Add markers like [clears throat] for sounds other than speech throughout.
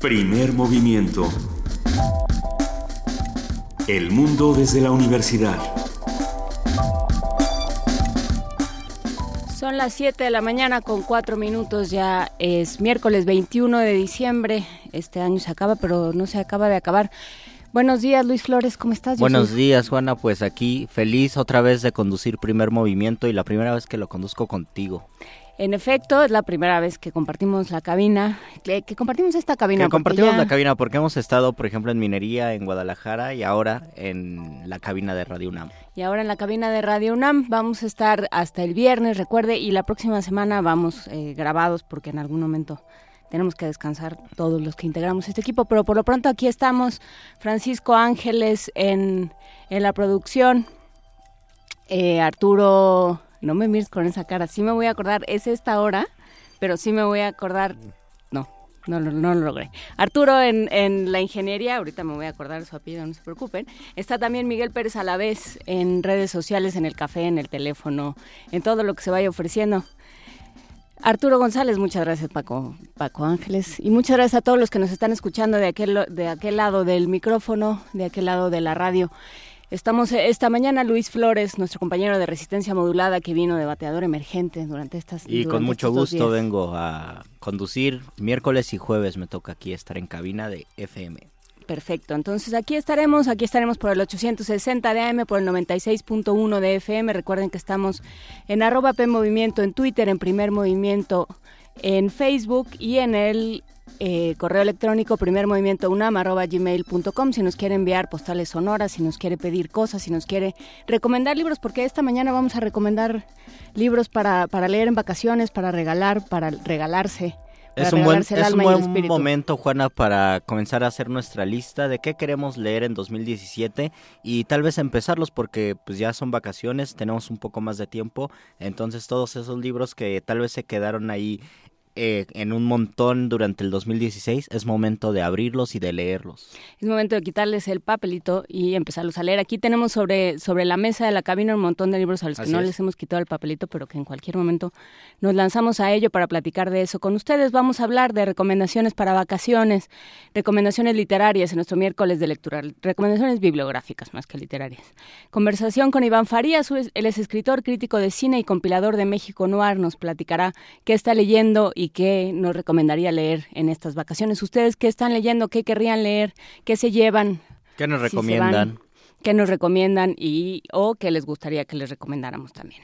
Primer movimiento. El mundo desde la universidad. Son las 7 de la mañana con 4 minutos, ya es miércoles 21 de diciembre. Este año se acaba, pero no se acaba de acabar. Buenos días, Luis Flores, ¿cómo estás? Buenos días, Juana. Pues aquí feliz otra vez de conducir primer movimiento y la primera vez que lo conduzco contigo. En efecto, es la primera vez que compartimos la cabina, que, compartimos esta cabina. Que compartimos la cabina porque hemos estado, por ejemplo, en Minería, en Guadalajara y ahora en la cabina de Radio UNAM. Y ahora en la cabina de Radio UNAM vamos a estar hasta el viernes, recuerde, y la próxima semana vamos eh, grabados porque en algún momento tenemos que descansar todos los que integramos este equipo, pero por lo pronto aquí estamos, Francisco Ángeles en, en la producción, eh, Arturo, no me mires con esa cara, sí me voy a acordar, es esta hora, pero sí me voy a acordar, no, no, no, lo logré. Arturo en, en, la ingeniería, ahorita me voy a acordar su apellido, no se preocupen. Está también Miguel Pérez a la vez en redes sociales, en el café, en el teléfono, en todo lo que se vaya ofreciendo. Arturo González, muchas gracias Paco, Paco Ángeles y muchas gracias a todos los que nos están escuchando de aquel, de aquel lado del micrófono, de aquel lado de la radio. Estamos eh, esta mañana Luis Flores, nuestro compañero de resistencia modulada que vino de bateador emergente durante estas Y con mucho gusto vengo a conducir miércoles y jueves me toca aquí estar en cabina de FM. Perfecto, entonces aquí estaremos, aquí estaremos por el 860 de AM, por el 96.1 de FM. Recuerden que estamos en arroba P Movimiento en Twitter, en Primer Movimiento en Facebook y en el eh, correo electrónico primermovimientounam.gmail.com si nos quiere enviar postales sonoras, si nos quiere pedir cosas, si nos quiere recomendar libros, porque esta mañana vamos a recomendar libros para, para leer en vacaciones, para regalar, para regalarse es un buen, es un buen momento, Juana, para comenzar a hacer nuestra lista de qué queremos leer en 2017 y tal vez empezarlos porque pues ya son vacaciones, tenemos un poco más de tiempo, entonces todos esos libros que tal vez se quedaron ahí eh, en un montón durante el 2016, es momento de abrirlos y de leerlos. Es momento de quitarles el papelito y empezarlos a leer. Aquí tenemos sobre, sobre la mesa de la cabina un montón de libros a los que no les hemos quitado el papelito, pero que en cualquier momento nos lanzamos a ello para platicar de eso con ustedes. Vamos a hablar de recomendaciones para vacaciones, recomendaciones literarias en nuestro miércoles de lectura, recomendaciones bibliográficas más que literarias. Conversación con Iván Farías, él es escritor, crítico de cine y compilador de México Noir, nos platicará qué está leyendo y qué nos recomendaría leer en estas vacaciones. ¿Ustedes qué están leyendo? ¿Qué querrían leer? ¿Qué se llevan? ¿Qué nos recomiendan? ¿Qué nos recomiendan y o qué les gustaría que les recomendáramos también?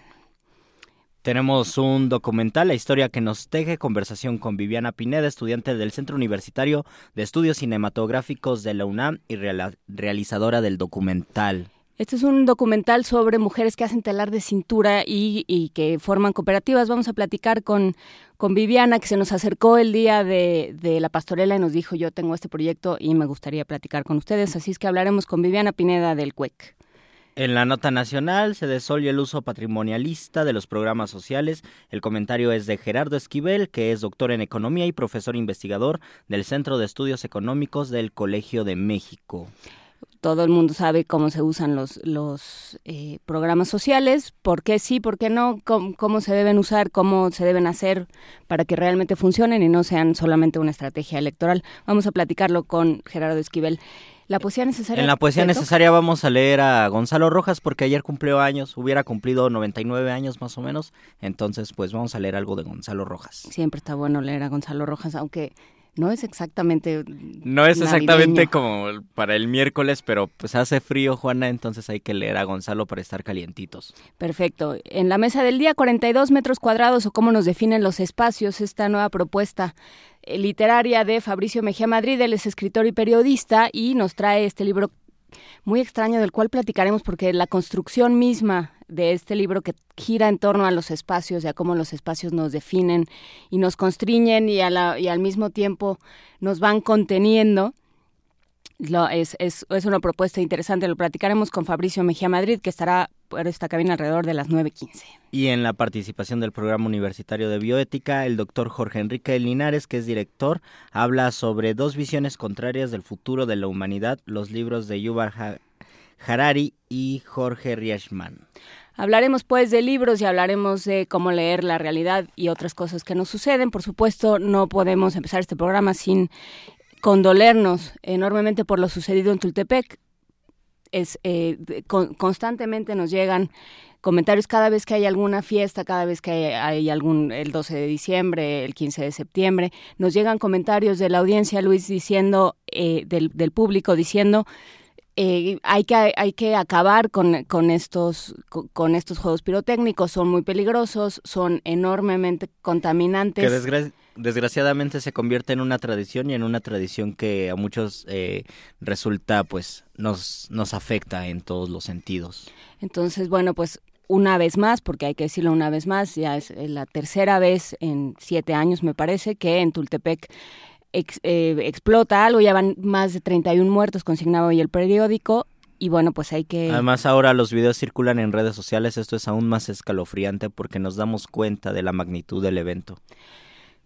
Tenemos un documental, la historia que nos teje, conversación con Viviana Pineda, estudiante del Centro Universitario de Estudios Cinematográficos de la UNAM y realizadora del documental. Este es un documental sobre mujeres que hacen telar de cintura y, que forman cooperativas. Vamos a platicar con, con Viviana, que se nos acercó el día de, de, la pastorela y nos dijo, yo tengo este proyecto y me gustaría platicar con ustedes. Así es que hablaremos con Viviana Pineda del CUEC. En la nota nacional se desolvió el uso patrimonialista de los programas sociales. El comentario es de Gerardo Esquivel, que es doctor en economía y profesor investigador del Centro de Estudios Económicos del Colegio de México todo el mundo sabe cómo se usan los, los eh, programas sociales, por qué sí, por qué no, cómo, se deben usar, cómo se deben hacer para que realmente funcionen y no sean solamente una estrategia electoral. Vamos a platicarlo con Gerardo Esquivel. La poesía necesaria. En la poesía necesaria vamos a leer a Gonzalo Rojas porque ayer cumplió años, hubiera cumplido 99 años más o menos, entonces pues vamos a leer algo de Gonzalo Rojas. Siempre está bueno leer a Gonzalo Rojas, aunque no es exactamente. No es exactamente como para el miércoles, pero pues hace frío, Juana, entonces hay que leer a Gonzalo para estar calientitos. Perfecto. En la mesa del día, 42 metros cuadrados o cómo nos definen los espacios, esta nueva propuesta eh, literaria de Fabricio Mejía Madrid, él es escritor y periodista y nos trae este libro muy extraño del cual platicaremos porque la construcción misma de este libro que gira en torno a los espacios y a cómo los espacios nos definen y nos constriñen y, y al mismo tiempo nos van conteniendo. Es, es, es, una propuesta interesante, lo platicaremos con Fabricio Mejía Madrid, que estará por esta cabina alrededor de las 9.15. Y en la participación del programa universitario de bioética, el doctor Jorge Enrique Linares, que es director, habla sobre dos visiones contrarias del futuro de la humanidad, los libros de Yuval Harari y Jorge Riechman. Hablaremos pues de libros y hablaremos de cómo leer la realidad y otras cosas que nos suceden. Por supuesto, no podemos empezar este programa sin condolernos enormemente por lo sucedido en Tultepec. Es, eh, constantemente nos llegan comentarios cada vez que hay alguna fiesta, cada vez que hay, algún, el 12 de diciembre, el 15 de septiembre, nos llegan comentarios de la audiencia, Luis, diciendo, eh, del, del público, diciendo, eh, hay que hay que acabar con, con estos con, estos juegos pirotécnicos son muy peligrosos son enormemente contaminantes desgraciadamente se convierte en una tradición y en una tradición que a muchos eh, resulta pues nos nos afecta en todos los sentidos. Entonces bueno pues una vez más, porque hay que decirlo una vez más, ya es la tercera vez en siete años, me parece, que en Tultepec eh, explota algo, ya van más de 31 muertos, consignado hoy el periódico, y bueno, pues hay que... Además ahora los videos circulan en redes sociales, esto es aún más escalofriante porque nos damos cuenta de la magnitud del evento.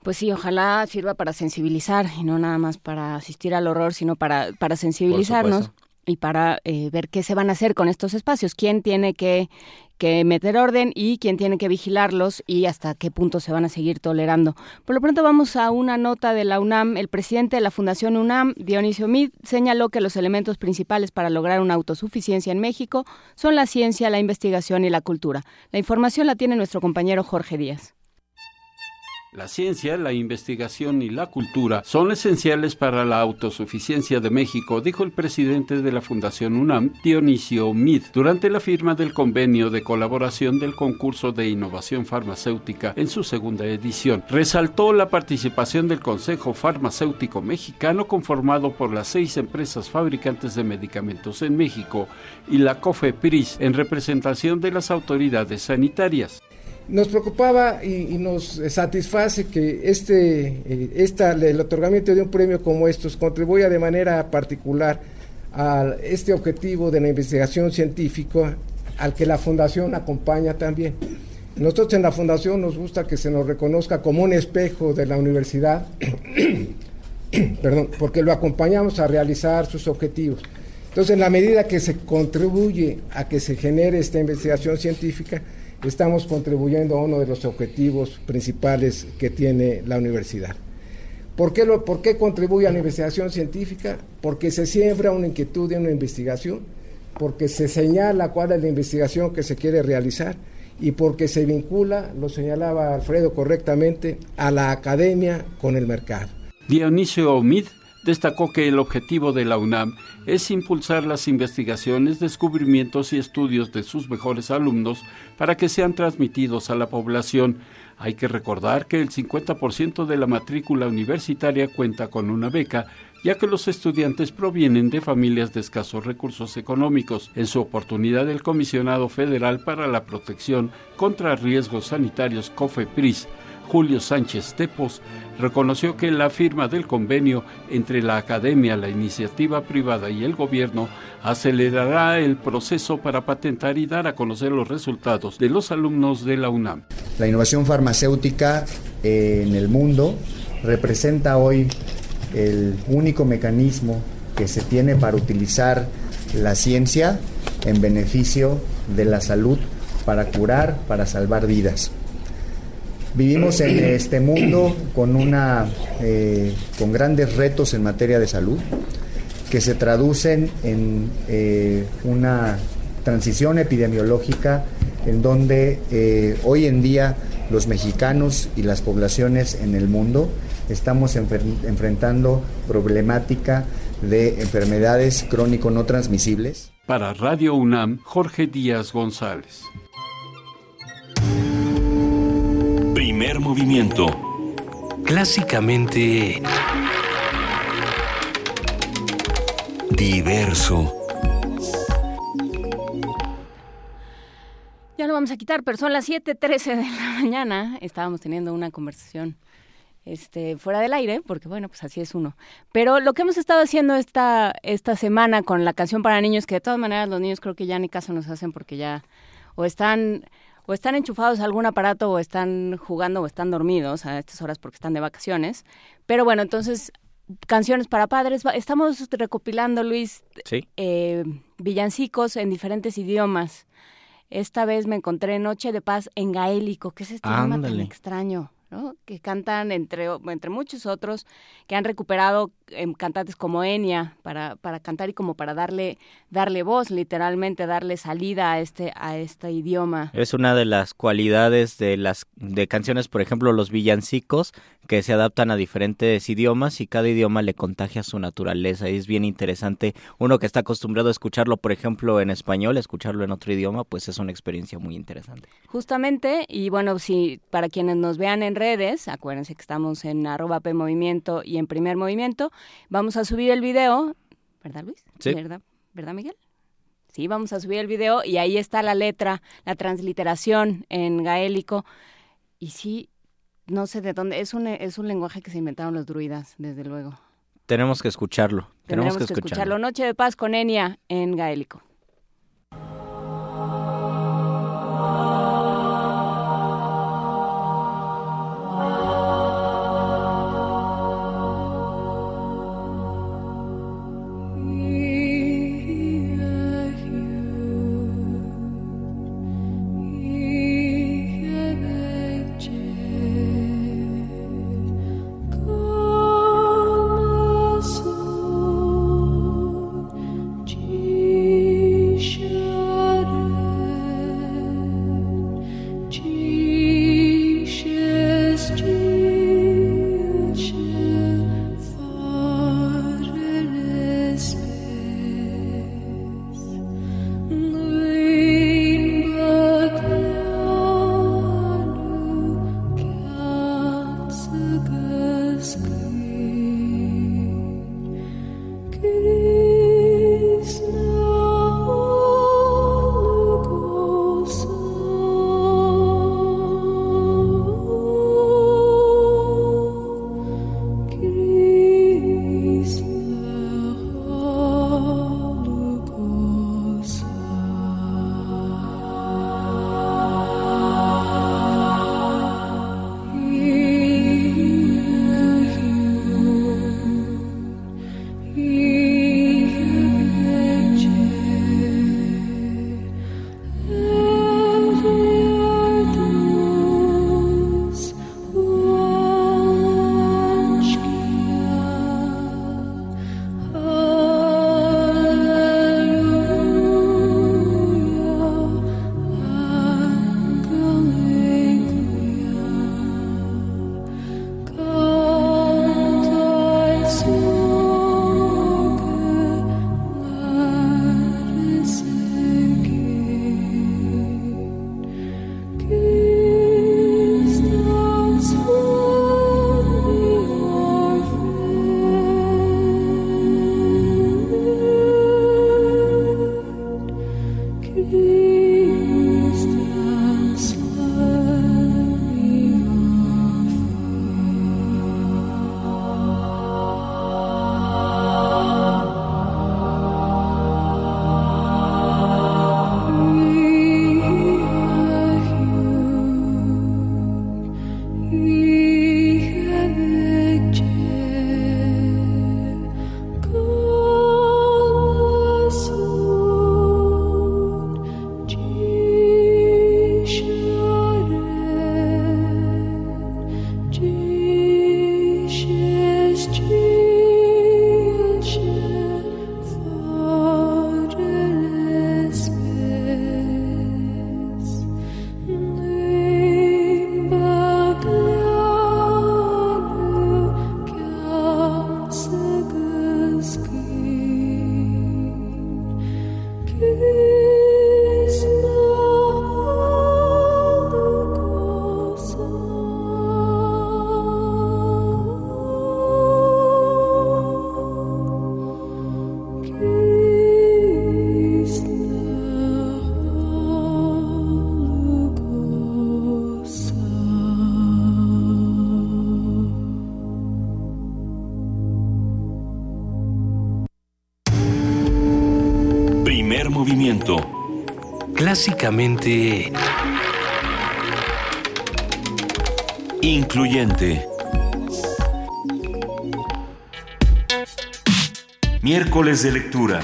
Pues sí, ojalá sirva para sensibilizar y no nada más para asistir al horror, sino para, para sensibilizarnos y para eh, ver qué se van a hacer con estos espacios, quién tiene que, que, meter orden y quién tiene que vigilarlos y hasta qué punto se van a seguir tolerando. Por lo pronto vamos a una nota de la UNAM. El presidente de la Fundación UNAM, Dionisio Mid, señaló que los elementos principales para lograr una autosuficiencia en México son la ciencia, la investigación y la cultura. La información la tiene nuestro compañero Jorge Díaz. La ciencia, la investigación y la cultura son esenciales para la autosuficiencia de México, dijo el presidente de la Fundación UNAM, Dionisio Mid, durante la firma del convenio de colaboración del concurso de innovación farmacéutica en su segunda edición. Resaltó la participación del Consejo Farmacéutico Mexicano conformado por las seis empresas fabricantes de medicamentos en México y la COFEPRIS en representación de las autoridades sanitarias. Nos preocupaba y, nos satisface que este, eh, esta, el otorgamiento de un premio como estos contribuya de manera particular a este objetivo de la investigación científica al que la Fundación acompaña también. Nosotros en la Fundación nos gusta que se nos reconozca como un espejo de la universidad, [coughs] perdón, porque lo acompañamos a realizar sus objetivos. Entonces, en la medida que se contribuye a que se genere esta investigación científica, estamos contribuyendo a uno de los objetivos principales que tiene la universidad. ¿Por qué, lo, ¿Por qué contribuye a la investigación científica? Porque se siembra una inquietud en una investigación, porque se señala cuál es la investigación que se quiere realizar y porque se vincula, lo señalaba Alfredo correctamente, a la academia con el mercado. Dionisio Omid destacó que el objetivo de la UNAM es impulsar las investigaciones, descubrimientos y estudios de sus mejores alumnos para que sean transmitidos a la población. Hay que recordar que el 50% de la matrícula universitaria cuenta con una beca, ya que los estudiantes provienen de familias de escasos recursos económicos. En su oportunidad, el comisionado federal para la protección contra riesgos sanitarios COFEPRIS Julio Sánchez Tepos, reconoció que la firma del convenio entre la academia, la iniciativa privada y el gobierno acelerará el proceso para patentar y dar a conocer los resultados de los alumnos de la UNAM. La innovación farmacéutica eh, en el mundo representa hoy el único mecanismo que se tiene para utilizar la ciencia en beneficio de la salud para curar, para salvar vidas. Vivimos en [clears throat] este mundo con, una, eh, con grandes retos en materia de salud que se traducen en eh, una transición epidemiológica en donde eh, hoy en día los mexicanos y las poblaciones en el mundo estamos enfrentando problemática de enfermedades crónico no transmisibles. Para Radio UNAM, Jorge Díaz González. Primer movimiento. Clásicamente... Diverso. Ya lo vamos a quitar, pero son las 7:13 de la mañana. Estábamos teniendo una conversación este, fuera del aire, porque bueno, pues así es uno. Pero lo que hemos estado haciendo esta, esta semana con la canción para niños, que de todas maneras los niños creo que ya ni caso nos hacen porque ya o están o están enchufados a algún aparato o están jugando o están dormidos a estas horas porque están de vacaciones. Pero bueno, entonces, canciones para padres. Estamos recopilando, Luis, eh, villancicos en diferentes idiomas. Esta vez me encontré Noche de Paz en gaélico. ¿Qué es este idioma tan extraño? que cantan entre, entre muchos otros, que han recuperado cantantes como Enya para, para cantar y como para darle, darle voz, literalmente darle salida a este, a este idioma. Es una de las cualidades de las de canciones, por ejemplo, los villancicos, que se adaptan a diferentes idiomas y cada idioma le contagia su naturaleza. Y es bien interesante. Uno que está acostumbrado a escucharlo, por ejemplo, en español, escucharlo en otro idioma, pues es una experiencia muy interesante. Justamente, y bueno, si para quienes nos vean en redes, acuérdense que estamos en arroba P Movimiento y en Primer Movimiento, vamos a subir el video, ¿verdad Luis? Sí. ¿Verdad, ¿verdad Miguel? Sí, vamos a subir el video y ahí está la letra, la transliteración en gaélico. Y sí, no sé de dónde, es un, es un lenguaje que se inventaron los druidas, desde luego. Tenemos que escucharlo. Tenemos, que, escucharlo. Noche de paz con Enia en gaélico. Incluyente. Miércoles de lectura.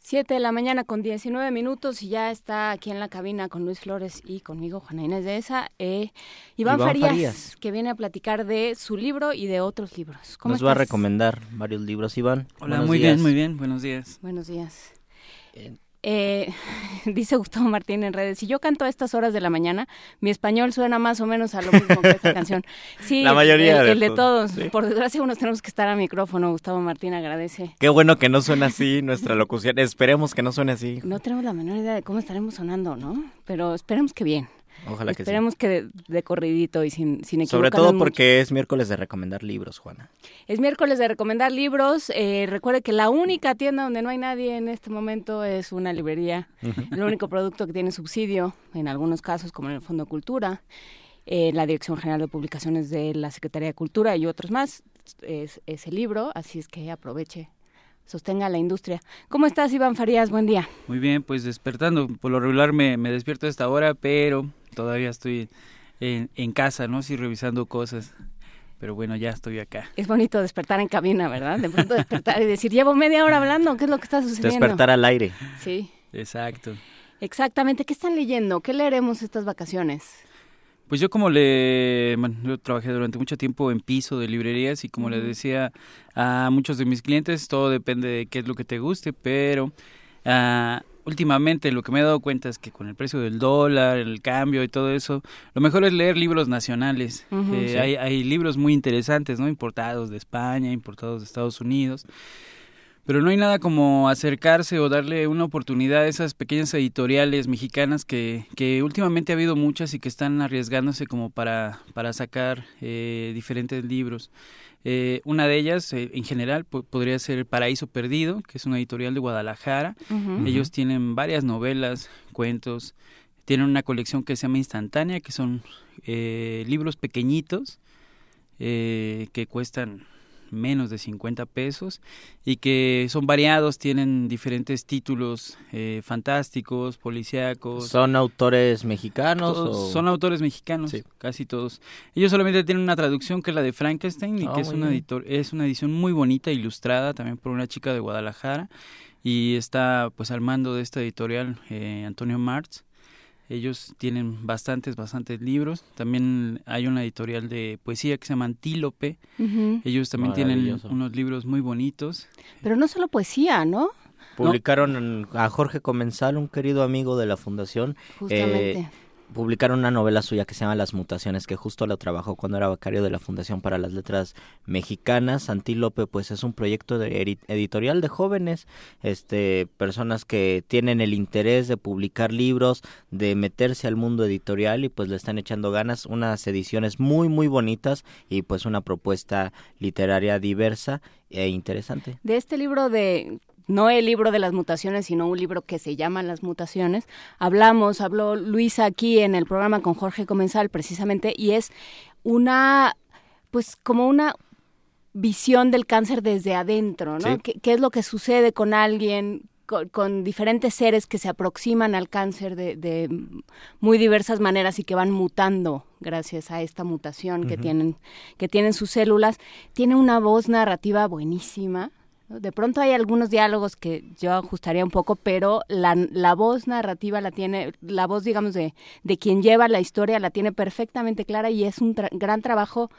7 de la mañana con 19 minutos y ya está aquí en la cabina con Luis Flores y conmigo, Juana Inés de esa, eh, Iván, Farías, que viene a platicar de su libro y de otros libros. ¿Cómo Nos va a recomendar varios libros, Iván. Hola, muy bien, muy bien, buenos días. Buenos días. Eh, [laughs] dice Gustavo Martín en redes, si yo canto a estas horas de la mañana, mi español suena más o menos a lo mismo que esta canción. [laughs] Sí, la mayoría el, de, todos. Por desgracia, unos tenemos que estar a micrófono. Gustavo Martín agradece. Qué bueno que no suena así nuestra locución. Esperemos que no suene así. No tenemos la menor idea de cómo estaremos sonando, ¿no? Pero esperemos que bien. Ojalá que Esperemos que de, corridito y sin, sin Sobre todo porque es miércoles de recomendar libros, Juana. Es miércoles de recomendar libros. Eh, recuerde que la única tienda donde no hay nadie en este momento es una librería. El único producto que tiene subsidio, en algunos casos, como en el Fondo Cultura, eh, la Dirección General de Publicaciones de la Secretaría de Cultura y otros más, es, es el libro. Así es que aproveche sostenga la industria. ¿Cómo estás, Iván Farías? Buen día. Muy bien, pues despertando. Por lo regular me, me despierto a esta hora, pero todavía estoy en, en casa, ¿no? Sí, revisando cosas. Pero bueno, ya estoy acá. Es bonito despertar en cabina, ¿verdad? De pronto despertar y decir, llevo media hora hablando, ¿qué es lo que está sucediendo? Despertar al aire. Sí. Exacto. Exactamente. ¿Qué están leyendo? ¿Qué leeremos estas vacaciones? Pues yo como le, bueno, yo trabajé durante mucho tiempo en piso de librerías y como le decía a muchos de mis clientes, todo depende de qué es lo que te guste, pero uh, últimamente lo que me he dado cuenta es que con el precio del dólar, el cambio y todo eso, lo mejor es leer libros nacionales. Eh, hay, hay libros muy interesantes, ¿no? Importados de España, importados de Estados Unidos. Pero no hay nada como acercarse o darle una oportunidad a esas pequeñas editoriales mexicanas que, que últimamente ha habido muchas y que están arriesgándose como para, para sacar eh, diferentes libros. Eh, una de ellas, eh, en general, podría ser Paraíso Perdido, que es una editorial de Guadalajara. Ellos tienen varias novelas, cuentos, tienen una colección que se llama Instantánea, que son eh, libros pequeñitos que cuestan menos de 50 pesos y que son variados, tienen diferentes títulos eh, fantásticos, policíacos. ¿Son autores mexicanos? Son autores mexicanos, casi todos. Ellos solamente tienen una traducción que es la de Frankenstein y ah, que es una, editor, es una edición muy bonita, ilustrada también por una chica de Guadalajara y está pues al mando de esta editorial eh, Antonio Martz ellos tienen bastantes, bastantes libros. También hay una editorial de poesía que se llama Antílope. Ellos también tienen unos libros muy bonitos. Pero no solo poesía, ¿no? Publicaron a Jorge Comensal, un querido amigo de la fundación. Justamente. Eh, publicaron una novela suya que se llama Las Mutaciones, que justo la trabajó cuando era becario de la Fundación para las Letras Mexicanas. Antílope, pues es un proyecto de editorial de jóvenes, este, personas que tienen el interés de publicar libros, de meterse al mundo editorial y pues le están echando ganas, unas ediciones muy, muy bonitas y pues una propuesta literaria diversa e interesante. De este libro de no el libro de las mutaciones, sino un libro que se llama Las mutaciones. Hablamos, habló Luisa aquí en el programa con Jorge Comensal precisamente, y es una, pues como una visión del cáncer desde adentro, ¿no? ¿Qué, es lo que sucede con alguien, con, diferentes seres que se aproximan al cáncer de, muy diversas maneras y que van mutando gracias a esta mutación que tienen que tienen sus células tiene una voz narrativa buenísima de pronto hay algunos diálogos que yo ajustaría un poco, pero la, la voz narrativa la tiene, la voz, digamos, de, de quien lleva la historia la tiene perfectamente clara y es un gran trabajo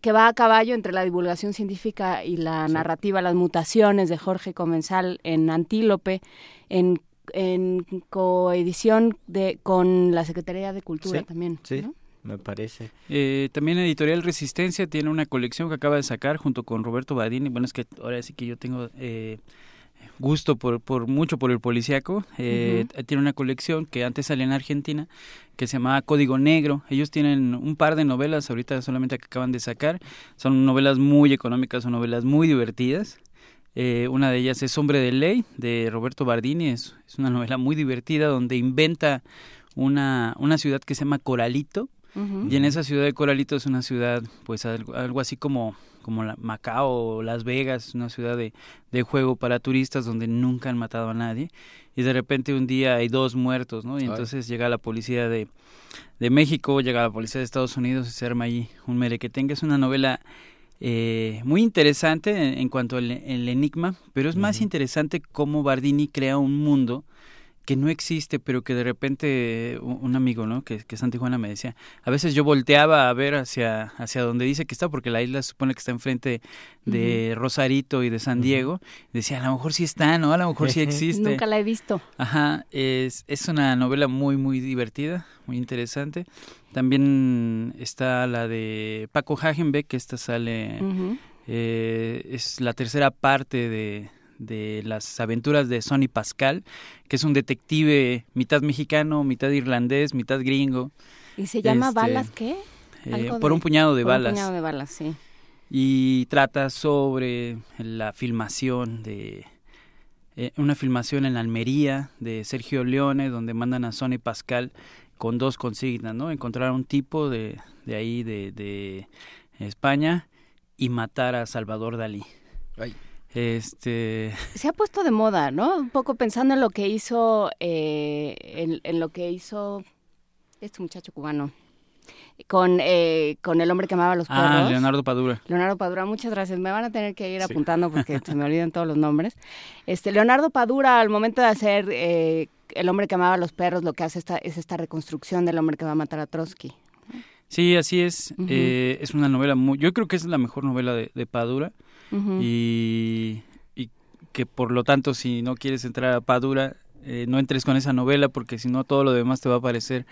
que va a caballo entre la divulgación científica y la narrativa, las mutaciones de Jorge Comensal en Antílope, en, en coedición de, con la Secretaría de Cultura también. Sí me parece. Eh, también Editorial Resistencia tiene una colección que acaba de sacar junto con Roberto Badini. Bueno, es que ahora sí que yo tengo eh, gusto por, por mucho por el policíaco. Eh, tiene una colección que antes salía en Argentina que se llamaba Código Negro. Ellos tienen un par de novelas ahorita solamente que acaban de sacar. Son novelas muy económicas, son novelas muy divertidas. una de ellas es Hombre de Ley, de Roberto Bardini. Es, es una novela muy divertida donde inventa una, una ciudad que se llama Coralito, y en esa ciudad de Coralito es una ciudad, pues algo, así como, como la Macao o Las Vegas, una ciudad de, de, juego para turistas donde nunca han matado a nadie. Y de repente un día hay dos muertos, ¿no? Y entonces llega la policía de, de México, llega la policía de Estados Unidos y se arma ahí un merequetengue. Es una novela eh, muy interesante en, cuanto al enigma, pero es más interesante cómo Bardini crea un mundo que no existe, pero que de repente un amigo, ¿no? Que, que es Juana me decía, a veces yo volteaba a ver hacia, hacia donde dice que está, porque la isla se supone que está enfrente de Rosarito y de San Diego, decía, a lo mejor sí está, ¿no? A lo mejor sí [laughs] existe. Nunca la he visto. Ajá, es, es una novela muy, muy divertida, muy interesante. También está la de Paco Hagenbeck, que esta sale, eh, es la tercera parte de de las aventuras de Sonny Pascal, que es un detective mitad mexicano, mitad irlandés, mitad gringo. ¿Y se llama este, Balas qué? Eh, por un puñado de balas. Un puñado de balas, sí. Y trata sobre la filmación de eh, una filmación en Almería de Sergio Leone, donde mandan a Sonny Pascal con dos consignas, ¿no? Encontrar a un tipo de, de ahí, de, de España, y matar a Salvador Dalí. Ay. Este... [laughs] Se ha puesto de moda, ¿no? Un poco pensando en lo que hizo, eh, en, lo que hizo este muchacho cubano. Con, eh, con el hombre que amaba los perros. Ah, Leonardo Padura. Leonardo Padura, muchas gracias. Me van a tener que ir apuntando porque [laughs] se me olvidan todos los nombres. Este, Leonardo Padura, al momento de hacer eh, El hombre que amaba los perros, lo que hace esta, es esta reconstrucción del hombre que va a matar a Trotsky. Sí, así es. es una novela muy... Yo creo que es la mejor novela de Padura y, que por lo tanto si no quieres entrar a Padura, eh, no entres con esa novela porque si no todo lo demás te va a parecer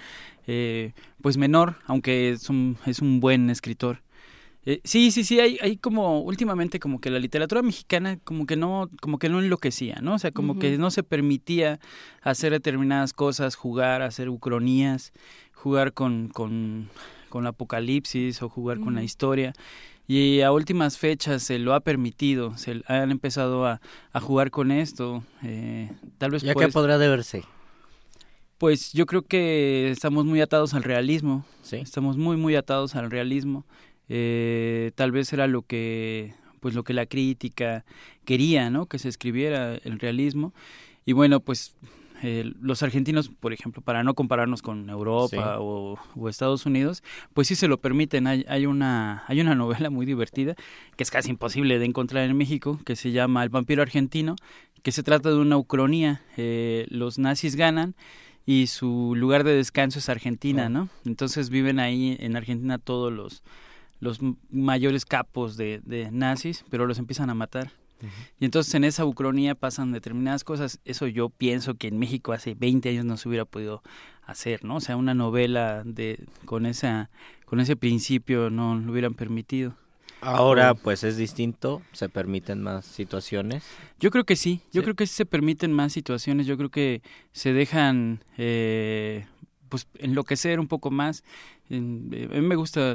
eh, pues menor, aunque es un, es un buen escritor. Eh, sí, sí, sí, hay, hay como últimamente como que la literatura mexicana como que no, como que no enloquecía, ¿no? O sea, como que no se permitía hacer determinadas cosas, jugar, hacer ucronías, jugar con, con, con apocalipsis o jugar con la historia y a últimas fechas se lo ha permitido, se han empezado a, a jugar con esto. Eh, tal vez ¿Ya que podrá deberse? Pues yo creo que estamos muy atados al realismo. ¿Sí? Estamos muy, muy atados al realismo. Eh, tal vez era lo que, pues lo que la crítica quería, ¿no? Que se escribiera el realismo. Y bueno, pues eh, los argentinos, por ejemplo, para no compararnos con Europa o, Estados Unidos, pues sí se lo permiten. Hay, hay, una, hay una novela muy divertida que es casi imposible de encontrar en México, que se llama El vampiro argentino, que se trata de una ucronía. Eh, los nazis ganan y su lugar de descanso es Argentina. ¿no? Entonces viven ahí en Argentina todos los, los mayores capos de, de nazis, pero los empiezan a matar. Y entonces en esa ucronía pasan determinadas cosas. Eso yo pienso que en México hace 20 años no se hubiera podido hacer, ¿no? O sea, una novela de con esa con ese principio no lo hubieran permitido. Ahora pues es distinto, se permiten más situaciones. Yo creo que sí, yo creo que sí se permiten más situaciones, yo creo que se dejan eh, pues enloquecer un poco más. A mí me gusta,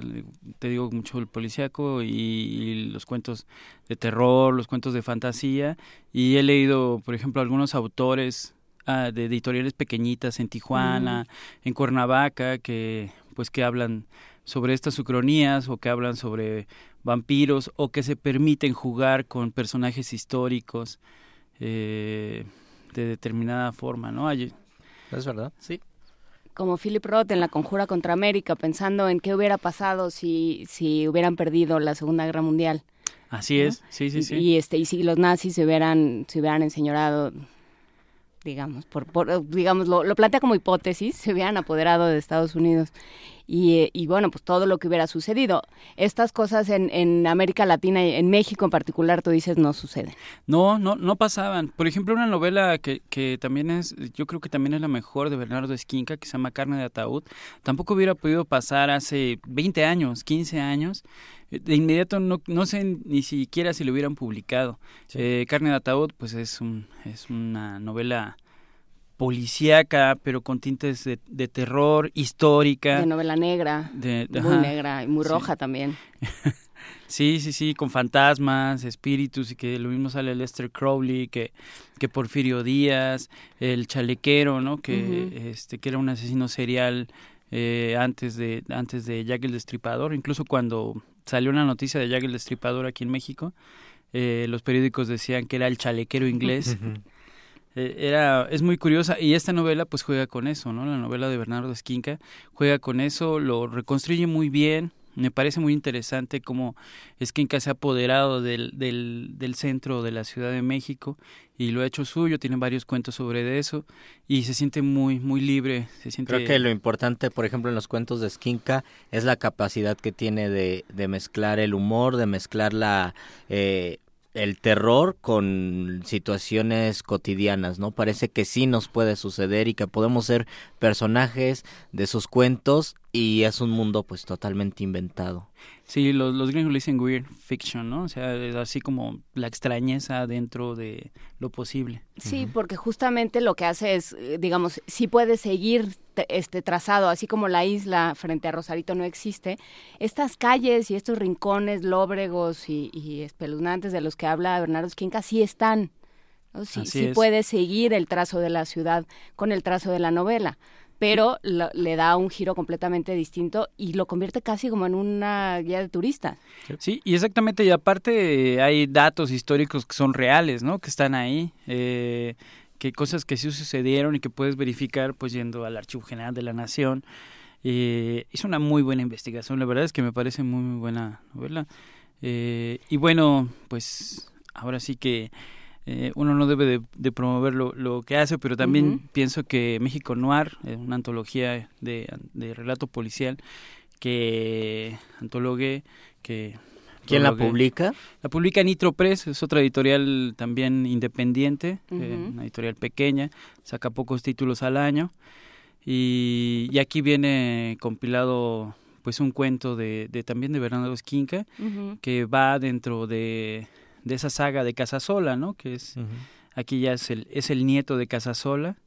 te digo, mucho el policíaco y, los cuentos de terror, los cuentos de fantasía. Y he leído, por ejemplo, algunos autores ah, de editoriales pequeñitas en Tijuana, en Cuernavaca, que pues que hablan sobre estas ucronías o que hablan sobre vampiros o que se permiten jugar con personajes históricos eh, de determinada forma, ¿no? es verdad, sí como Philip Roth en La Conjura contra América, pensando en qué hubiera pasado si, si hubieran perdido la Segunda Guerra Mundial. Así es, sí, sí, sí. Y, este, y si los nazis se hubieran, se hubieran enseñorado, digamos, por, por digamos, lo, lo, plantea como hipótesis, se hubieran apoderado de Estados Unidos y, y, bueno, pues todo lo que hubiera sucedido. Estas cosas en, en América Latina y en México en particular, tú dices, no suceden. No, no, no pasaban. Por ejemplo, una novela que, que también es, yo creo que también es la mejor de Bernardo Esquinca, que se llama Carne de Ataúd, tampoco hubiera podido pasar hace 20 años, 15 años de inmediato no, no sé ni siquiera si lo hubieran publicado. Eh, Carne de Ataúd, pues es, un, es una novela policíaca, pero con tintes de, terror, histórica. De novela negra. muy negra y muy roja también. [laughs] sí, sí, sí, con fantasmas, espíritus, y que lo mismo sale Lester Crowley, que, que Porfirio Díaz, el chalequero, ¿no? Que, este, que era un asesino serial eh, antes, de, antes de Jack el Destripador. Incluso cuando salió una noticia de Jack el Destripador aquí en México, eh, los periódicos decían que era el chalequero inglés. Era es muy curiosa y esta novela pues juega con eso no la novela de Bernardo Esquinca juega con eso lo reconstruye muy bien me parece muy interesante cómo Esquinca se ha apoderado del, del, del, centro de la Ciudad de México y lo ha hecho suyo, tiene varios cuentos sobre eso y se siente muy muy libre. Se siente... Creo que lo importante, por ejemplo, en los cuentos de Esquinca es la capacidad que tiene de, de mezclar el humor, de mezclar la... Eh, el terror con situaciones cotidianas, ¿no? Parece que sí nos puede suceder y que podemos ser personajes de sus cuentos y es un mundo pues totalmente inventado. Sí, los, los gringos le dicen weird fiction, ¿no? O sea, es así como la extrañeza dentro de lo posible. Sí, porque justamente lo que hace es, eh, digamos, sí puede seguir este trazado, así como la isla frente a Rosarito no existe, estas calles y estos rincones lóbregos y, espeluznantes de los que habla Bernardo Esquinca sí están. Sí, sí puede seguir el trazo de la ciudad con el trazo de la novela pero le da un giro completamente distinto y lo convierte casi como en una guía de turistas. Sí, y exactamente, y aparte hay datos históricos que son reales, ¿no? Que están ahí, eh, que cosas que sí sucedieron y que puedes verificar pues yendo al Archivo General de la Nación. Eh, hizo una muy buena investigación, la verdad es que me parece muy, muy buena novela. Eh, y bueno, pues ahora sí que eh, uno no debe de, promover lo, que hace, pero también pienso que México Noir, es una antología de, relato policial que antologue, que... ¿Quién la publica? La publica Nitro Press, es otra editorial también independiente, eh, una editorial pequeña, saca pocos títulos al año. Y, aquí viene compilado pues un cuento de, también de Bernardo Esquinca, que va dentro de de esa saga de Casasola, ¿no? Que es aquí ya es el es el nieto de Casasola,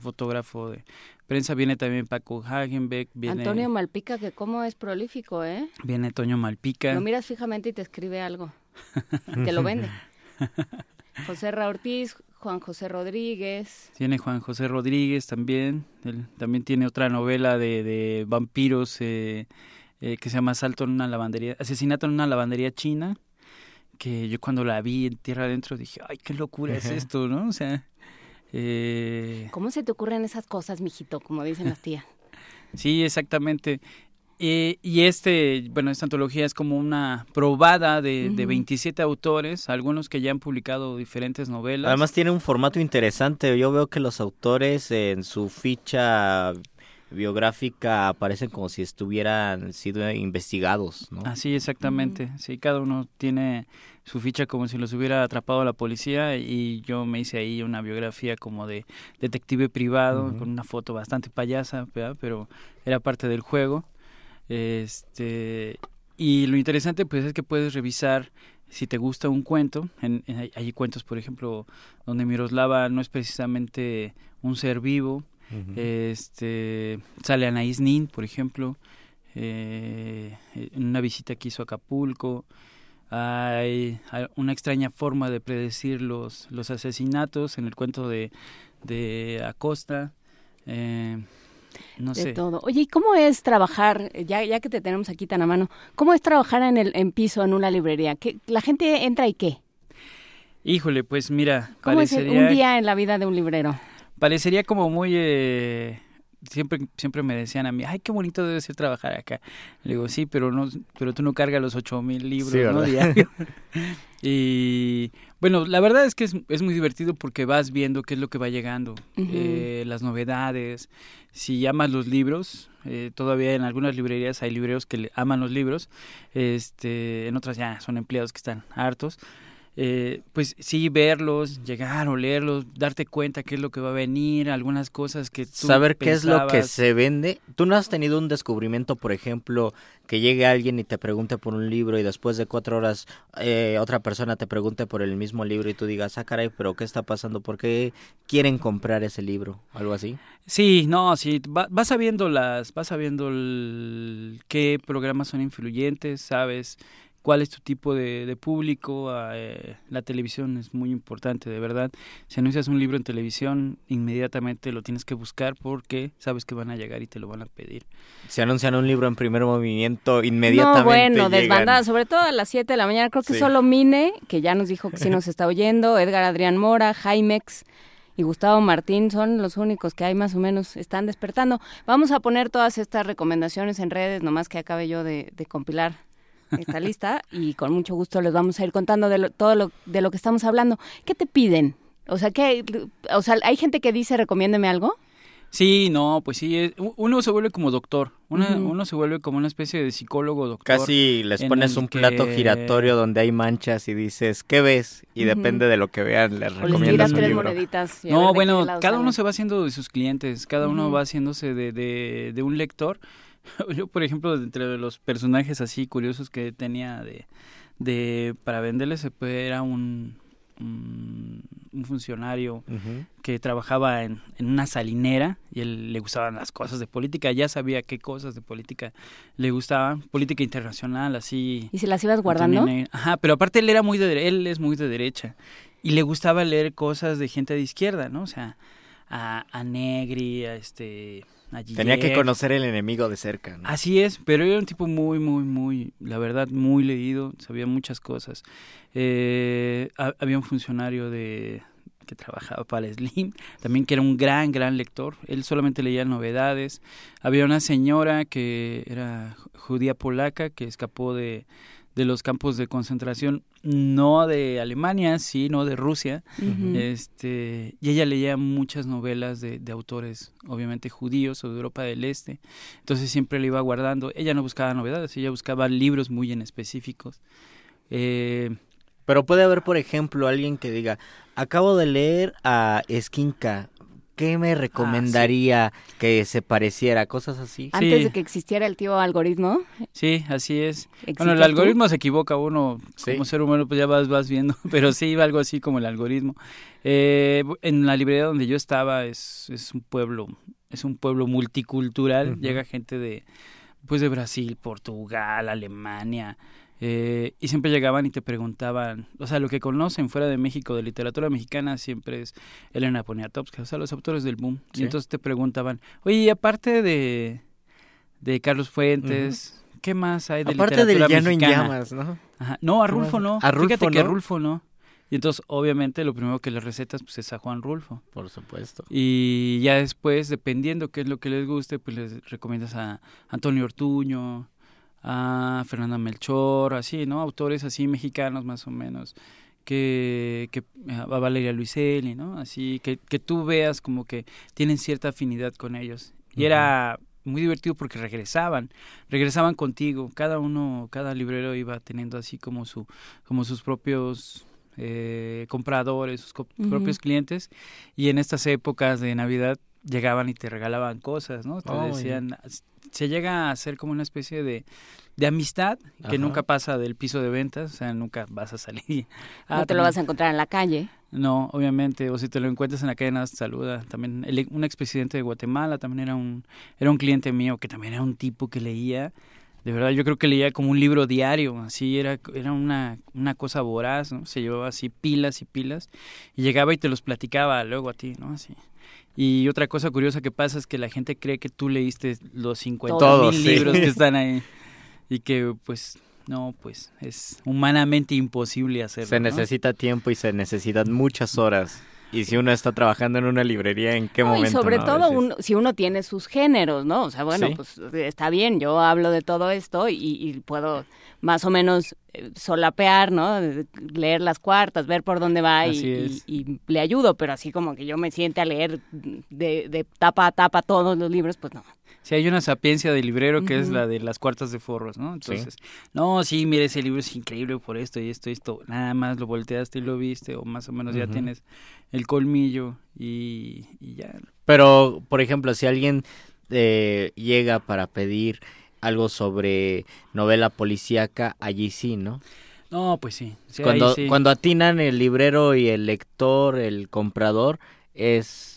fotógrafo de prensa viene también Paco Hagenbeck, viene Antonio Malpica que cómo es prolífico, ¿eh? Viene Toño Malpica. Lo miras fijamente y te escribe algo. [laughs] te lo vende. José Ra Ortiz, Juan José Rodríguez. Tiene Juan José Rodríguez también. Él también tiene otra novela de, de vampiros eh, eh, que se llama Asalto en una lavandería, Asesinato en una lavandería china que yo cuando la vi en tierra adentro dije, ay, qué locura es esto, ¿no? O sea... Eh... ¿Cómo se te ocurren esas cosas, mijito, como dicen las tías? [laughs] sí, exactamente. Eh, y este, bueno, esta antología es como una probada de, de 27 autores, algunos que ya han publicado diferentes novelas. Además tiene un formato interesante. Yo veo que los autores en su ficha biográfica aparecen como si estuvieran sido investigados, ¿no? Así, exactamente. Sí, cada uno tiene su ficha como si los hubiera atrapado la policía y yo me hice ahí una biografía como de detective privado con una foto bastante payasa, pero era parte del juego. Este y lo interesante pues es que puedes revisar si te gusta un cuento, en, hay cuentos por ejemplo donde Miroslava no es precisamente un ser vivo, este sale Anaís Nin, por ejemplo, eh, en una visita que hizo a Acapulco. Hay, una extraña forma de predecir los, los asesinatos en el cuento de, de Acosta. Eh, no de todo. Oye, ¿y cómo es trabajar, ya, ya que te tenemos aquí tan a mano, cómo es trabajar en el en piso en una librería? ¿Qué, ¿La gente entra y qué? Híjole, pues mira, ¿Cómo es un día en la vida de un librero? Parecería como muy... Eh, siempre siempre me decían a mí, ay, qué bonito debe ser trabajar acá. Le digo, sí, pero no pero tú no cargas los ocho mil libros, ¿no? [laughs] y bueno, la verdad es que es, es, muy divertido porque vas viendo qué es lo que va llegando, eh, las novedades. Si amas los libros, eh, todavía en algunas librerías hay libreros que aman los libros, este, en otras ya son empleados que están hartos eh, pues sí, verlos, llegar o leerlos, darte cuenta qué es lo que va a venir, algunas cosas que tú Saber qué es lo que se vende. ¿Tú no has tenido un descubrimiento, por ejemplo, que llegue alguien y te pregunte por un libro y después de cuatro horas eh, otra persona te pregunte por el mismo libro y tú digas, ah, caray, pero ¿qué está pasando? ¿Por qué quieren comprar ese libro? ¿Algo así? Sí, no, sí, vas sabiendo las, vas sabiendo qué programas son influyentes, sabes cuál es tu tipo de, público. Ah, eh, la televisión es muy importante, de verdad. Si anuncias un libro en televisión, inmediatamente lo tienes que buscar porque sabes que van a llegar y te lo van a pedir. Si anuncian un libro en primer movimiento, inmediatamente. No, bueno, desbandada, sobre todo a las 7 de la mañana. Creo que solo Mine, que ya nos dijo que sí nos está oyendo, [laughs] Edgar Adrián Mora, Jaimex y Gustavo Martín son los únicos que hay más o menos están despertando. Vamos a poner todas estas recomendaciones en redes, nomás que acabe yo de, compilar esta lista y con mucho gusto les vamos a ir contando de todo lo, de lo que estamos hablando. ¿Qué te piden? O sea, que, o sea, hay gente que dice recomiéndeme algo. Sí, no, pues sí, uno se vuelve como doctor, uno se vuelve como una especie de psicólogo doctor. Casi les pones un plato giratorio donde hay manchas y dices, ¿qué ves? Y depende de lo que vean, les recomiendas un libro. no, bueno, cada uno se va haciendo de sus clientes, cada uno va haciéndose de, de, de un lector. [laughs] Yo, por ejemplo, entre los personajes así curiosos que tenía de, de para venderles, era un un, funcionario que trabajaba en, una salinera y él le gustaban las cosas de política, ya sabía qué cosas de política le gustaban, política internacional, así. ¿Y se las ibas guardando? Ajá, pero aparte él era muy de, él es muy de derecha y le gustaba leer cosas de gente de izquierda, ¿no? O sea, a, a Negri, a este Tenía que conocer el enemigo de cerca. Así es, pero era un tipo muy, muy, muy, la verdad, muy leído, sabía muchas cosas. Eh, había un funcionario de que trabajaba para Slim, también que era un gran, gran lector. Él solamente leía novedades. Había una señora que era judía polaca que escapó de, de los campos de concentración, no de Alemania, sino de Rusia. este, y ella leía muchas novelas de, de, autores, obviamente judíos o de Europa del Este. Entonces siempre le iba guardando. Ella no buscaba novedades, ella buscaba libros muy en específicos. Eh, Pero puede haber, por ejemplo, alguien que diga, acabo de leer a Esquinca, ¿qué me ah, recomendaría que se pareciera? Cosas así. Antes de que existiera el tío algoritmo. Sí, así es. Bueno, el algoritmo se equivoca uno como ser humano, pues ya vas, vas viendo, [laughs] pero sí, algo así como el algoritmo. Eh, en la librería donde yo estaba es, es un pueblo, es un pueblo multicultural, llega gente de, pues de Brasil, Portugal, Alemania, eh, y siempre llegaban y te preguntaban, o sea, lo que conocen fuera de México de literatura mexicana siempre es Elena Poniatowska, o sea, los autores del boom. Y entonces te preguntaban, oye, aparte de, de Carlos Fuentes, ¿qué más hay de aparte literatura del Llano en Llamas, ¿no? No, a Rulfo no. A Rulfo Fíjate que a Rulfo no. Y entonces, obviamente, lo primero que le recetas pues, es a Juan Rulfo. Por supuesto. Y ya después, dependiendo qué es lo que les guste, pues les recomiendas a Antonio Ortuño, a Fernanda Melchor, así, ¿no? Autores así mexicanos más o menos, que, que a Valeria Luiselli, ¿no? Así, que, que tú veas como que tienen cierta afinidad con ellos. Y era muy divertido porque regresaban, regresaban contigo, cada uno, cada librero iba teniendo así como su, como sus propios eh, compradores, sus propios clientes, y en estas épocas de Navidad llegaban y te regalaban cosas, ¿no? Te decían, se llega a hacer como una especie de, de amistad que nunca pasa del piso de ventas, o sea, nunca vas a salir. [laughs] no ah, te lo vas a encontrar en la calle. No, obviamente, o si te lo encuentras en la calle, nada, saluda. También el, un expresidente de Guatemala también era un, era un cliente mío que también era un tipo que leía, de verdad, yo creo que leía como un libro diario, así era, era una, una cosa voraz, ¿no? Se llevaba así pilas y pilas y llegaba y te los platicaba luego a ti, ¿no? Así. Y otra cosa curiosa que pasa es que la gente cree que tú leíste los 50 mil libros que están ahí [laughs] y que pues no, pues es humanamente imposible hacerlo. Se necesita tiempo y se necesitan muchas horas. Y si uno está trabajando en una librería, ¿en qué momento? Y sobre todo si uno tiene sus géneros, ¿no? O sea, bueno, pues está bien, yo hablo de todo esto y, puedo más o menos eh, solapear, ¿no? Leer las cuartas, ver por dónde va y, y, le ayudo, pero así como que yo me siente a leer de, de tapa a tapa todos los libros, pues no. Sí, hay una sapiencia de librero que es la de las cuartas de forros, ¿no? Entonces, no, sí, mire, ese libro es increíble por esto y esto y esto. Nada más lo volteaste y lo viste, o más o menos ya tienes el colmillo y, ya. Pero, por ejemplo, si alguien eh, llega para pedir algo sobre novela policíaca, allí sí, ¿no? No, pues sí. cuando, cuando atinan el librero y el lector, el comprador, es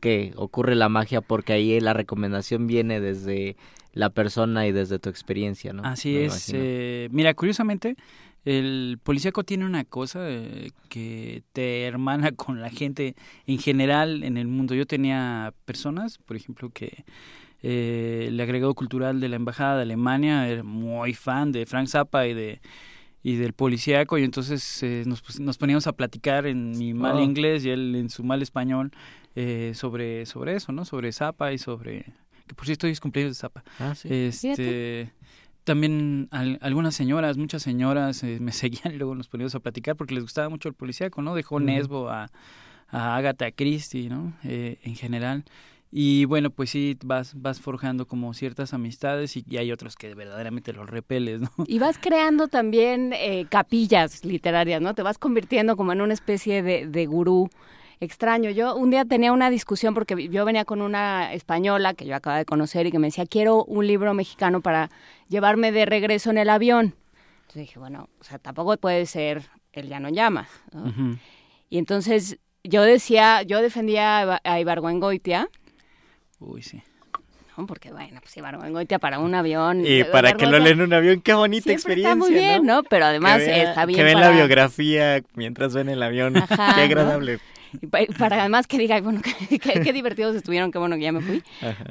que ocurre la magia porque ahí la recomendación viene desde la persona y desde tu experiencia, ¿no? Así es. Eh, mira, curiosamente, el policíaco tiene una cosa eh, que te hermana [laughs] con la gente en general en el mundo. Yo tenía personas, por ejemplo, que eh, el agregado cultural de la Embajada de Alemania era muy fan de Frank Zappa y de y del policíaco y entonces eh, nos, nos, poníamos a platicar en mi mal oh. inglés y él en su mal español eh, sobre sobre eso no sobre Zapa y sobre que por cierto hoy es cumpleaños de Zapa ah, ¿sí? este también algunas señoras muchas señoras eh, me [laughs] seguían y luego nos poníamos a platicar porque les gustaba mucho el policíaco no dejó Nesbo a a Agatha Christie no en general. Y bueno, pues sí, vas, vas forjando como ciertas amistades y, hay otros que verdaderamente los repeles, ¿no? Y vas creando también eh, capillas literarias, ¿no? Te vas convirtiendo como en una especie de, de gurú extraño. Yo un día tenía una discusión porque yo venía con una española que yo acababa de conocer y que me decía, quiero un libro mexicano para llevarme de regreso en el avión. Entonces dije, bueno, o sea, tampoco puede ser El ya no llama. Y entonces yo decía, yo defendía a Ibargüengoitia Uy, sí. No, porque bueno, pues Ibargüengoitia para un avión. Y para que lo leen en un avión, qué bonita experiencia. Está muy bien, ¿no? Pero además está bien. Que ven la biografía mientras ven el avión. qué agradable. Y para además que diga, bueno, [laughs] qué, divertidos estuvieron, qué bueno que ya me fui.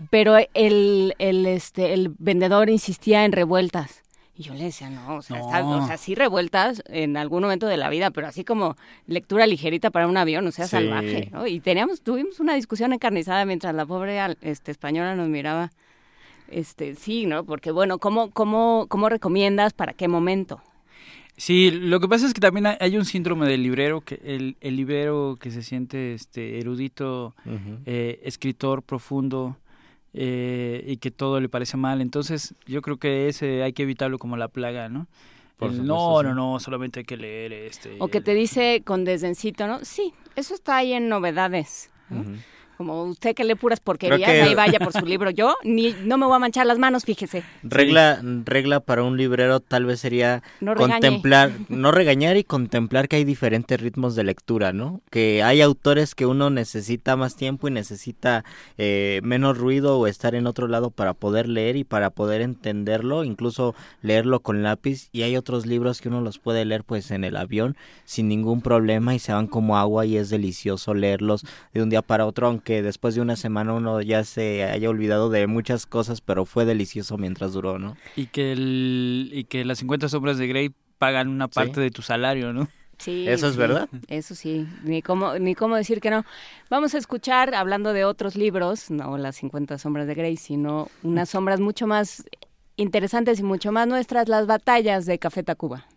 Pero el, el, este, el vendedor insistía en revueltas. Y yo le decía, no, o sea, o sea, sí revueltas en algún momento de la vida, pero así como lectura ligerita para un avión, o sea, salvaje, ¿no? Y teníamos, tuvimos una discusión encarnizada mientras la pobre este, española nos miraba. Este, sí, ¿no? Porque, bueno, ¿cómo, cómo, cómo recomiendas para qué momento? Sí, lo que pasa es que también hay un síndrome del librero, que el, el librero que se siente este erudito, eh, escritor profundo, eh, y que todo le parece mal. Entonces, yo creo que ese hay que evitarlo como la plaga, ¿no? no, no, no, solamente hay que leer este. O que te dice con desdencito, ¿no? Sí, eso está ahí en novedades como usted que lee puras porquerías, ahí vaya por [laughs] su libro. Yo ni no me voy a manchar las manos, fíjese. Regla, regla para un librero tal vez sería contemplar, no regañar y contemplar que hay diferentes ritmos de lectura, ¿no? Que hay autores que uno necesita más tiempo y necesita eh, menos ruido o estar en otro lado para poder leer y para poder entenderlo, incluso leerlo con lápiz. Y hay otros libros que uno los puede leer pues en el avión sin ningún problema y se van como agua y es delicioso leerlos de un día para otro, aunque que después de una semana uno ya se haya olvidado de muchas cosas, pero fue delicioso mientras duró, ¿no? Y que, el, y que las 50 sombras de Grey pagan una parte de tu salario, ¿no? Sí, eso es verdad. Eso sí, ni cómo, ni cómo decir que no. Vamos a escuchar, hablando de otros libros, no las 50 sombras de Grey, sino unas sombras mucho más interesantes y mucho más nuestras, las batallas de Café Tacuba.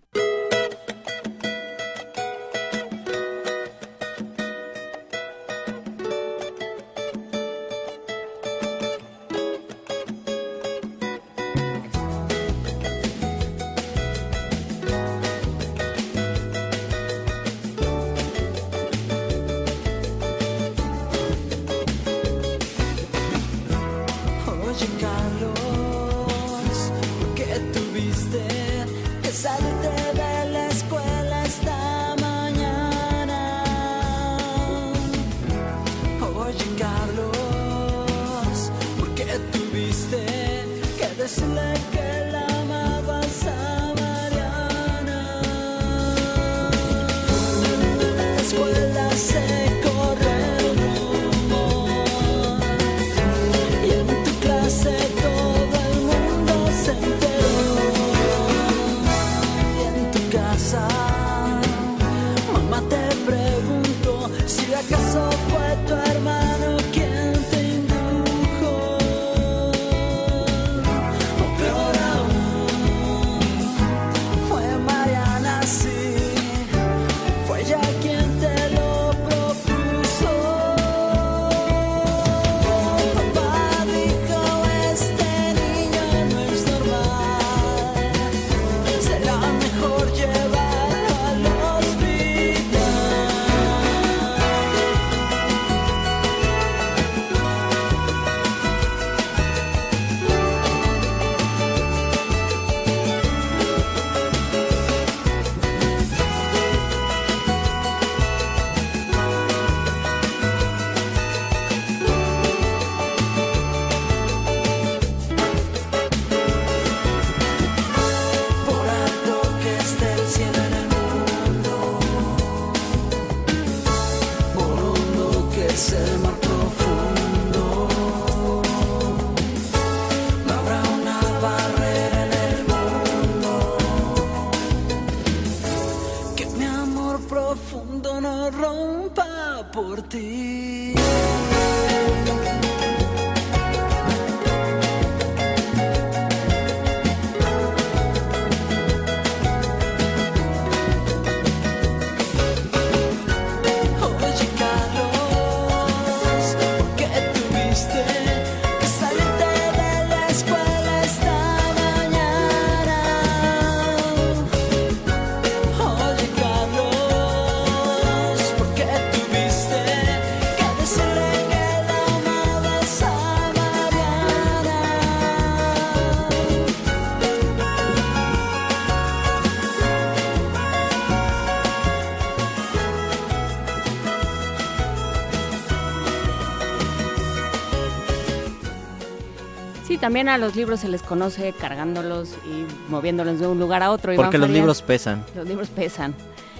También a los libros se les conoce cargándolos y moviéndolos de un lugar a otro. Porque los libros pesan. Los libros pesan.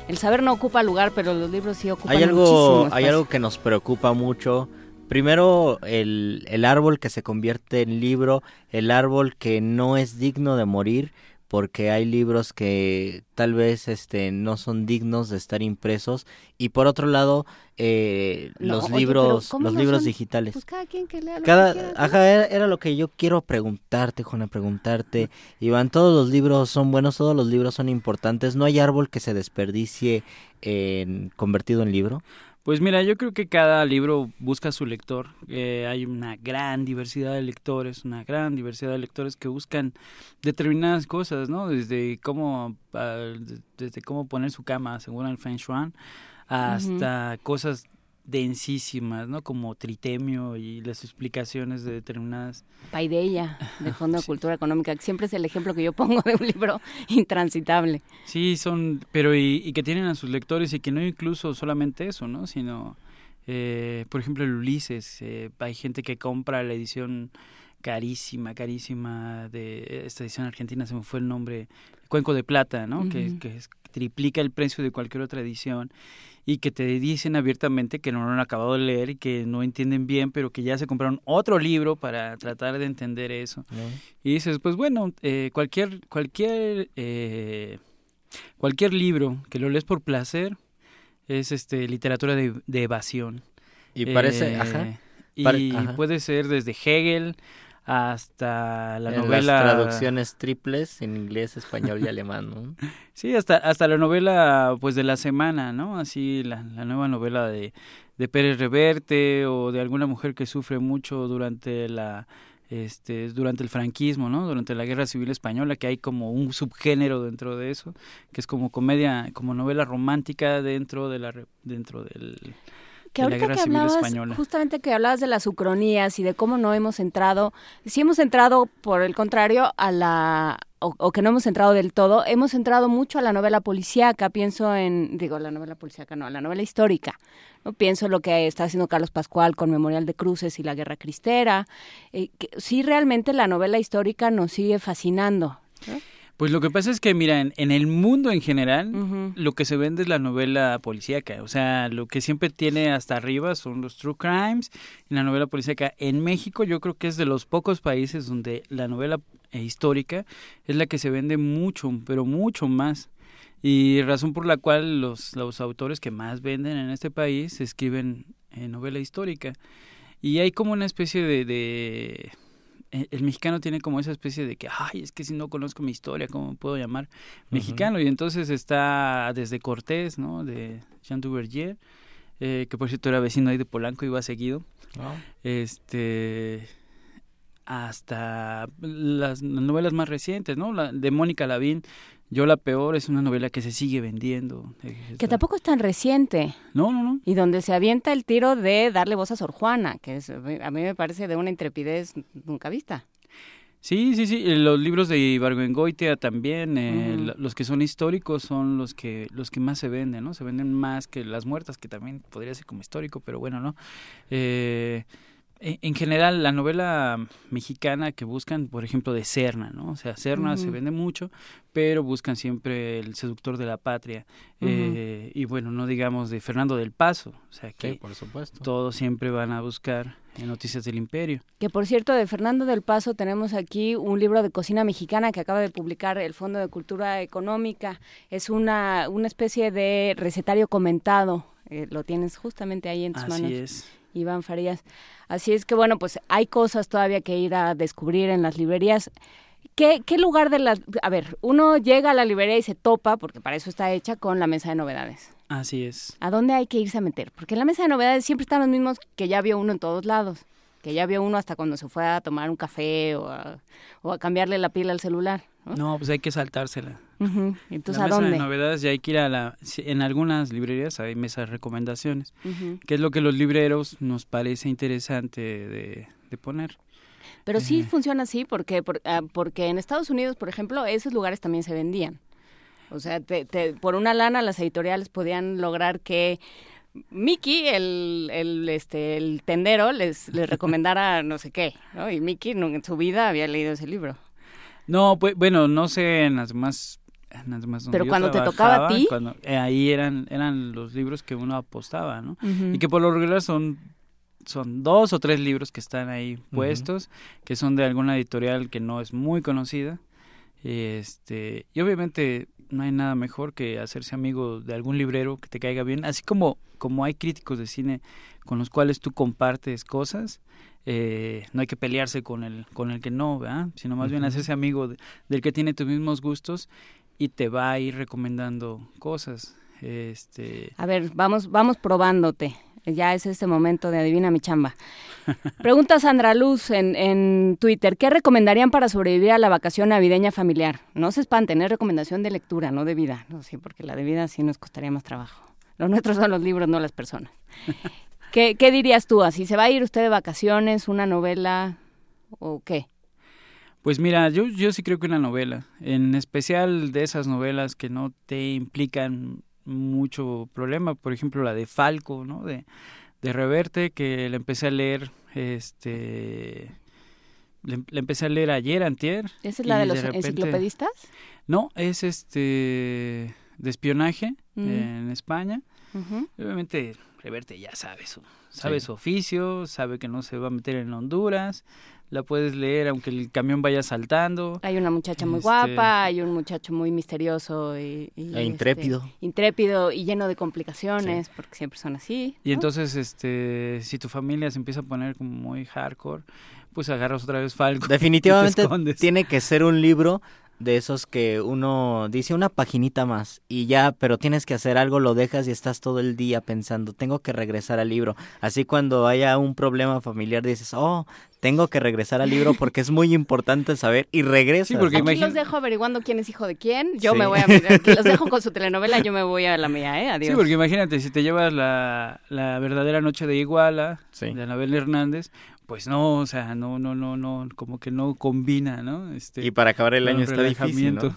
El saber no ocupa lugar, pero los libros sí ocupan hay algo, Hay algo que nos preocupa mucho. Primero, el, el árbol que se convierte en libro, el árbol que no es digno de morir porque hay libros que tal vez este no son dignos de estar impresos y por otro lado eh, los libros los libros digitales. Pues cada quien que lea lo cada que ajá era, lo que yo quiero preguntarte Juana preguntarte. Iván todos los libros son buenos todos los libros son importantes. No hay árbol que se desperdicie en convertido en libro pues mira, yo creo que cada libro busca a su lector. Eh, hay una gran diversidad de lectores, una gran diversidad de lectores que buscan determinadas cosas, ¿no? Desde cómo, ah, desde cómo poner su cama según el Feng Shui hasta cosas densísimas, ¿no? Como tritemio y las explicaciones de determinadas... Paideia, del [laughs] Fondo de Cultura Económica, que siempre es el ejemplo que yo pongo de un libro [laughs] intransitable. Sí, son, pero y, que tienen a sus lectores y que no incluso solamente eso, ¿no? Sino, eh, por ejemplo, el Ulises, eh, hay gente que compra la edición carísima, carísima de esta edición argentina, se me fue el nombre, Cuenco de Plata, ¿no? que, que triplica el precio de cualquier otra edición y que te dicen abiertamente que no lo han acabado de leer y que no entienden bien, pero que ya se compraron otro libro para tratar de entender eso. Y dices, pues bueno, eh, cualquier, cualquier, eh, cualquier libro que lo lees por placer es este literatura de, evasión. Y parece, ajá. Y puede ser desde Hegel hasta la novela... Las traducciones triples en inglés, español y alemán, ¿no? [laughs] Sí, hasta, hasta la novela pues de la semana, ¿no? Así la, la nueva novela de, de Pérez Reverte o de alguna mujer que sufre mucho durante la este durante el franquismo, ¿no? Durante la Guerra Civil española, que hay como un subgénero dentro de eso, que es como comedia, como novela romántica dentro de la dentro del que ahorita que hablabas, justamente que hablabas de las ucronías y de cómo no hemos entrado, si hemos entrado por el contrario a la o, que no hemos entrado del todo, hemos entrado mucho a la novela policíaca, pienso en, digo, la novela policíaca, no, a la novela histórica, ¿no? Pienso en lo que está haciendo Carlos Pascual con Memorial de Cruces y la Guerra Cristera, eh, que sí realmente la novela histórica nos sigue fascinando, pues lo que pasa es que, mira, en, el mundo en general, lo que se vende es la novela policíaca. O sea, lo que siempre tiene hasta arriba son los true crimes y la novela policíaca. En México yo creo que es de los pocos países donde la novela eh, histórica es la que se vende mucho, pero mucho más. Y razón por la cual los, los autores que más venden en este país escriben eh, novela histórica. Y hay como una especie de el mexicano tiene como esa especie de que, ay, es que si no conozco mi historia, ¿cómo puedo llamar mexicano? Y entonces está desde Cortés, ¿no? De Jean Duvergier, eh, que por cierto era vecino ahí de Polanco, iba seguido. Ah. Este hasta las novelas más recientes, ¿no? La de Mónica Lavín, yo la peor es una novela que se sigue vendiendo. Que tampoco es tan reciente. No, no, no. Y donde se avienta el tiro de darle voz a Sor Juana, que es, a mí me parece de una intrepidez nunca vista. Sí, sí, sí. Los libros de Ibargüengoitia también, eh, los que son históricos son los que los que más se venden, ¿no? Se venden más que las muertas, que también podría ser como histórico, pero bueno, ¿no? Eh, en general, la novela mexicana que buscan, por ejemplo, de Serna, ¿no? O sea, Serna se vende mucho, pero buscan siempre el seductor de la patria. eh, y bueno, no digamos de Fernando del Paso, o sea que por supuesto. todos siempre van a buscar en Noticias del Imperio. Que por cierto, de Fernando del Paso tenemos aquí un libro de cocina mexicana que acaba de publicar el Fondo de Cultura Económica. Es una, una especie de recetario comentado. Eh, lo tienes justamente ahí en tus manos. Así es. Iván Farías. Así es que bueno, pues hay cosas todavía que ir a descubrir en las librerías. ¿Qué, ¿Qué lugar de las... A ver, uno llega a la librería y se topa, porque para eso está hecha, con la mesa de novedades. Así es. ¿A dónde hay que irse a meter? Porque en la mesa de novedades siempre están los mismos que ya vio uno en todos lados. Que ya vio uno hasta cuando se fue a tomar un café o a, o a cambiarle la pila al celular. No, pues hay que saltársela. Entonces, la ¿a dónde? de novedades ya hay que ir a la... En algunas librerías hay mesas de recomendaciones, que es lo que los libreros nos parece interesante de, poner. Pero sí funciona así porque, ah, porque en Estados Unidos, por ejemplo, esos lugares también se vendían. O sea, por una lana las editoriales podían lograr que Mickey, el, el, este, el tendero, les, les [laughs] recomendara no sé qué, ¿no? Y Mickey en su vida había leído ese libro. No, pues bueno, no sé en las demás... [laughs] Pero cuando te tocaba a ti... Cuando, eh, ahí eran, eran los libros que uno apostaba, ¿no? Y que por lo regular son son dos o tres libros que están ahí puestos, que son de alguna editorial que no es muy conocida. Este, y obviamente no hay nada mejor que hacerse amigo de algún librero que te caiga bien, así como, como hay críticos de cine con los cuales tú compartes cosas, eh, no hay que pelearse con el, con el que no, ¿verdad? sino más bien hacerse amigo del que tiene tus mismos gustos y te va a ir recomendando cosas. Este... A ver, vamos, vamos probándote. Ya es este momento de adivina mi chamba. [laughs] Pregunta Sandra Luz en, en Twitter, ¿qué recomendarían para sobrevivir a la vacación navideña familiar? No se espanten, es recomendación de lectura, no de vida. No, sí, porque la de vida sí nos costaría más trabajo. Los nuestros son los libros, no las personas. [laughs] ¿Qué, ¿Qué dirías tú? ¿Así se va a ir usted de vacaciones, una novela o qué? Pues mira, yo, yo sí creo que una novela, en especial de esas novelas que no te implican mucho problema, por ejemplo la de Falco, ¿no? De, de Reverte, que la empecé a leer, este, la empecé a leer ayer, antier. ¿Esa es la de los enciclopedistas? No, es este, de espionaje en España. Obviamente Reverte ya sabe su, sabe su oficio, sabe que no se va a meter en Honduras, la puedes leer aunque el camión vaya saltando. Hay una muchacha muy este, guapa, hay un muchacho muy misterioso y, e este, intrépido. intrépido y lleno de complicaciones, porque siempre son así. Y entonces, este, si tu familia se empieza a poner como muy hardcore, pues agarras otra vez Falco. [laughs] Definitivamente tiene que ser un libro de esos que uno dice una paginita más y ya, pero tienes que hacer algo, lo dejas y estás todo el día pensando, tengo que regresar al libro. Así cuando haya un problema familiar dices, oh, tengo que regresar al libro porque es muy importante saber y regresas. Sí, porque Aquí los dejo averiguando quién es hijo de quién. Yo me voy a aquí los dejo con su telenovela, yo me voy a la mía, ¿eh? Adiós. Sí, porque imagínate, si te llevas la, la verdadera noche de Iguala de Anabel Hernández, pues no, o sea, no, no, no, no, como que no combina, ¿no? Este, y para acabar el año está difícil, ¿no?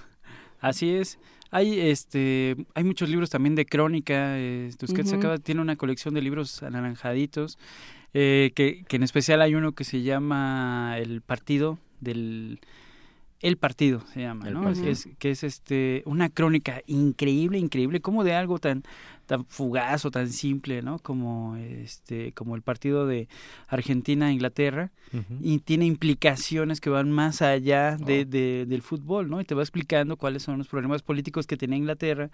Así es. Hay, este, hay muchos libros también de crónica. Eh, Tusquets acaba, tiene una colección de libros anaranjaditos, eh, que, que en especial hay uno que se llama El Partido del el partido se llama, ¿no? Es, que es este una crónica increíble, increíble, como de algo tan tan fugaz o tan simple, ¿no? Como este como el partido de Argentina Inglaterra y tiene implicaciones que van más allá de, oh. de, del fútbol, ¿no? Y te va explicando cuáles son los problemas políticos que tenía Inglaterra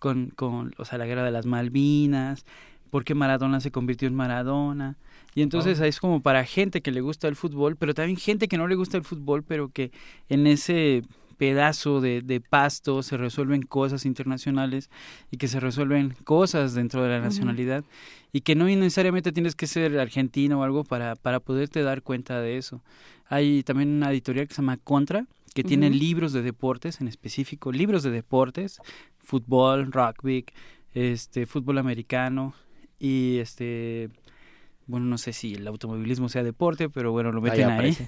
con con o sea, la guerra de las Malvinas, por qué Maradona se convirtió en Maradona. Y entonces es como para gente que le gusta el fútbol, pero también gente que no le gusta el fútbol, pero que en ese pedazo de, de pasto se resuelven cosas internacionales y que se resuelven cosas dentro de la nacionalidad y que no necesariamente tienes que ser argentino o algo para, para poderte dar cuenta de eso. Hay también una editorial que se llama Contra, que tiene libros de deportes en específico, libros de deportes, fútbol, rugby, este, fútbol americano y este bueno, no sé si el automovilismo sea deporte, pero bueno, lo meten ahí. [laughs]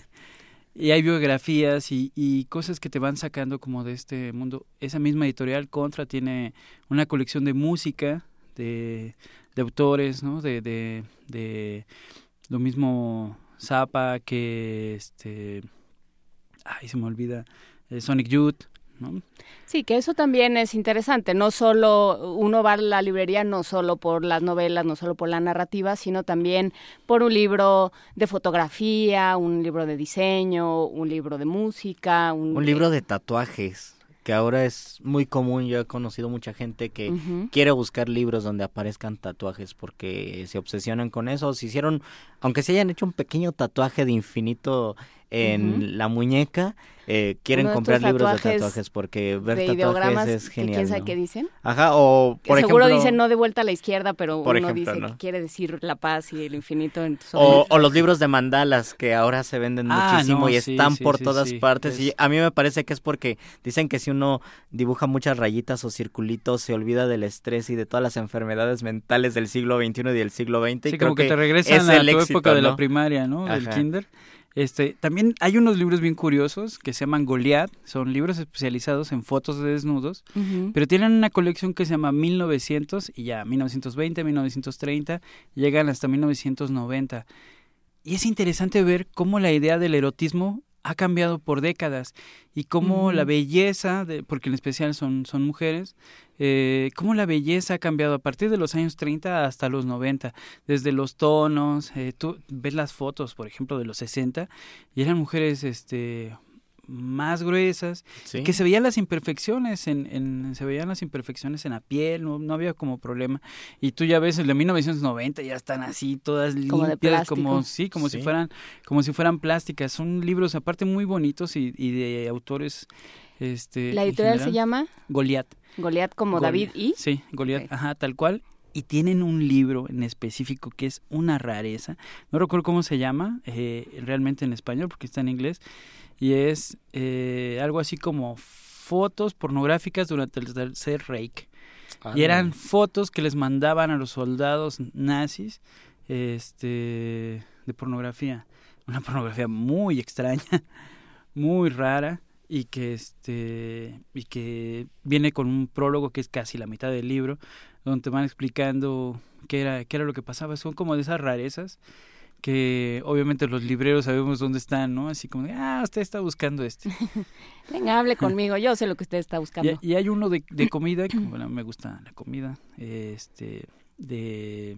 Y hay biografías y, y, cosas que te van sacando como de este mundo. Esa misma editorial, Contra, tiene una colección de música, de, de autores, ¿no? De, de, de lo mismo Zappa que, este, ay, se me olvida, eh, Sonic Youth, Sí, que eso también es interesante. No solo uno va a la librería no solo por las novelas, no solo por la narrativa, sino también por un libro de fotografía, un libro de diseño, un libro de música, un, libro de tatuajes que ahora es muy común. Yo he conocido mucha gente que quiere buscar libros donde aparezcan tatuajes porque se obsesionan con eso. Se hicieron, aunque se hayan hecho un pequeño tatuaje de infinito en la muñeca, eh, quieren comprar libros de tatuajes porque ver tatuajes es genial. ¿Quién sabe qué dicen? Ajá, o por ejemplo... Seguro dicen no de vuelta a la izquierda, pero uno dice que quiere decir la paz y el infinito. En o, o, los libros de mandalas que ahora se venden ah, muchísimo y están por todas partes. Y a mí me parece que es porque dicen que si uno dibuja muchas rayitas o circulitos se olvida del estrés y de todas las enfermedades mentales del siglo XXI y del siglo XX. Sí, como que, te regresan a la época de la primaria, ¿no? Del kinder Este, también hay unos libros bien curiosos que se llaman Goliath, son libros especializados en fotos de desnudos, pero tienen una colección que se llama 1900 y ya 1920, 1930, llegan hasta 1990. Y es interesante ver cómo la idea del erotismo ha cambiado por décadas y cómo la belleza, de, porque en especial son, son mujeres, eh, cómo la belleza ha cambiado a partir de los años 30 hasta los 90, desde los tonos, eh, tú ves las fotos, por ejemplo, de los 60 y eran mujeres este más gruesas, que se veían las imperfecciones en, en, se veían las imperfecciones en la piel, no, no había como problema. Y tú ya ves el de 1990 ya están así todas limpias, como sí, como si fueran como si fueran plásticas. Son libros aparte muy bonitos y, y de autores este La editorial se llama Goliat. Goliat como David y Sí, Goliat, ajá, tal cual y tienen un libro en específico que es una rareza. No recuerdo cómo se llama eh, realmente en español porque está en inglés y es eh, algo así como fotos pornográficas durante el tercer Reich. y eran fotos que les mandaban a los soldados nazis este, de pornografía. Una pornografía muy extraña, [laughs] muy rara y que este y que viene con un prólogo que es casi la mitad del libro donde te van explicando qué era qué era lo que pasaba son como de esas rarezas que obviamente los libreros sabemos dónde están, ¿no? Así como, ah, usted está buscando este. [laughs] Venga, hable conmigo, yo sé lo que usted está buscando. Y, hay uno de, de [laughs] comida, que bueno, me gusta la comida, este, de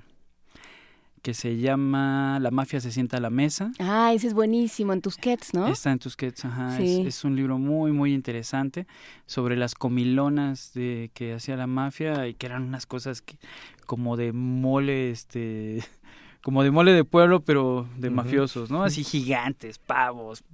que se llama La mafia se sienta a la mesa. Ah, ese es buenísimo, en Tusquets, ¿no? Está en Tusquets, ajá. Es, es, un libro muy, muy interesante sobre las comilonas de que hacía la mafia y que eran unas cosas que, como de mole, este [laughs] como de mole de pueblo, pero de mafiosos, ¿no? Así [laughs] gigantes, pavos,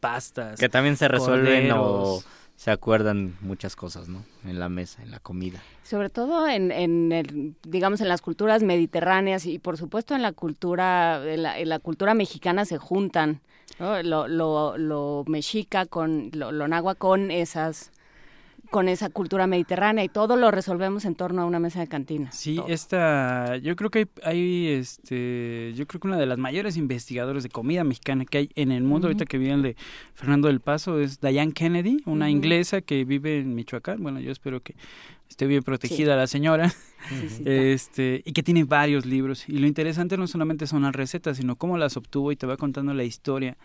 pastas. Que también se resuelven o se acuerdan muchas cosas, ¿no? En la mesa, en la comida. Sobre todo en, en el, digamos, en las culturas mediterráneas y por supuesto en la cultura, en la, cultura mexicana se juntan. Lo, lo, lo mexica con, lo, lo náhuatl con esas con esa cultura mediterránea y todo lo resolvemos en torno a una mesa de cantina. Sí, esta, yo creo que hay, este, yo creo que una de las mayores investigadores de comida mexicana que hay en el mundo, ahorita que viene el de Fernando del Paso, es Diane Kennedy, una inglesa que vive en Michoacán. Bueno, yo espero que esté bien protegida la señora, este, y que tiene varios libros. Y lo interesante no solamente son las recetas, sino cómo las obtuvo y te va contando la historia.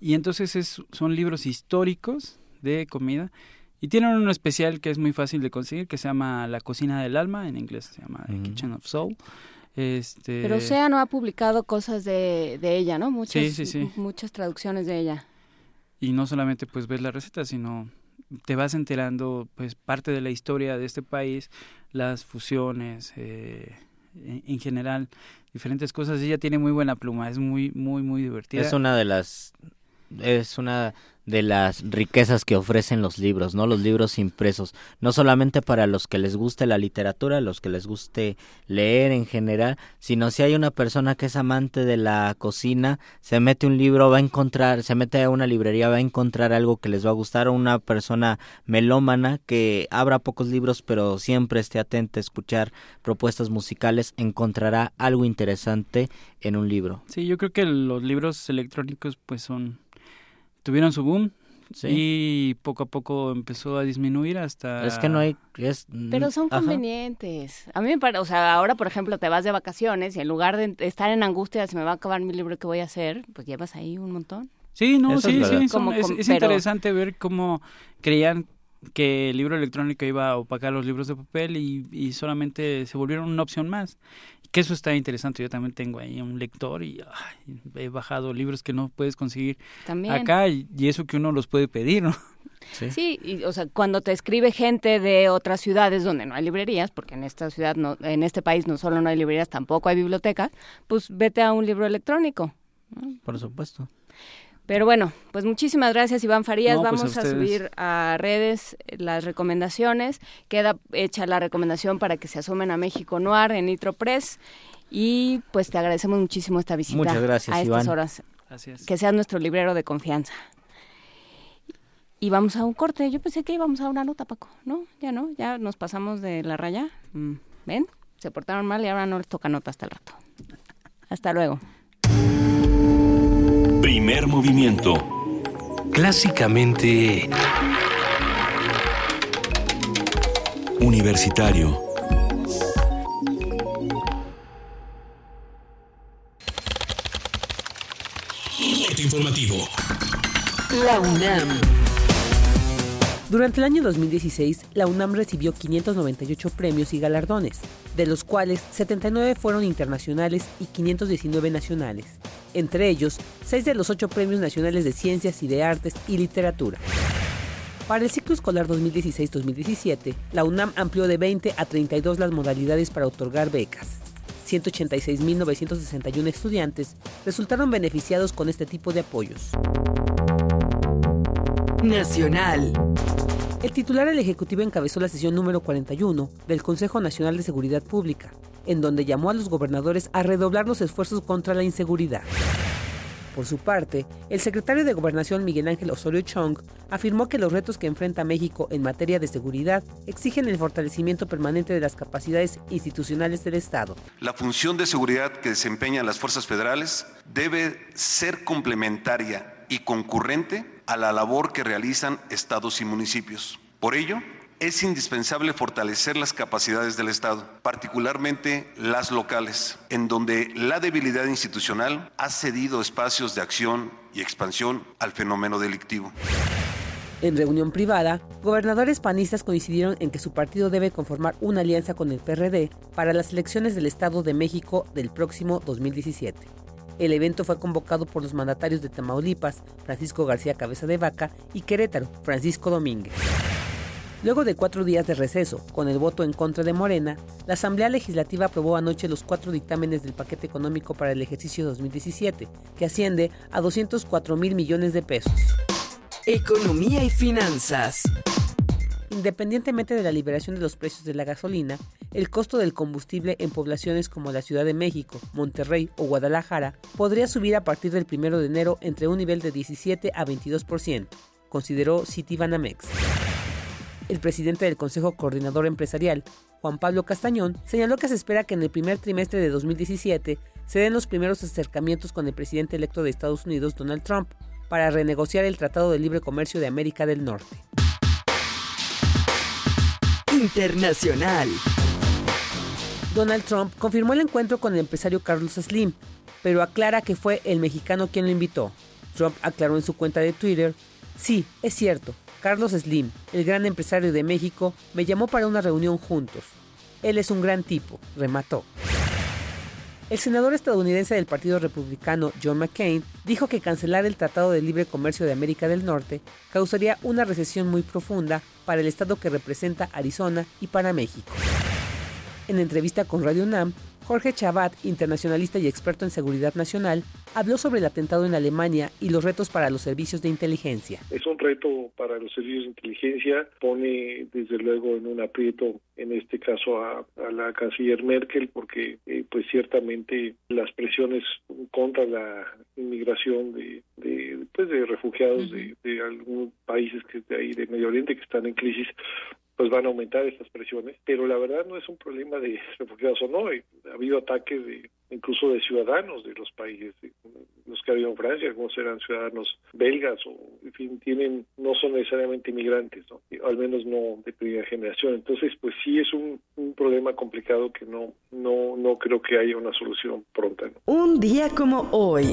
Y entonces es, son libros históricos de comida y tienen uno especial que es muy fácil de conseguir, que se llama La Cocina del Alma, en inglés se llama The Kitchen of Soul. Este... Pero Sea no ha publicado cosas de, de ella, ¿no? Muchas, sí, sí, sí. muchas traducciones de ella. Y no solamente pues ves la receta, sino te vas enterando pues parte de la historia de este país, las fusiones, eh, en, general, diferentes cosas. Ella tiene muy buena pluma, es muy, muy, muy divertida. Es una de las es una de las riquezas que ofrecen los libros, ¿no? Los libros impresos, no solamente para los que les guste la literatura, los que les guste leer en general, sino si hay una persona que es amante de la cocina, se mete un libro, va a encontrar, se mete a una librería, va a encontrar algo que les va a gustar, o una persona melómana que abra pocos libros, pero siempre esté atenta a escuchar propuestas musicales, encontrará algo interesante en un libro. Sí, yo creo que los libros electrónicos pues son tuvieron su boom y poco a poco empezó a disminuir hasta... Es que no hay... Pero son convenientes. A mí me parece, o sea, ahora por ejemplo te vas de vacaciones y en lugar de estar en angustia, se me va a acabar mi libro que voy a hacer, pues llevas ahí un montón. Sí, no, sí, sí, es, interesante ver cómo creían que el libro electrónico iba a opacar los libros de papel y, y solamente se volvieron una opción más que eso está interesante. Yo también tengo ahí un lector y he bajado libros que no puedes conseguir acá y, eso que uno los puede pedir, ¿no? [laughs] Sí, y, o sea, cuando te escribe gente de otras ciudades donde no hay librerías, porque en esta ciudad, no, en este país no solo no hay librerías, tampoco hay bibliotecas, pues vete a un libro electrónico. Por supuesto. Pero bueno, pues muchísimas gracias Iván Farías. Pues Vamos a, subir a redes las recomendaciones. Queda hecha la recomendación para que se asomen a México Noir en Nitro Press. Y pues te agradecemos muchísimo esta visita. Muchas gracias, a estas horas. Gracias. Que seas nuestro librero de confianza. Y vamos a un corte. Yo pensé que íbamos a una nota, Paco. No, ya no, ya nos pasamos de la raya. Mm, ¿Ven? Se portaron mal y ahora no les toca nota hasta el rato. Hasta luego. Primer movimiento. Clásicamente... Universitario. informativo. La UNAM. Durante el año 2016, la UNAM recibió 598 premios y galardones, de los cuales 79 fueron internacionales y 519 nacionales. Entre ellos, 6 de los 8 premios nacionales de ciencias y de artes y literatura. Para el ciclo escolar 2016-2017, la UNAM amplió de 20 a 32 las modalidades para otorgar becas. 186.961 estudiantes resultaron beneficiados con este tipo de apoyos. Nacional. El titular del Ejecutivo encabezó la sesión número 41 del Consejo Nacional de Seguridad Pública, en donde llamó a los gobernadores a redoblar los esfuerzos contra la inseguridad. Por su parte, el secretario de Gobernación Miguel Ángel Osorio Chong afirmó que los retos que enfrenta México en materia de seguridad exigen el fortalecimiento permanente de las capacidades institucionales del Estado. La función de seguridad que desempeñan las fuerzas federales debe ser complementaria y concurrente a la labor que realizan estados y municipios. Por ello, es indispensable fortalecer las capacidades del Estado, particularmente las locales, en donde la debilidad institucional ha cedido espacios de acción y expansión al fenómeno delictivo. En reunión privada, gobernadores panistas coincidieron en que su partido debe conformar una alianza con el PRD para las elecciones del Estado de México del próximo 2017. El evento fue convocado por los mandatarios de Tamaulipas, Francisco García Cabeza de Vaca, y Querétaro, Francisco Domínguez. Luego de cuatro días de receso, con el voto en contra de Morena, la Asamblea Legislativa aprobó anoche los cuatro dictámenes del paquete económico para el ejercicio 2017, que asciende a 204 mil millones de pesos. Economía y finanzas. Independientemente de la liberación de los precios de la gasolina, el costo del combustible en poblaciones como la Ciudad de México, Monterrey o Guadalajara podría subir a partir del 1 de enero entre un nivel de 17 a 22%, consideró Citibanamex. El presidente del Consejo Coordinador Empresarial, Juan Pablo Castañón, señaló que se espera que en el primer trimestre de 2017 se den los primeros acercamientos con el presidente electo de Estados Unidos, Donald Trump, para renegociar el Tratado de Libre Comercio de América del Norte. Internacional. Donald Trump confirmó el encuentro con el empresario Carlos Slim, pero aclara que fue el mexicano quien lo invitó. Trump aclaró en su cuenta de Twitter, sí, es cierto, Carlos Slim, el gran empresario de México, me llamó para una reunión juntos. Él es un gran tipo, remató. El senador estadounidense del Partido Republicano, John McCain, dijo que cancelar el Tratado de Libre Comercio de América del Norte causaría una recesión muy profunda para el estado que representa Arizona y para México. En entrevista con Radio UNAM, Jorge Chabat, internacionalista y experto en seguridad nacional, habló sobre el atentado en Alemania y los retos para los servicios de inteligencia. Es un reto para los servicios de inteligencia, pone desde luego en un aprieto, en este caso a, la canciller Merkel, porque eh, pues ciertamente las presiones contra la inmigración de, pues de refugiados de, de algunos países que de ahí de Medio Oriente que están en crisis pues van a aumentar estas presiones, pero la verdad no es un problema de [laughs] refugiados o no, ha habido ataques de incluso de ciudadanos de los países, los que ha habido en Francia, algunos eran ciudadanos belgas o, en fin, tienen, no son necesariamente inmigrantes, ¿no? al menos no de primera generación. Entonces, pues sí es un, problema complicado que no, no, no creo que haya una solución pronta. Un día como hoy.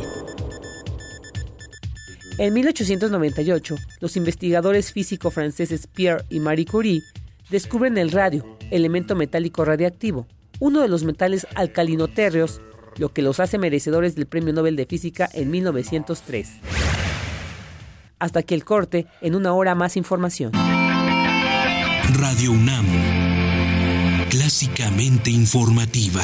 En 1898, los investigadores físicos franceses Pierre y Marie Curie descubren el radio, elemento metálico radiactivo, uno de los metales alcalinotérreos, lo que los hace merecedores del Premio Nobel de Física en 1903. Hasta que el corte, en una hora más información. Radio UNAM, clásicamente informativa.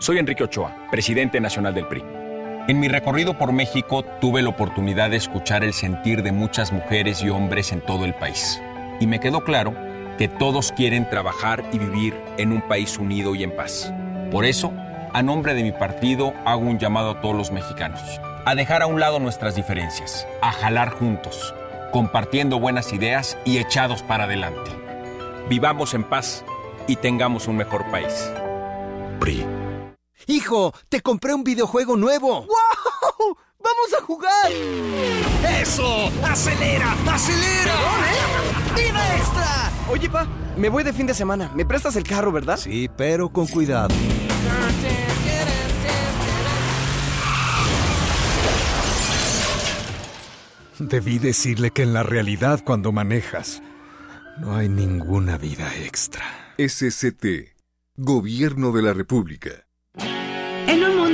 Soy Enrique Ochoa, presidente nacional del PRI. En mi recorrido por México tuve la oportunidad de escuchar el sentir de muchas mujeres y hombres en todo el país. Y me quedó claro que todos quieren trabajar y vivir en un país unido y en paz. Por eso, a nombre de mi partido, hago un llamado a todos los mexicanos a dejar a un lado nuestras diferencias, a jalar juntos, compartiendo buenas ideas y echados para adelante. Vivamos en paz y tengamos un mejor país. PRI. Hijo, te compré un videojuego nuevo. ¡Wow! ¡Vamos a jugar! ¡Eso! ¡Acelera! ¡Acelera! ¡Vida extra! Oye, pa, me voy de fin de semana. ¿Me prestas el carro, verdad? Sí, pero con cuidado. Debí decirle que en la realidad cuando manejas no hay ninguna vida extra. SCT, Gobierno de la República.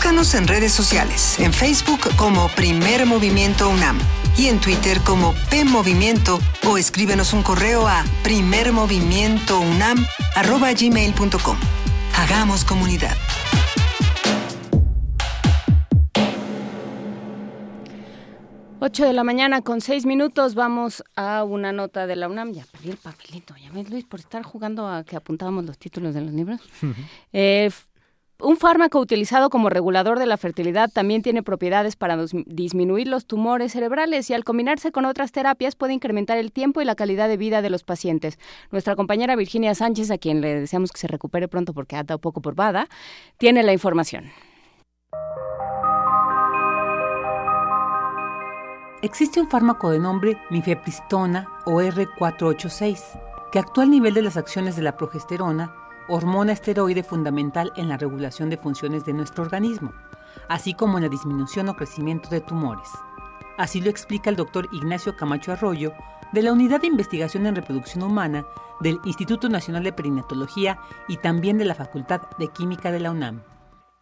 Búscanos en redes sociales, en Facebook como Primer Movimiento UNAM y en Twitter como P Movimiento o escríbenos un correo a primermovimientounam@gmail.com. Hagamos comunidad. 8 de la mañana con 6 minutos vamos a una nota de la UNAM. Ya perdí el papelito, ya ves Luis, por estar jugando a que apuntábamos los títulos de los libros. eh, un fármaco utilizado como regulador de la fertilidad también tiene propiedades para disminuir los tumores cerebrales y al combinarse con otras terapias puede incrementar el tiempo y la calidad de vida de los pacientes. Nuestra compañera Virginia Sánchez, a quien le deseamos que se recupere pronto porque ha estado poco por bada, tiene la información. Existe un fármaco de nombre mifepristona o R486 que actúa al nivel de las acciones de la progesterona, hormona esteroide fundamental en la regulación de funciones de nuestro organismo, así como en la disminución o crecimiento de tumores. Así lo explica el doctor Ignacio Camacho Arroyo, de la Unidad de Investigación en Reproducción Humana del Instituto Nacional de Perinatología y también de la Facultad de Química de la UNAM.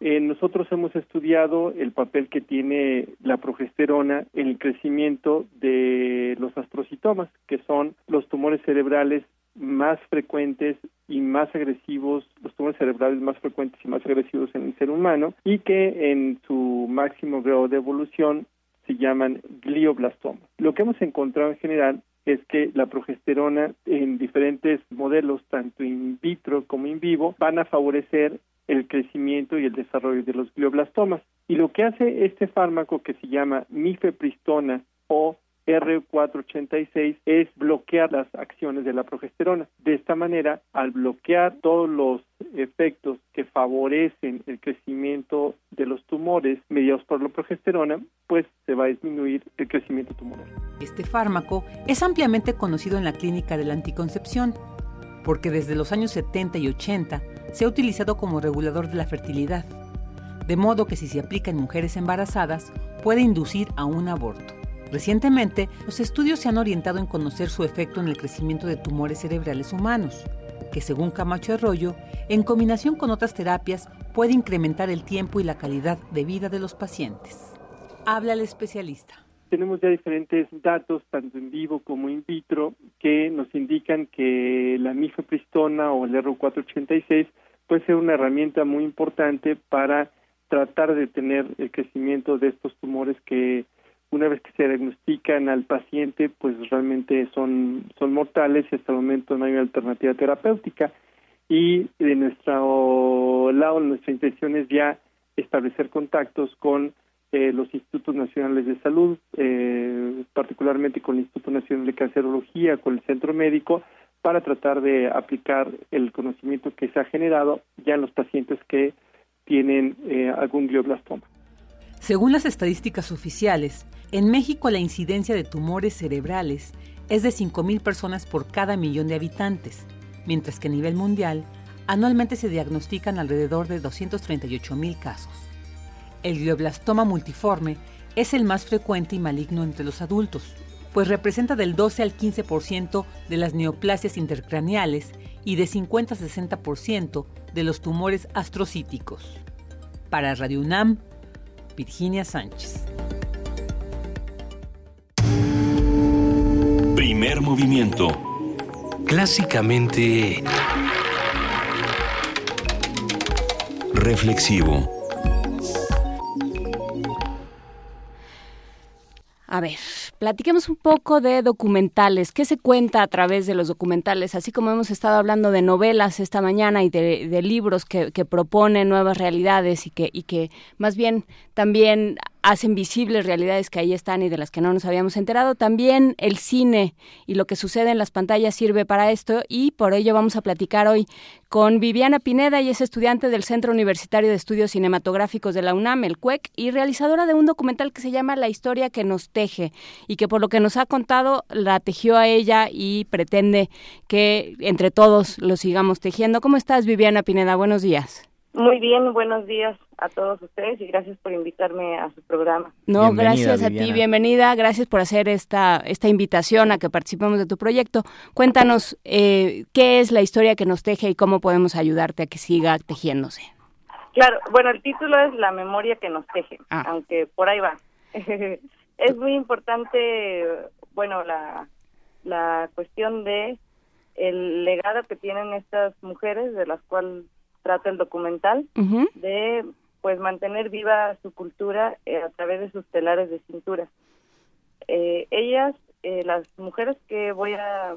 Eh, nosotros hemos estudiado el papel que tiene la progesterona en el crecimiento de los astrocitomas, que son los tumores cerebrales más frecuentes y más agresivos, los tumores cerebrales más frecuentes y más agresivos en el ser humano, y que en su máximo grado de evolución se llaman glioblastomas. Lo que hemos encontrado en general es que la progesterona en diferentes modelos, tanto in vitro como in vivo, van a favorecer el crecimiento y el desarrollo de los glioblastomas. Y lo que hace este fármaco que se llama mifepristona o R486 es bloquear las acciones de la progesterona. De esta manera, al bloquear todos los efectos que favorecen el crecimiento de los tumores mediados por la progesterona, pues se va a disminuir el crecimiento tumoral. Este fármaco es ampliamente conocido en la clínica de la anticoncepción porque desde los años 70 y 80 se ha utilizado como regulador de la fertilidad, de modo que si se aplica en mujeres embarazadas puede inducir a un aborto. Recientemente, los estudios se han orientado en conocer su efecto en el crecimiento de tumores cerebrales humanos, que según Camacho Arroyo, en combinación con otras terapias, puede incrementar el tiempo y la calidad de vida de los pacientes. Habla el especialista tenemos ya diferentes datos, tanto en vivo como in vitro, que nos indican que la mifepristona o el R486 puede ser una herramienta muy importante para tratar de tener el crecimiento de estos tumores que una vez que se diagnostican al paciente, pues realmente son, son mortales y hasta el momento no hay una alternativa terapéutica. Y de nuestro lado, nuestra intención es ya establecer contactos con eh, los institutos nacionales de salud, eh, particularmente con el Instituto Nacional de Cancerología, con el Centro Médico, para tratar de aplicar el conocimiento que se ha generado ya en los pacientes que tienen eh, algún glioblastoma. Según las estadísticas oficiales, en México la incidencia de tumores cerebrales es de 5.000 personas por cada millón de habitantes, mientras que a nivel mundial anualmente se diagnostican alrededor de 238.000 casos. El glioblastoma multiforme es el más frecuente y maligno entre los adultos, pues representa del 12 al 15% de las neoplasias intercraneales y de 50 a 60% de los tumores astrocíticos. Para Radio UNAM, Virginia Sánchez. Primer movimiento. Clásicamente... Reflexivo. A ver, platiquemos un poco de documentales. ¿Qué se cuenta a través de los documentales? Así como hemos estado hablando de novelas esta mañana y de, libros que, que, proponen nuevas realidades y que, y que más bien también hacen visibles realidades que ahí están y de las que no nos habíamos enterado. También el cine y lo que sucede en las pantallas sirve para esto y por ello vamos a platicar hoy con Viviana Pineda, y es estudiante del Centro Universitario de Estudios Cinematográficos de la UNAM, el CUEC, y realizadora de un documental que se llama La historia que nos teje y que por lo que nos ha contado la tejió a ella y pretende que entre todos lo sigamos tejiendo. ¿Cómo estás, Viviana Pineda? Buenos días. Muy bien, buenos días a todos ustedes y gracias por invitarme a su programa. No, gracias a ti, bienvenida, gracias por hacer esta, esta invitación a que participemos de tu proyecto. Cuéntanos eh, qué es la historia que nos teje y cómo podemos ayudarte a que siga tejiéndose. Claro, bueno, el título es La memoria que nos teje, ah. aunque por ahí va. [laughs] es muy importante, bueno, la, la cuestión de el legado que tienen estas mujeres, de las cuales trata el documental, de pues mantener viva su cultura eh, a través de sus telares de cintura. Eh, ellas, eh, las mujeres que voy a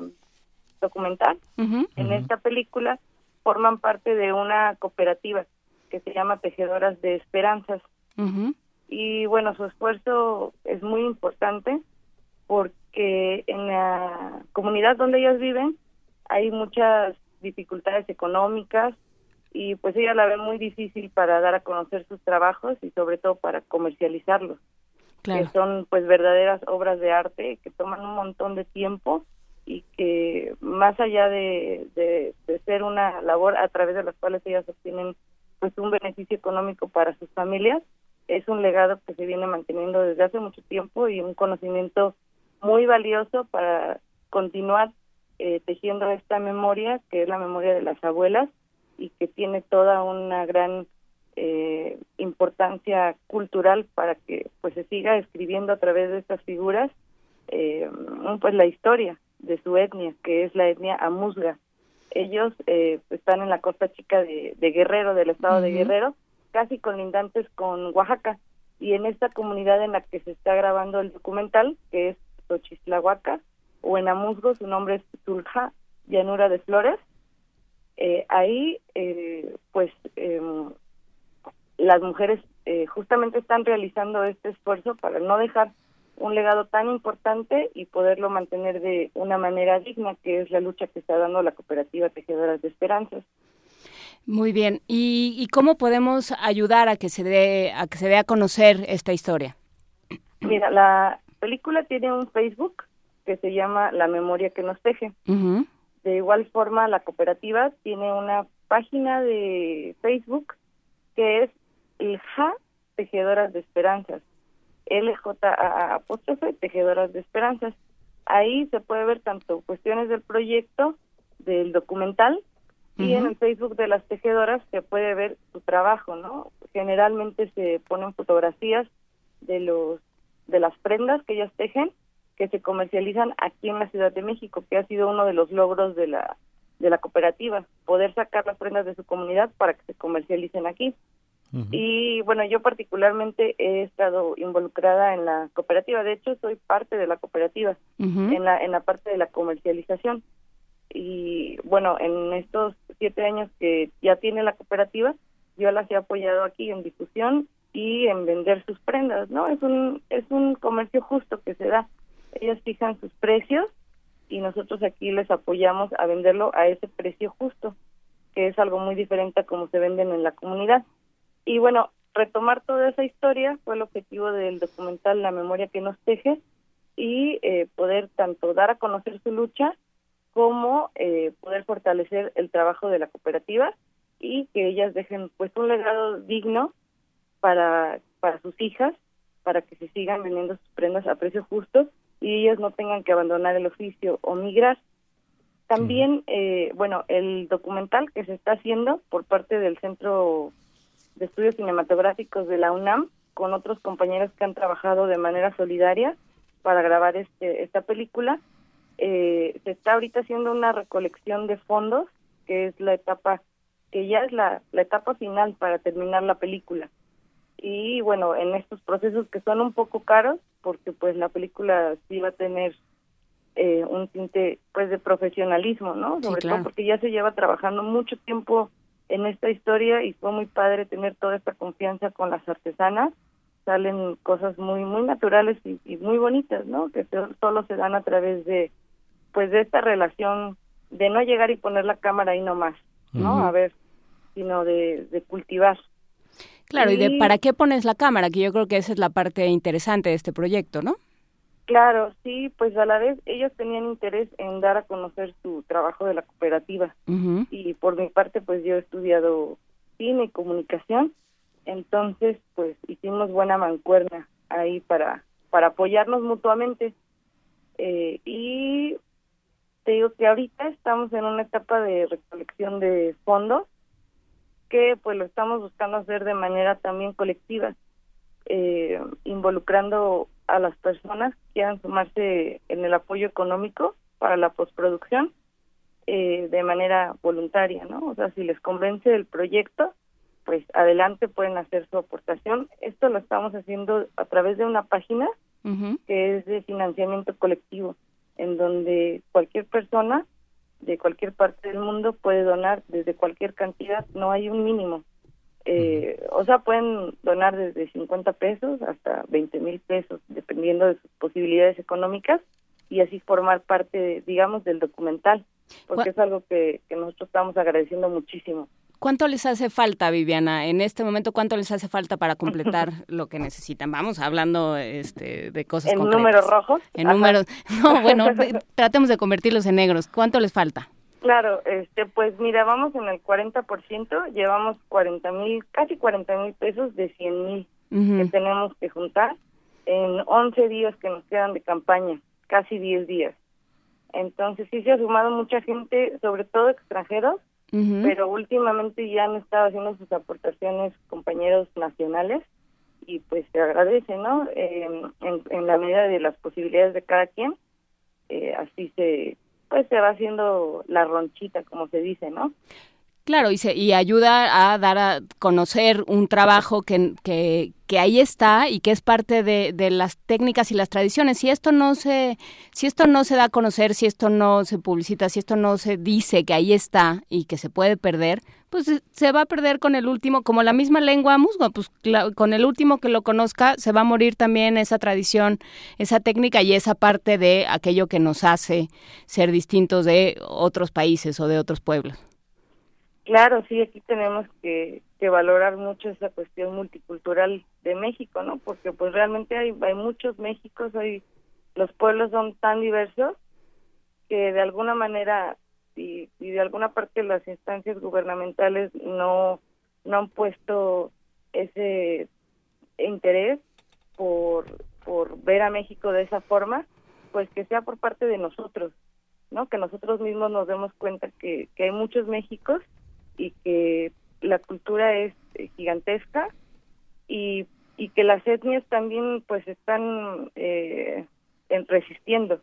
documentar en esta película, forman parte de una cooperativa que se llama Tejedoras de Esperanzas. Y bueno, su esfuerzo es muy importante porque en la comunidad donde ellas viven hay muchas dificultades económicas, y pues ella la ve muy difícil para dar a conocer sus trabajos y sobre todo para comercializarlos. Que son pues verdaderas obras de arte que toman un montón de tiempo y que más allá de, de, ser una labor a través de las cuales ellas obtienen pues un beneficio económico para sus familias, es un legado que se viene manteniendo desde hace mucho tiempo y un conocimiento muy valioso para continuar eh, tejiendo esta memoria, que es la memoria de las abuelas, y que tiene toda una gran eh, importancia cultural para que pues se siga escribiendo a través de estas figuras eh, pues la historia de su etnia que es la etnia amuzga. Ellos eh, están en la costa chica de, Guerrero del estado de Guerrero casi colindantes con Oaxaca. Y en esta comunidad en la que se está grabando el documental que es Xochislahuaca o en Amuzgo su nombre es Tulja llanura de flores eh, ahí eh, pues em, las mujeres eh, justamente están realizando este esfuerzo para no dejar un legado tan importante y poderlo mantener de una manera digna, que es la lucha que está dando la cooperativa Tejedoras de Esperanzas. Muy bien. ¿Y, ¿Y, cómo podemos ayudar a que se dé a que se dé a conocer esta historia? Mira, la película tiene un Facebook que se llama La memoria que nos teje. De igual forma, la cooperativa tiene una página de Facebook que es LJA Tejedoras de Esperanzas. LJ apóstrofe Tejedoras de Esperanzas. Ahí se puede ver tanto cuestiones del proyecto, del documental, y en el Facebook de las tejedoras se puede ver su trabajo, ¿no? Generalmente se ponen fotografías de los de las prendas que ellas tejen que se comercializan aquí en la Ciudad de México, que ha sido uno de los logros de la de la cooperativa, poder sacar las prendas de su comunidad para que se comercialicen aquí. Y bueno, yo particularmente he estado involucrada en la cooperativa, de hecho soy parte de la cooperativa en la en la parte de la comercialización. Y bueno, en estos siete años que ya tiene la cooperativa, yo las he apoyado aquí en difusión y en vender sus prendas, ¿no? Es un es un comercio justo que se da ellas fijan sus precios y nosotros aquí les apoyamos a venderlo a ese precio justo, que es algo muy diferente a cómo se venden en la comunidad. Y bueno, retomar toda esa historia fue el objetivo del documental La memoria que nos teje y eh, poder tanto dar a conocer su lucha como eh, poder fortalecer el trabajo de la cooperativa y que ellas dejen pues un legado digno para para sus hijas, para que se sigan vendiendo sus prendas a precio justo y ellas no tengan que abandonar el oficio o migrar. También, eh, bueno, el documental que se está haciendo por parte del Centro de Estudios Cinematográficos de la UNAM, con otros compañeros que han trabajado de manera solidaria para grabar este, esta película, eh, se está ahorita haciendo una recolección de fondos, que es la etapa, que ya es la, la etapa final para terminar la película. Y bueno, en estos procesos que son un poco caros, porque pues la película sí va a tener eh, un tinte pues de profesionalismo, ¿no? Sobre todo porque ya se lleva trabajando mucho tiempo en esta historia y fue muy padre tener toda esta confianza con las artesanas. Salen cosas muy muy naturales y, muy bonitas, ¿no? Que solo se dan a través de pues de esta relación de no llegar y poner la cámara ahí nomás, ¿no? A ver, sino de, de cultivar. Claro, y, y de para qué pones la cámara, que yo creo que esa es la parte interesante de este proyecto, ¿no? Claro, sí, pues a la vez ellos tenían interés en dar a conocer su trabajo de la cooperativa. Y por mi parte pues yo he estudiado cine y comunicación, entonces pues hicimos buena mancuerna ahí para para apoyarnos mutuamente. Eh, y te digo que ahorita estamos en una etapa de recolección de fondos que pues lo estamos buscando hacer de manera también colectiva, eh, involucrando a las personas que quieran sumarse en el apoyo económico para la postproducción eh, de manera voluntaria, ¿no? O sea, si les convence el proyecto, pues adelante pueden hacer su aportación. Esto lo estamos haciendo a través de una página que es de financiamiento colectivo, en donde cualquier persona de cualquier parte del mundo puede donar desde cualquier cantidad, no hay un mínimo. Eh, o sea, pueden donar desde 50 pesos hasta 20 mil pesos, dependiendo de sus posibilidades económicas, y así formar parte, digamos, del documental, porque es algo que, que nosotros estamos agradeciendo muchísimo. ¿Cuánto les hace falta, Viviana? En este momento, ¿cuánto les hace falta para completar [laughs] lo que necesitan? Vamos hablando este, de cosas ¿En concretas. números rojos? En números. No, bueno, [laughs] tratemos de convertirlos en negros. ¿Cuánto les falta? Claro, este, pues mira, vamos en el 40%, llevamos 40 mil, casi 40 mil pesos de 100 mil que tenemos que juntar en 11 días que nos quedan de campaña, casi 10 días. Entonces sí se ha sumado mucha gente, sobre todo extranjeros, pero últimamente ya han estado haciendo sus aportaciones compañeros nacionales y pues se agradece, ¿no? en, en, la medida de las posibilidades de cada quien, eh, así se pues se va haciendo la ronchita, como se dice, ¿no? Claro, y, se, y ayuda a dar a conocer un trabajo que, que, que ahí está y que es parte de, las técnicas y las tradiciones. Si esto no se, si esto no se da a conocer, si esto no se publicita, si esto no se dice que ahí está y que se puede perder, pues se va a perder con el último, como la misma lengua musgo, pues con el último que lo conozca se va a morir también esa tradición, esa técnica y esa parte de aquello que nos hace ser distintos de otros países o de otros pueblos. Claro, sí, aquí tenemos que, que, valorar mucho esa cuestión multicultural de México, ¿no? Porque pues realmente hay, hay muchos Méxicos, hay, los pueblos son tan diversos que de alguna manera y, y de alguna parte las instancias gubernamentales no, no han puesto ese interés por, por ver a México de esa forma, pues que sea por parte de nosotros, ¿no? Que nosotros mismos nos demos cuenta que, que hay muchos Méxicos y que la cultura es eh, gigantesca y, y que las etnias también pues están eh, resistiendo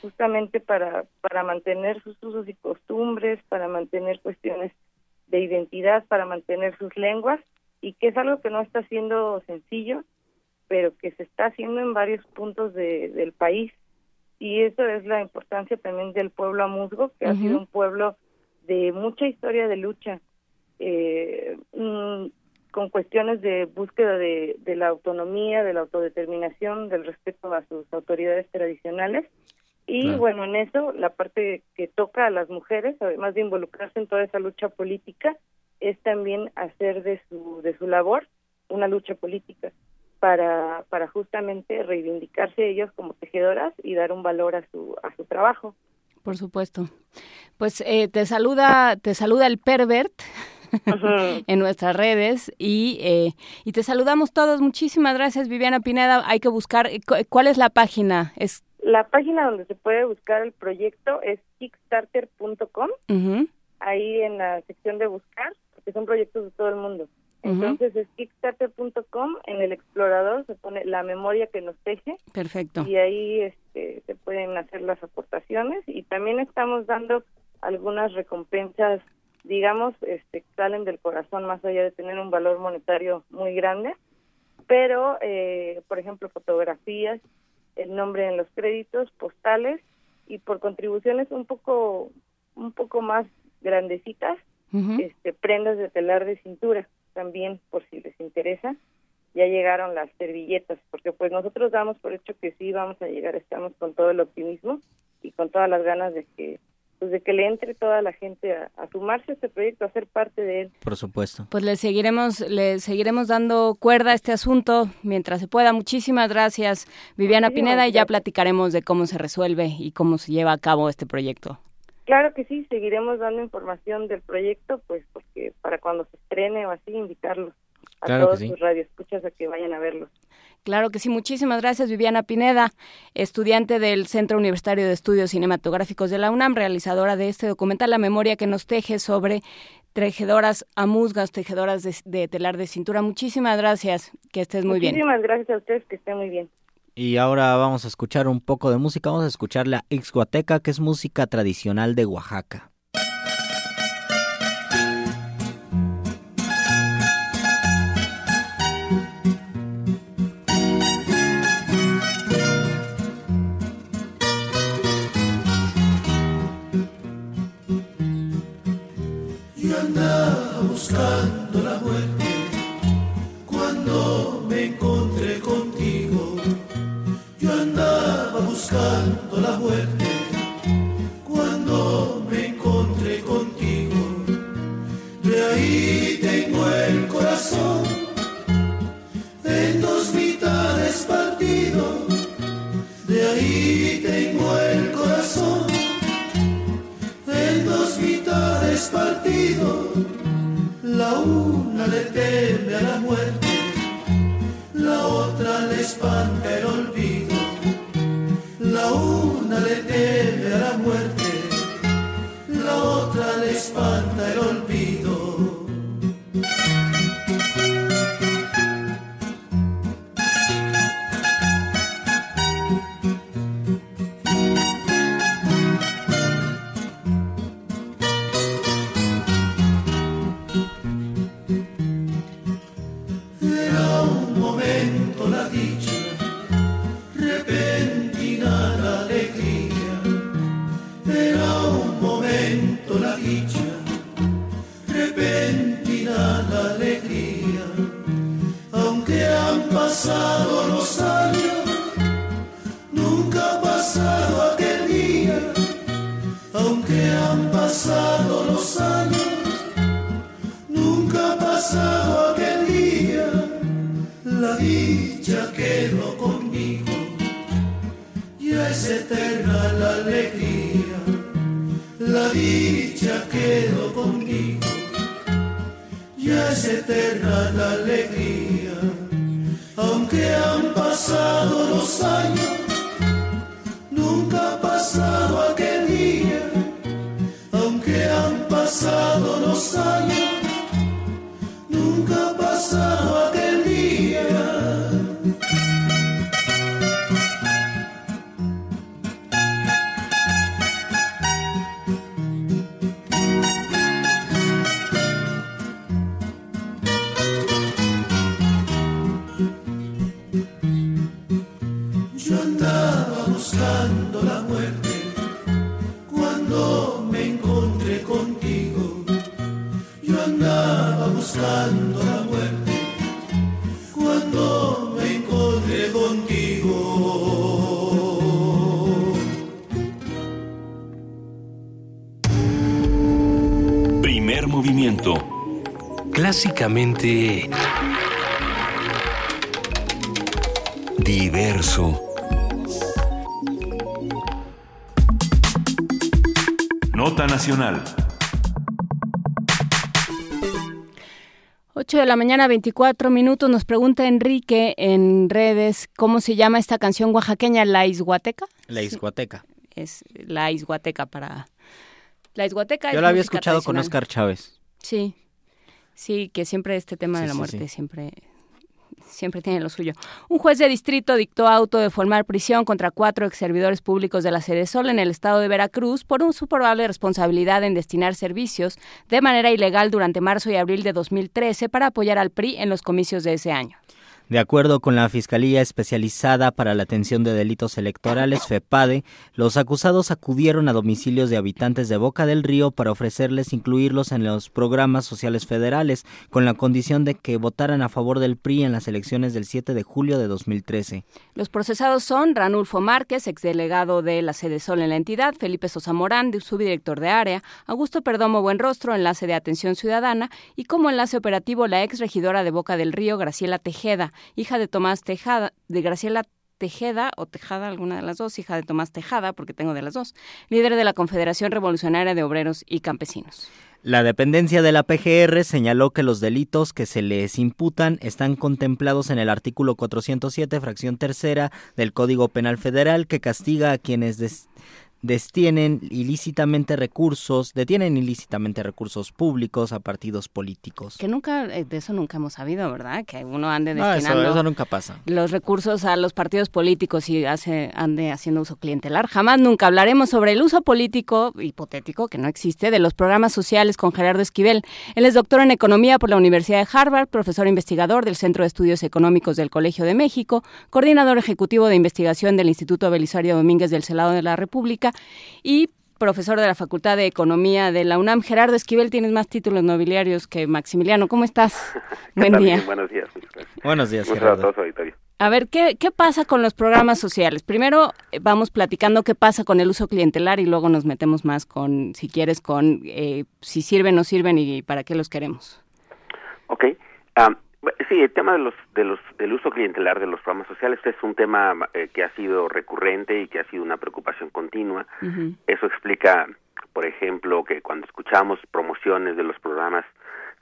justamente para, para mantener sus usos y costumbres, para mantener cuestiones de identidad, para mantener sus lenguas y que es algo que no está siendo sencillo, pero que se está haciendo en varios puntos de, del país. Y eso es la importancia también del pueblo amuzgo, que ha sido un pueblo de mucha historia de lucha, eh, mm, con cuestiones de búsqueda de, de, la autonomía, de la autodeterminación, del respeto a sus autoridades tradicionales. Y bueno, en eso la parte que toca a las mujeres, además de involucrarse en toda esa lucha política, es también hacer de su, de su labor una lucha política para, para justamente reivindicarse ellas como tejedoras y dar un valor a su, a su trabajo. Por supuesto. Pues eh, te saluda, te saluda el pervert [laughs] en nuestras redes y, eh, y te saludamos todos. Muchísimas gracias, Viviana Pineda. Hay que buscar, eh, ¿cuál es la página? Es la página donde se puede buscar el proyecto es kickstarter.com. Ahí en la sección de buscar, porque son proyectos de todo el mundo. Entonces es kickstarter.com, en el explorador se pone la memoria que nos teje. Perfecto. Y ahí este, se pueden hacer las aportaciones y también estamos dando algunas recompensas, digamos, este, que salen del corazón más allá de tener un valor monetario muy grande, pero, eh, por ejemplo, fotografías, el nombre en los créditos, postales y por contribuciones un poco, un poco más grandecitas, este, prendas de telar de cintura también por si les interesa ya llegaron las servilletas porque pues nosotros damos por hecho que sí vamos a llegar estamos con todo el optimismo y con todas las ganas de que pues de que le entre toda la gente a, sumarse a este proyecto a ser parte de él. Por supuesto. Pues le seguiremos le seguiremos dando cuerda a este asunto mientras se pueda. Muchísimas gracias Viviana Pineda y ya platicaremos de cómo se resuelve y cómo se lleva a cabo este proyecto Claro que sí, seguiremos dando información del proyecto, pues porque para cuando se estrene o así, invitarlos a todos sus radioescuchas a que vayan a verlos. Claro que sí, muchísimas gracias Viviana Pineda, estudiante del Centro Universitario de Estudios Cinematográficos de la UNAM, realizadora de este documental La memoria que nos teje sobre tejedoras a musgas, tejedoras de, telar de cintura. Muchísimas gracias, que estés muy bien. Muchísimas gracias a ustedes, que estén muy bien. Y ahora vamos a escuchar un poco de música. Vamos a escuchar la Ixhuateca, que es música tradicional de Oaxaca. La una le teme a la de la mañana, 24 minutos. Nos pregunta Enrique en redes cómo se llama esta canción oaxaqueña, La Isguateca. La Isguateca. Es La Isguateca para... La Isguateca Yo la había escuchado con Oscar Chávez. Sí, sí, que siempre este tema de la muerte siempre siempre tiene lo suyo. Un juez de distrito dictó auto de formar prisión contra cuatro ex servidores públicos de la Sede Sol en el estado de Veracruz por su probable responsabilidad en destinar servicios de manera ilegal durante marzo y abril de 2013 para apoyar al PRI en los comicios de ese año. De acuerdo con la Fiscalía Especializada para la Atención de Delitos Electorales, FEPADE, los acusados acudieron a domicilios de habitantes de Boca del Río para ofrecerles incluirlos en los programas sociales federales, con la condición de que votaran a favor del PRI en las elecciones del 7 de julio de 2013. Los procesados son Ranulfo Márquez, exdelegado de la Sede Sol en la entidad, Felipe Sosa Morán, subdirector de área, Augusto Perdomo Buenrostro, enlace de atención ciudadana, y como enlace operativo la ex regidora de Boca del Río, Graciela Tejeda hija de Tomás Tejada, de Graciela Tejeda o Tejada, alguna de las dos, hija de Tomás Tejada, porque tengo de las dos, líder de la Confederación Revolucionaria de Obreros y Campesinos. La dependencia de la PGR señaló que los delitos que se les imputan están contemplados en el artículo 407, fracción tercera del Código Penal Federal, que castiga a quienes destienen ilícitamente recursos, detienen ilícitamente recursos públicos a partidos políticos. Que nunca, eh, de eso nunca hemos sabido, ¿verdad? Que uno ande destinando eso, nunca pasa. los recursos a los partidos políticos y hace, ande haciendo uso clientelar. Jamás nunca hablaremos sobre el uso político, hipotético, que no existe, de los programas sociales con Gerardo Esquivel. Él es doctor en Economía por la Universidad de Harvard, profesor investigador del Centro de Estudios Económicos del Colegio de México, coordinador ejecutivo de investigación del Instituto Belisario Domínguez del Senado de la República y profesor de la Facultad de Economía de la UNAM. Gerardo Esquivel, tienes más títulos nobiliarios que Maximiliano. ¿Cómo estás? [laughs] Buen día. buenos días. Buenos días, Gerardo. A ver, ¿qué, ¿qué pasa con los programas sociales? Primero eh, vamos platicando qué pasa con el uso clientelar y luego nos metemos más con, si quieres, con eh, si sirven o no sirven y para qué los queremos. Ok. Um, Sí, el tema de los, de los, del uso clientelar de los programas sociales es un tema eh, que ha sido recurrente y que ha sido una preocupación continua. Eso explica, por ejemplo, que cuando escuchamos promociones de los programas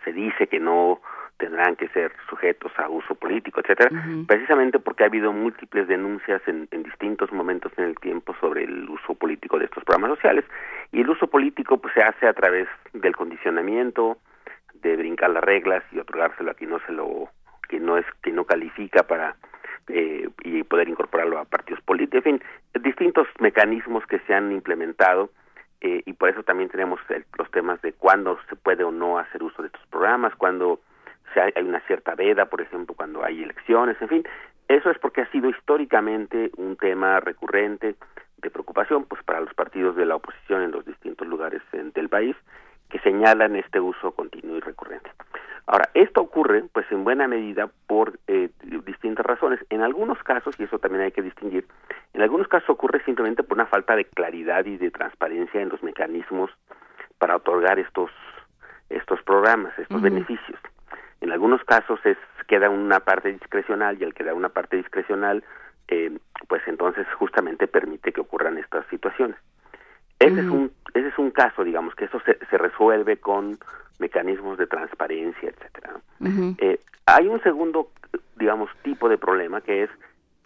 se dice que no tendrán que ser sujetos a uso político, etcétera, precisamente porque ha habido múltiples denuncias en, en, distintos momentos en el tiempo sobre el uso político de estos programas sociales. Y el uso político pues se hace a través del condicionamiento, de brincar las reglas y otorgárselo a quien no se lo que no es que no califica para eh, y poder incorporarlo a partidos políticos. En fin distintos mecanismos que se han implementado eh, y por eso también tenemos los temas de cuándo se puede o no hacer uso de estos programas cuando se hay, hay una cierta veda por ejemplo cuando hay elecciones en fin. Eso es porque ha sido históricamente un tema recurrente de preocupación pues para los partidos de la oposición en los distintos lugares del país que señalan este uso continuo y recurrente. Ahora, esto ocurre, pues, en buena medida por eh, distintas razones. En algunos casos, y eso también hay que distinguir, en algunos casos ocurre simplemente por una falta de claridad y de transparencia en los mecanismos para otorgar estos estos programas, estos beneficios. En algunos casos es queda una parte discrecional y al quedar una parte discrecional, eh, pues entonces justamente permite que ocurran estas situaciones. Ese, es un, ese es un caso, digamos, que eso se, se resuelve con mecanismos de transparencia, etcétera. eh, hay un segundo, digamos, tipo de problema que es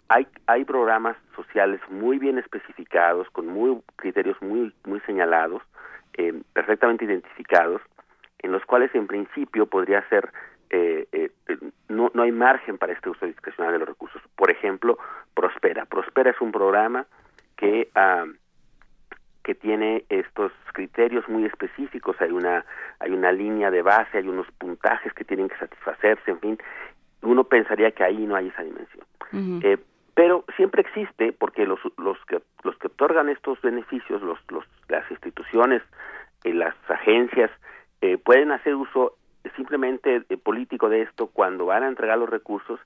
hay hay programas sociales muy bien especificados con muy criterios muy muy señalados, eh, perfectamente identificados, en los cuales en principio podría ser eh, eh, no, no hay margen para este uso discrecional de los recursos. Por ejemplo, Prospera. Prospera es un programa que ah, que tiene estos criterios muy específicos, hay una hay una línea de base, hay unos puntajes que tienen que satisfacerse, en fin, uno pensaría que ahí no hay esa dimensión. eh, pero siempre existe porque los los que los que otorgan estos beneficios, los, los las instituciones, y las agencias eh, pueden hacer uso simplemente eh, político de esto cuando van a entregar los recursos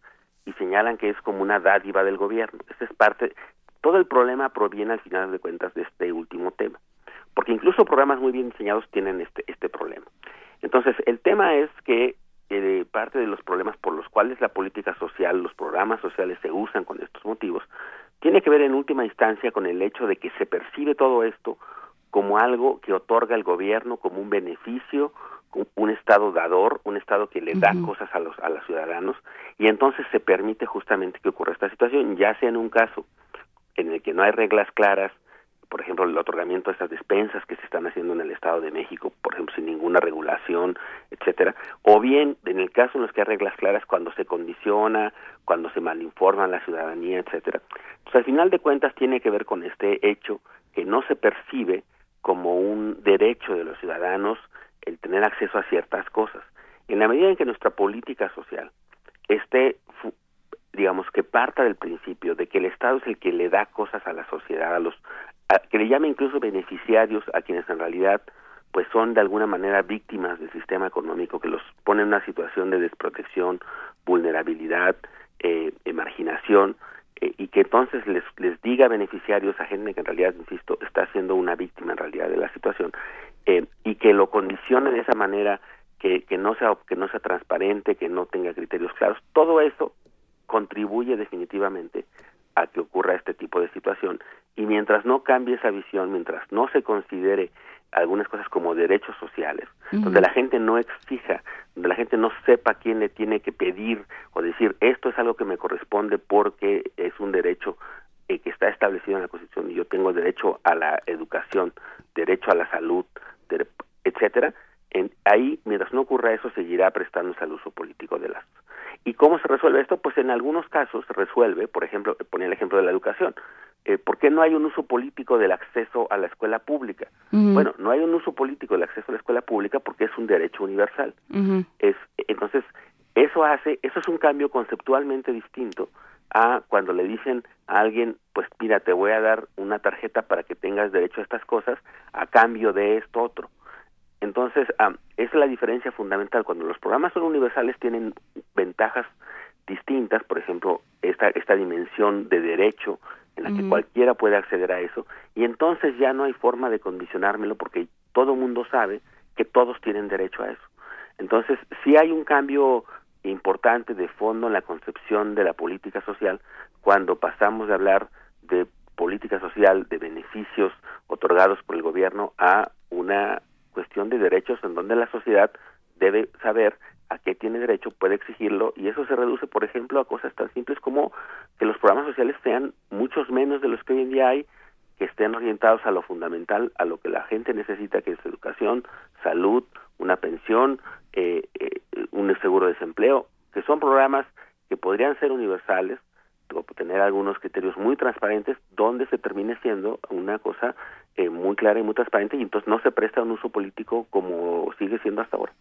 y señalan que es como una dádiva del gobierno. Esa es parte, todo el problema proviene al final de cuentas de este último tema, porque incluso programas muy bien diseñados tienen este, este problema. Entonces, el tema es que eh, parte de los problemas por los cuales la política social, los programas sociales se usan con estos motivos, tiene que ver en última instancia con el hecho de que se percibe todo esto como algo que otorga el gobierno, como un beneficio, un Estado dador, un Estado que le da cosas a los, a los ciudadanos, y entonces se permite justamente que ocurra esta situación, ya sea en un caso en el que no hay reglas claras, por ejemplo, el otorgamiento de estas despensas que se están haciendo en el Estado de México, por ejemplo, sin ninguna regulación, etcétera, o bien en el caso en los que hay reglas claras cuando se condiciona, cuando se malinforma a la ciudadanía, etcétera. Entonces, al final de cuentas tiene que ver con este hecho que no se percibe como un derecho de los ciudadanos el tener acceso a ciertas cosas. En la medida en que nuestra política social esté digamos que parta del principio de que el Estado es el que le da cosas a la sociedad, a los que le llame incluso beneficiarios a quienes en realidad pues son de alguna manera víctimas del sistema económico que los pone en una situación de desprotección, vulnerabilidad, eh, marginación eh, y que entonces les les diga beneficiarios a gente que en realidad insisto está siendo una víctima en realidad de la situación eh, y que lo condicione de esa manera que, que no sea que no sea transparente que no tenga criterios claros. Todo eso contribuye definitivamente a que ocurra este tipo de situación y mientras no cambie esa visión, mientras no se considere algunas cosas como derechos sociales, donde la gente no exija, donde la gente no sepa quién le tiene que pedir o decir esto es algo que me corresponde porque es un derecho eh, que está establecido en la Constitución y yo tengo derecho a la educación, derecho a la salud, etcétera. En, ahí, mientras no ocurra eso, seguirá prestándose al uso político de las ¿Y cómo se resuelve esto? Pues en algunos casos se resuelve, por ejemplo, ponía el ejemplo de la educación. Eh, ¿Por qué no hay un uso político del acceso a la escuela pública? Bueno, no hay un uso político del acceso a la escuela pública porque es un derecho universal. es, entonces, eso hace, eso es un cambio conceptualmente distinto a cuando le dicen a alguien, pues mira, te voy a dar una tarjeta para que tengas derecho a estas cosas a cambio de esto otro. Entonces, esa es la diferencia fundamental. Cuando los programas son universales tienen ventajas distintas, por ejemplo, esta, esta dimensión de derecho en la que cualquiera puede acceder a eso, y entonces ya no hay forma de condicionármelo porque todo mundo sabe que todos tienen derecho a eso. Entonces, sí hay un cambio importante de fondo en la concepción de la política social cuando pasamos de hablar de política social, de beneficios otorgados por el gobierno a una cuestión de derechos en donde la sociedad debe saber a qué tiene derecho, puede exigirlo y eso se reduce, por ejemplo, a cosas tan simples como que los programas sociales sean muchos menos de los que hoy en día hay, que estén orientados a lo fundamental, a lo que la gente necesita, que es educación, salud, una pensión, eh, eh, un seguro de desempleo, que son programas que podrían ser universales, tener algunos criterios muy transparentes donde se termine siendo una cosa eh, muy clara y muy transparente y entonces no se presta un uso político como sigue siendo hasta ahora.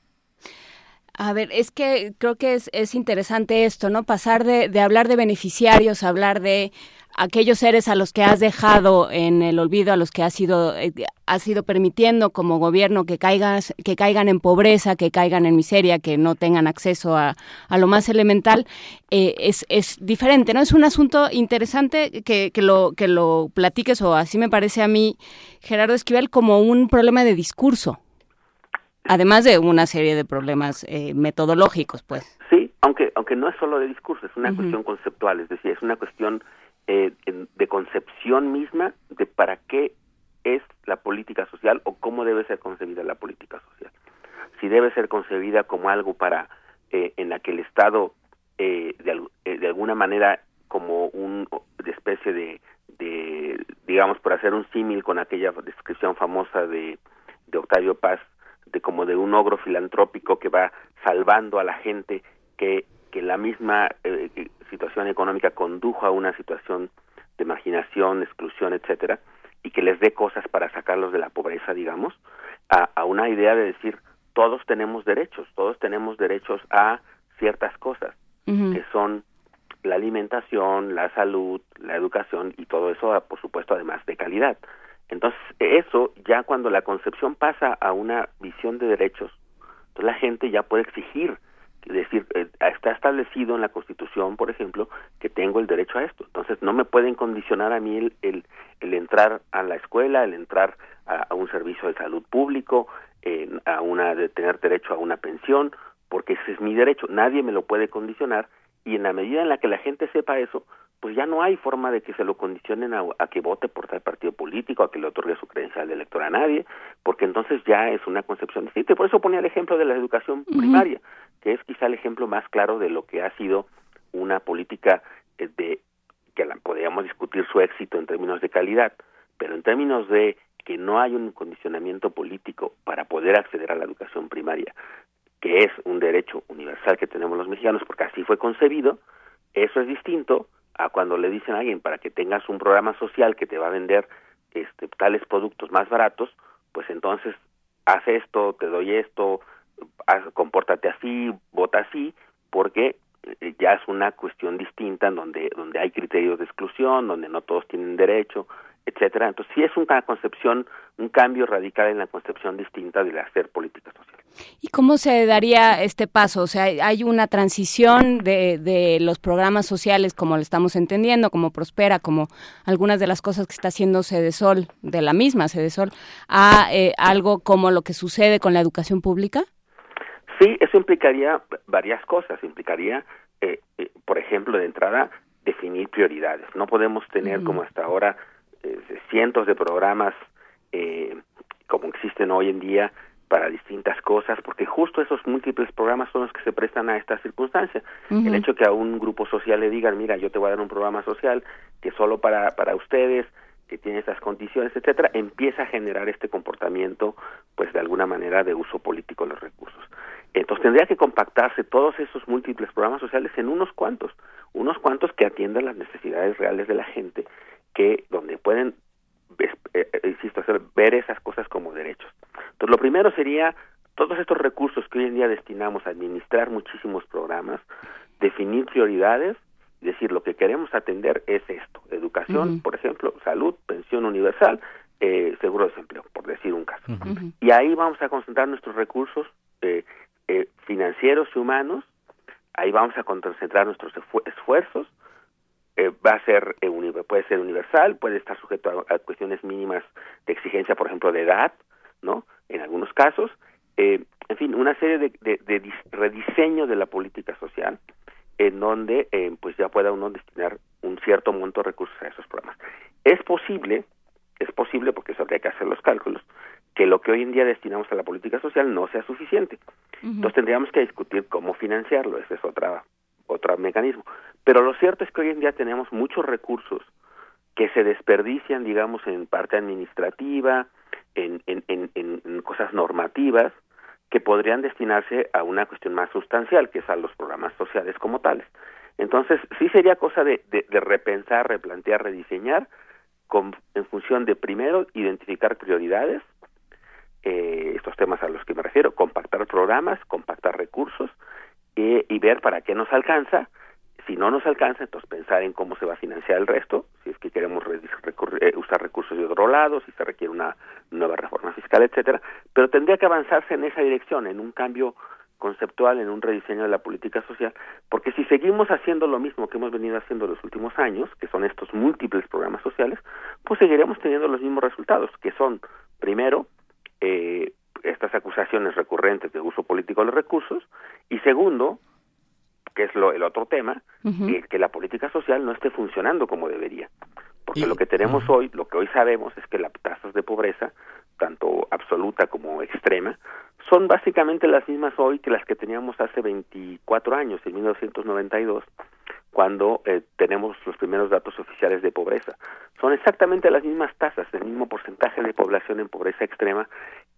A ver, es que creo que es, es interesante esto, ¿no? Pasar de, de hablar de beneficiarios a hablar de aquellos seres a los que has dejado en el olvido, a los que has sido, eh, has ido permitiendo como gobierno que, caigas, que caigan en pobreza, que caigan en miseria, que no tengan acceso a, a lo más elemental, eh, es, es diferente, ¿no? Es un asunto interesante que, que, lo, que lo platiques, o así me parece a mí, Gerardo Esquivel, como un problema de discurso. Además de una serie de problemas eh, metodológicos, pues. Sí, aunque aunque no es solo de discurso, es una cuestión conceptual, es decir, es una cuestión eh, de concepción misma de para qué es la política social o cómo debe ser concebida la política social. Si debe ser concebida como algo para eh, en la que el Estado eh, de, eh, de, alguna manera como un de especie de, de digamos por hacer un símil con aquella descripción famosa de, de Octavio Paz de como de un ogro filantrópico que va salvando a la gente que que la misma eh, situación económica condujo a una situación de marginación, exclusión, etcétera, y que les dé cosas para sacarlos de la pobreza, digamos, a, a una idea de decir todos tenemos derechos, todos tenemos derechos a ciertas cosas que son la alimentación, la salud, la educación y todo eso, por supuesto, además de calidad. Entonces, eso ya cuando la concepción pasa a una visión de derechos, entonces la gente ya puede exigir es decir, eh, está establecido en la Constitución, por ejemplo, que tengo el derecho a esto. Entonces, no me pueden condicionar a mí el, el, entrar a la escuela, el entrar a, un servicio de salud público, a una de tener derecho a una pensión, porque ese es mi derecho. Nadie me lo puede condicionar y en la medida en la que la gente sepa eso, pues ya no hay forma de que se lo condicionen a, que vote por tal partido político, a que le otorgue su credencial de elector a nadie, porque entonces ya es una concepción distinta. Y por eso ponía el ejemplo de la educación primaria, que es quizá el ejemplo más claro de lo que ha sido una política eh, de que la, podríamos discutir su éxito en términos de calidad, pero en términos de que no hay un condicionamiento político para poder acceder a la educación primaria, que es un derecho universal que tenemos los mexicanos, porque así fue concebido, eso es distinto a cuando le dicen a alguien para que tengas un programa social que te va a vender este, tales productos más baratos, pues entonces haz esto, te doy esto, haz, compórtate así, vota así, porque eh, ya es una cuestión distinta donde donde hay criterios de exclusión, donde no todos tienen derecho, etcétera. Entonces sí es una concepción, un cambio radical en la concepción distinta de hacer política social. ¿Y cómo se daría este paso? O sea, hay una transición de, de los programas sociales, como lo estamos entendiendo, como Prospera, como algunas de las cosas que está haciendo Sol de la misma Sol a eh, algo como lo que sucede con la educación pública? Sí, eso implicaría varias cosas. Implicaría, eh, eh, por ejemplo, de entrada, definir prioridades. No podemos tener como hasta ahora cientos de programas como existen hoy en día para distintas cosas, porque justo esos múltiples programas son los que se prestan a esta circunstancia. El hecho que a un grupo social le digan, mira, yo te voy a dar un programa social que solo para, para ustedes, que tiene esas condiciones, etcétera, empieza a generar este comportamiento, pues de alguna manera, de uso político de los recursos. Entonces tendría que compactarse todos esos múltiples programas sociales en unos cuantos, unos cuantos que atiendan las necesidades reales de la gente, que donde pueden eh, eh, insisto, hacer, ver esas cosas como derechos. Entonces, lo primero sería todos estos recursos que hoy en día destinamos a administrar muchísimos programas, definir prioridades, decir lo que queremos atender es esto, educación, por ejemplo, salud, pensión universal, eh, seguro de desempleo, por decir un caso. Y ahí vamos a concentrar nuestros recursos eh, eh, financieros y humanos, ahí vamos a concentrar nuestros esfuerzos eh, va a ser eh, puede ser universal, puede estar sujeto a, cuestiones mínimas de exigencia, por ejemplo, de edad, ¿no? En algunos casos, eh, en fin, una serie de, de, rediseño de la política social en donde pues ya pueda uno destinar un cierto monto de recursos a esos programas. Es posible, es posible porque eso habría que hacer los cálculos, que lo que hoy en día destinamos a la política social no sea suficiente. Entonces tendríamos que discutir cómo financiarlo, ese es otra otro mecanismo. Pero lo cierto es que hoy en día tenemos muchos recursos que se desperdician, digamos, en parte administrativa, en, cosas normativas, que podrían destinarse a una cuestión más sustancial, que es a los programas sociales como tales. Entonces, sí sería cosa de, de, repensar, replantear, rediseñar, con, en función de, primero, identificar prioridades, eh, estos temas a los que me refiero, compactar programas, compactar recursos, y ver para qué nos alcanza. Si no nos alcanza, entonces pensar en cómo se va a financiar el resto, si es que queremos eh, usar recursos de otro lado, si se requiere una nueva reforma fiscal, etcétera, pero tendría que avanzarse en esa dirección, en un cambio conceptual, en un rediseño de la política social, porque si seguimos haciendo lo mismo que hemos venido haciendo los últimos años, que son estos múltiples programas sociales, pues seguiremos teniendo los mismos resultados, que son, primero, eh, estas acusaciones recurrentes de uso político de los recursos y segundo, que es lo, el otro tema, que la política social no esté funcionando como debería. Porque lo que tenemos hoy, lo que hoy sabemos es que las tasas de pobreza, tanto absoluta como extrema, son básicamente las mismas hoy que las que teníamos hace 24 años, en 1992, cuando eh, tenemos los primeros datos oficiales de pobreza. Son exactamente las mismas tasas, el mismo porcentaje de población en pobreza extrema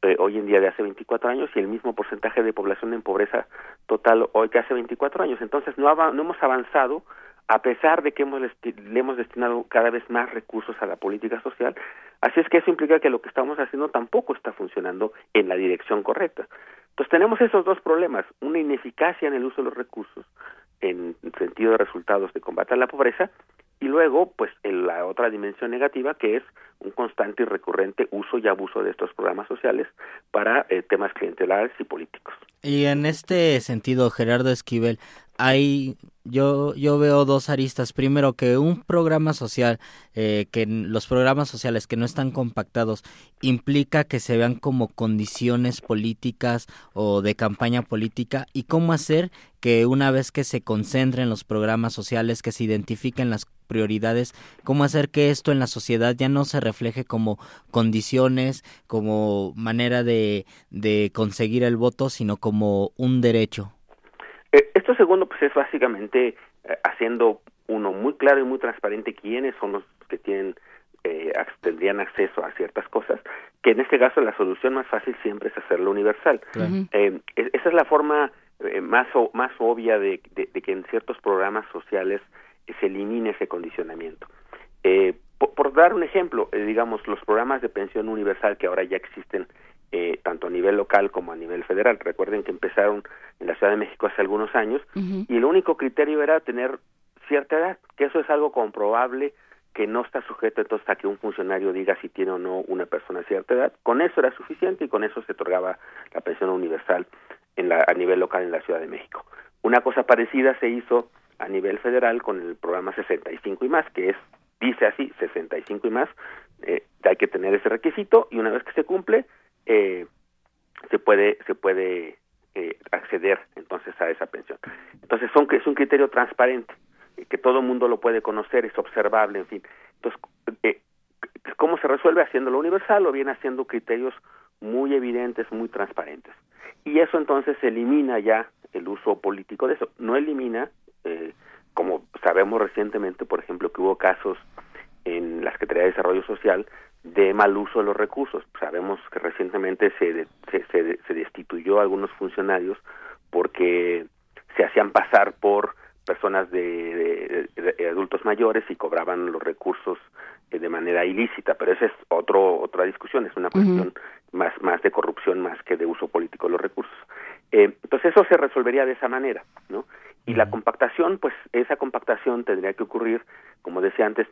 eh, hoy en día de hace 24 años y el mismo porcentaje de población en pobreza total hoy que hace 24 años. Entonces no, no hemos avanzado a pesar de que hemos, le hemos destinado cada vez más recursos a la política social. Así es que eso implica que lo que estamos haciendo tampoco está funcionando en la dirección correcta. Entonces tenemos esos dos problemas, una ineficacia en el uso de los recursos en sentido de resultados de combate a la pobreza y luego pues en la otra dimensión negativa que es un constante y recurrente uso y abuso de estos programas sociales para eh, temas clientelares y políticos. Y en este sentido, Gerardo Esquivel, hay yo, yo veo dos aristas. Primero, que un programa social, eh, que los programas sociales que no están compactados, implica que se vean como condiciones políticas o de campaña política y cómo hacer que una vez que se concentren los programas sociales, que se identifiquen las prioridades, cómo hacer que esto en la sociedad ya no se refleje como condiciones, como manera de, de conseguir el voto, sino como un derecho. Eh, esto segundo, pues es básicamente eh, haciendo uno muy claro y muy transparente quiénes son los que tienen eh, tendrían acceso a ciertas cosas, que en este caso la solución más fácil siempre es hacerlo universal. Eh, esa es la forma eh, más, más obvia de, que en ciertos programas sociales se elimine ese condicionamiento. Eh, por, dar un ejemplo, eh, digamos, los programas de pensión universal que ahora ya existen tanto a nivel local como a nivel federal. Recuerden que empezaron en la Ciudad de México hace algunos años y el único criterio era tener cierta edad, que eso es algo comprobable que no está sujeto entonces a que un funcionario diga si tiene o no una persona cierta edad. Con eso era suficiente y con eso se otorgaba la pensión universal en la, a nivel local en la Ciudad de México. Una cosa parecida se hizo a nivel federal con el programa 65 y más, que es, dice así, 65 y más, eh, hay que tener ese requisito y una vez que se cumple, eh, se puede, se puede eh, acceder entonces a esa pensión. Entonces son, es un criterio transparente, que todo el mundo lo puede conocer, es observable, en fin. Entonces, ¿cómo se resuelve? Haciéndolo universal o bien haciendo criterios muy evidentes, muy transparentes y eso entonces elimina ya el uso político de eso. No elimina, eh, como sabemos recientemente, por ejemplo, que hubo casos en la Secretaría de Desarrollo Social de mal uso de los recursos. Sabemos que recientemente se, se, se, destituyó a algunos funcionarios porque se hacían pasar por personas de, adultos mayores y cobraban los recursos eh, de manera ilícita, pero esa es otro otra discusión, es una cuestión más más de corrupción más que de uso político de los recursos. Eh, entonces eso se resolvería de esa manera, ¿no? Y la compactación, pues esa compactación tendría que ocurrir, como decía antes,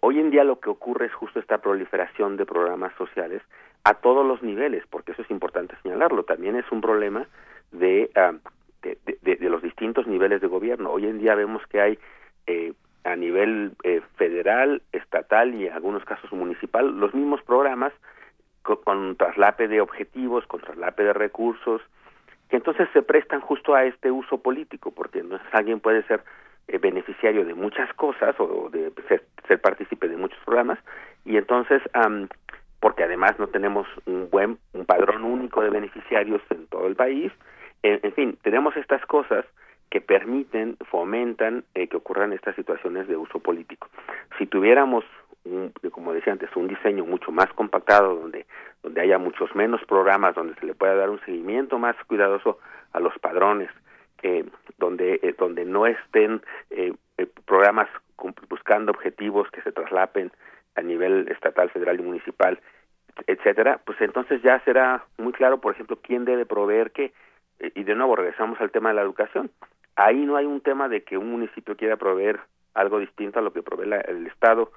hoy en día lo que ocurre es justo esta proliferación de programas sociales a todos los niveles, porque eso es importante señalarlo. También es un problema de ah, de, de, los distintos niveles de gobierno. Hoy en día vemos que hay eh, a nivel eh, federal, estatal y en algunos casos municipal los mismos programas con, traslape de objetivos, con traslape de recursos, que entonces se prestan justo a este uso político, porque entonces alguien puede ser eh, beneficiario de muchas cosas o de ser, ser, partícipe de muchos programas y entonces porque además no tenemos un buen un padrón único de beneficiarios en todo el país en, fin, tenemos estas cosas que permiten, fomentan eh, que ocurran estas situaciones de uso político. Si tuviéramos, como decía antes, un diseño mucho más compactado, donde, donde haya muchos menos programas, donde se le pueda dar un seguimiento más cuidadoso a los padrones, eh, donde, eh, donde no estén eh, programas buscando objetivos que se traslapen a nivel estatal, federal y municipal, etcétera, pues entonces ya será muy claro, por ejemplo, quién debe proveer qué y de nuevo regresamos al tema de la educación. Ahí no hay un tema de que un municipio quiera proveer algo distinto a lo que provee el Estado,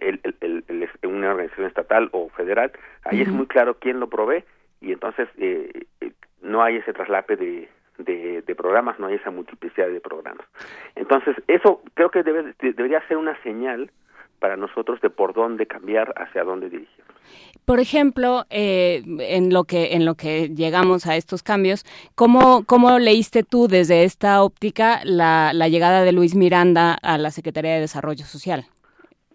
el, el, una organización estatal o federal. Ahí es muy claro quién lo provee y entonces eh, eh, no hay ese traslape de, de, de, programas, no hay esa multiplicidad de programas. Entonces, eso creo que debe, debería ser una señal para nosotros de por dónde cambiar, hacia dónde dirigir. Por ejemplo, eh, en lo que en lo que llegamos a estos cambios, ¿cómo, cómo leíste tú desde esta óptica la, la llegada de Luis Miranda a la Secretaría de Desarrollo Social?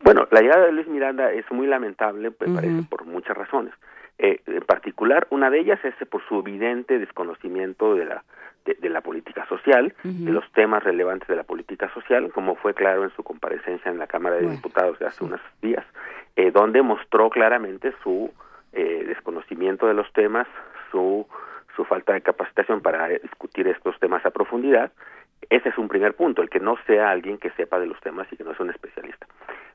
Bueno, la llegada de Luis Miranda es muy lamentable, me parece, por muchas razones. Eh, en particular, una de ellas es por su evidente desconocimiento de la de, la política social, de los temas relevantes de la política social, como fue claro en su comparecencia en la Cámara de Diputados de hace unos días, eh, donde mostró claramente su eh, desconocimiento de los temas, su, su falta de capacitación para discutir estos temas a profundidad. Ese es un primer punto, el que no sea alguien que sepa de los temas y que no sea un especialista.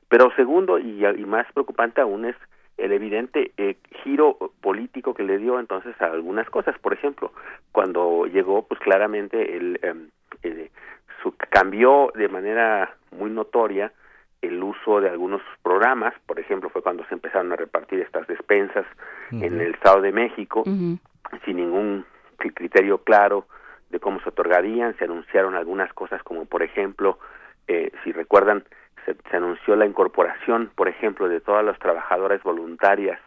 Pero segundo, y, y más preocupante aún, es el evidente eh, giro político que le dio entonces a algunas cosas. Por ejemplo, cuando llegó, pues claramente el, em, su, cambió de manera muy notoria el uso de algunos programas, por ejemplo, fue cuando se empezaron a repartir estas despensas en el Estado de México, sin ningún criterio claro de cómo se otorgarían, se anunciaron algunas cosas como por ejemplo, eh, si recuerdan, se, anunció la incorporación, por ejemplo, de todas las trabajadoras voluntarias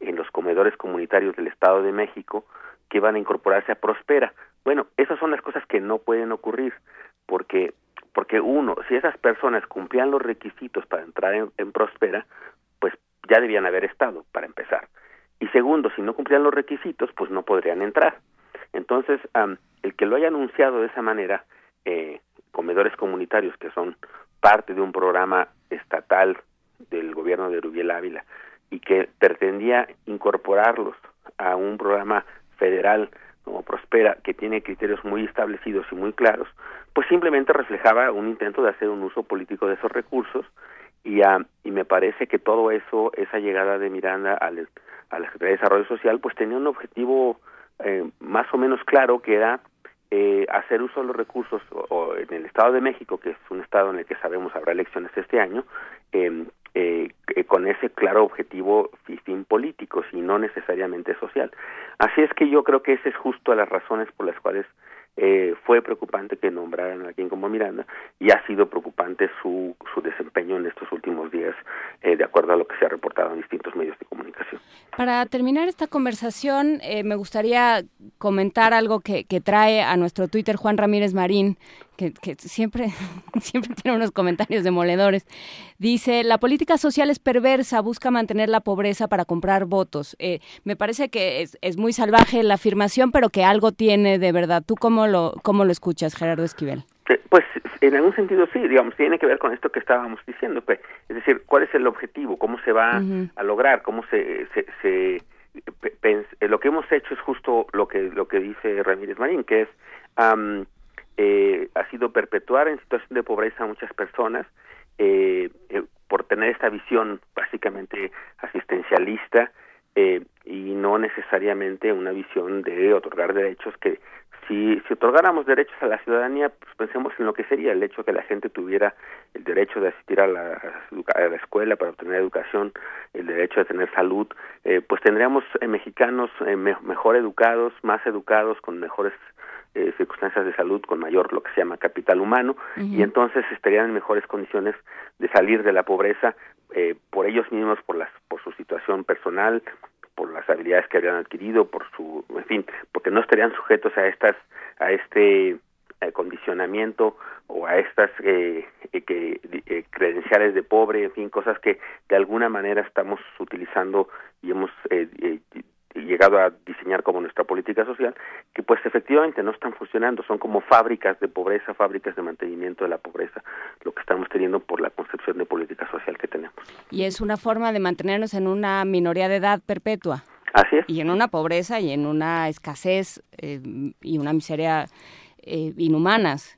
en los comedores comunitarios del Estado de México que van a incorporarse a Prospera. Bueno, esas son las cosas que no pueden ocurrir porque porque uno, si esas personas cumplían los requisitos para entrar en, Prospera, pues ya debían haber estado para empezar. Y segundo, si no cumplían los requisitos, pues no podrían entrar. Entonces, el que lo haya anunciado de esa manera, eh, comedores comunitarios que son parte de un programa estatal del gobierno de Rubiel Ávila y que pretendía incorporarlos a un programa federal como Prospera, que tiene criterios muy establecidos y muy claros, pues simplemente reflejaba un intento de hacer un uso político de esos recursos y, uh, y me parece que todo eso, esa llegada de Miranda al, a la Secretaría de Desarrollo Social, pues tenía un objetivo eh, más o menos claro que era eh, hacer uso de los recursos o, en el Estado de México, que es un estado en el que sabemos habrá elecciones este año, em, eh, eh, con ese claro objetivo y fin políticos y no necesariamente social. Así es que yo creo que esa es justo las razones por las cuales eh, fue preocupante que nombraran a alguien como Miranda y ha sido preocupante su, su desempeño en estos últimos días, eh, de acuerdo a lo que se ha reportado en distintos medios de comunicación. Para terminar esta conversación, eh, me gustaría comentar algo que, que, trae a nuestro Twitter Juan Ramírez Marín, que, que siempre, [laughs] siempre tiene unos comentarios demoledores. Dice, la política social es perversa, busca mantener la pobreza para comprar votos. me parece que es, es muy salvaje la afirmación, pero que algo tiene de verdad. ¿Tú cómo lo, cómo lo escuchas, Gerardo Esquivel? Pues en algún sentido sí, digamos, tiene que ver con esto que estábamos diciendo, pues, es decir, cuál es el objetivo, cómo se va a lograr, cómo se, se, se eh, lo que hemos hecho es justo lo que lo que dice Ramírez Marín, que es eh, ha sido perpetuar en situación de pobreza a muchas personas eh, por tener esta visión básicamente asistencialista y no necesariamente una visión de otorgar derechos que si, si otorgáramos derechos a la ciudadanía, pues pensemos en lo que sería el hecho que la gente tuviera el derecho de asistir a la, a la escuela para obtener educación, el derecho de tener salud, eh, pues tendríamos eh, mexicanos eh, mejor educados, más educados, con mejores eh, circunstancias de salud, con mayor lo que se llama capital humano, y entonces estarían en mejores condiciones de salir de la pobreza eh, por ellos mismos, por, las, por su situación personal, por las habilidades que habían adquirido, por su, en fin, porque no estarían sujetos a estas, a este condicionamiento o a estas eh, eh que, eh, credenciales de pobre, en fin, cosas que de alguna manera estamos utilizando y hemos eh, llegado a diseñar como nuestra política social, que pues efectivamente no están funcionando, son como fábricas de pobreza, fábricas de mantenimiento de la pobreza, lo que estamos teniendo por la concepción de política social que tenemos. Y es una forma de mantenernos en una minoría de edad perpetua. Así es. Y en una pobreza y en una escasez eh, y una miseria eh, inhumanas,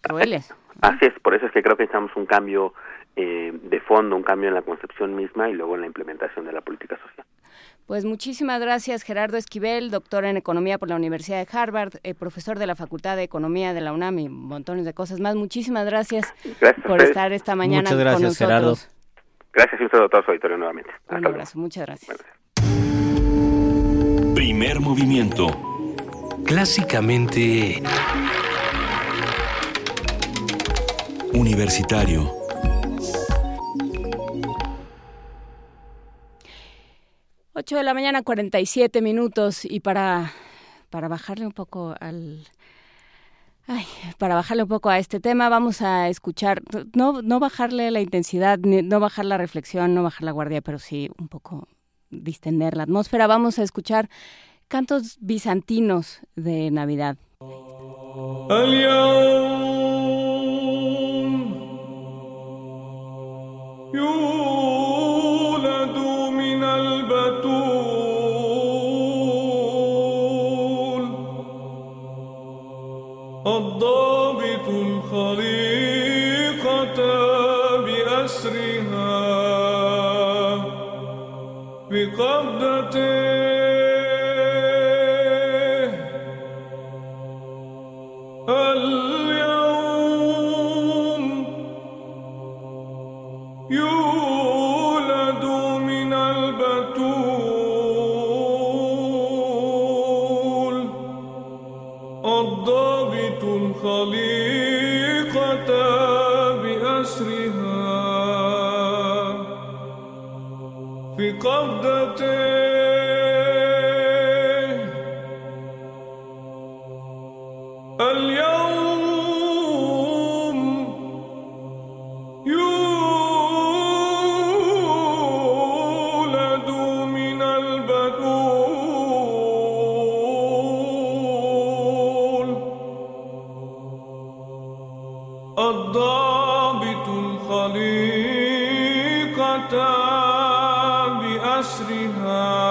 crueles. Así es, por eso es que creo que necesitamos un cambio eh, de fondo, un cambio en la concepción misma y luego en la implementación de la política social. Pues muchísimas gracias Gerardo Esquivel, doctor en Economía por la Universidad de Harvard, eh, profesor de la Facultad de Economía de la UNAM y montones de cosas más. Muchísimas gracias, por estar esta mañana muchas gracias, con nosotros. Gerardo. Gracias a todo su auditorio nuevamente. Un abrazo, muchas gracias. Primer movimiento. Clásicamente... Universitario. 8 de la mañana, 47 minutos. Y para, para bajarle un poco al. Ay, para bajarle un poco a este tema, vamos a escuchar, no, no bajarle la intensidad, no bajar la reflexión, no bajar la guardia, pero sí un poco distender la atmósfera. Vamos a escuchar cantos bizantinos de Navidad. الضابط بقبضته بأسرها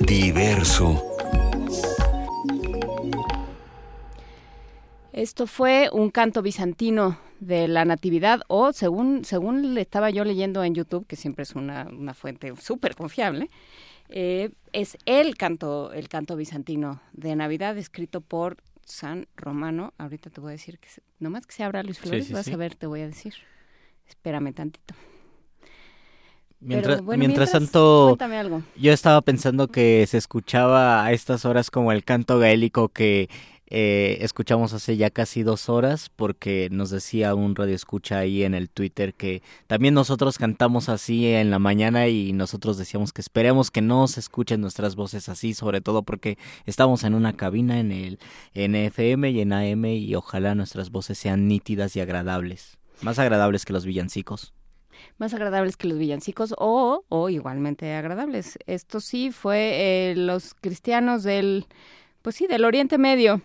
Diverso. Esto fue un canto bizantino de la Natividad o según según le estaba yo leyendo en YouTube, que siempre es una, una fuente súper confiable, eh, es el canto el canto bizantino de Navidad escrito por San Romano. Ahorita te voy a decir que se- nomás que se abra Luis Flores, sí, vas sí. a ver, te voy a decir. Espérame tantito. Mientras, mientras, tanto, yo estaba pensando que se escuchaba a estas horas como el canto gaélico que eh, escuchamos hace ya casi dos horas porque nos decía un radio escucha ahí en el Twitter que también nosotros cantamos así en la mañana y nosotros decíamos que esperemos que no se escuchen nuestras voces así, sobre todo porque estamos en una cabina en el en FM y en AM y ojalá nuestras voces sean nítidas y agradables, más agradables que los villancicos más agradables que los villancicos o, o igualmente agradables. Esto sí fue eh, los cristianos del, pues sí, del Oriente Medio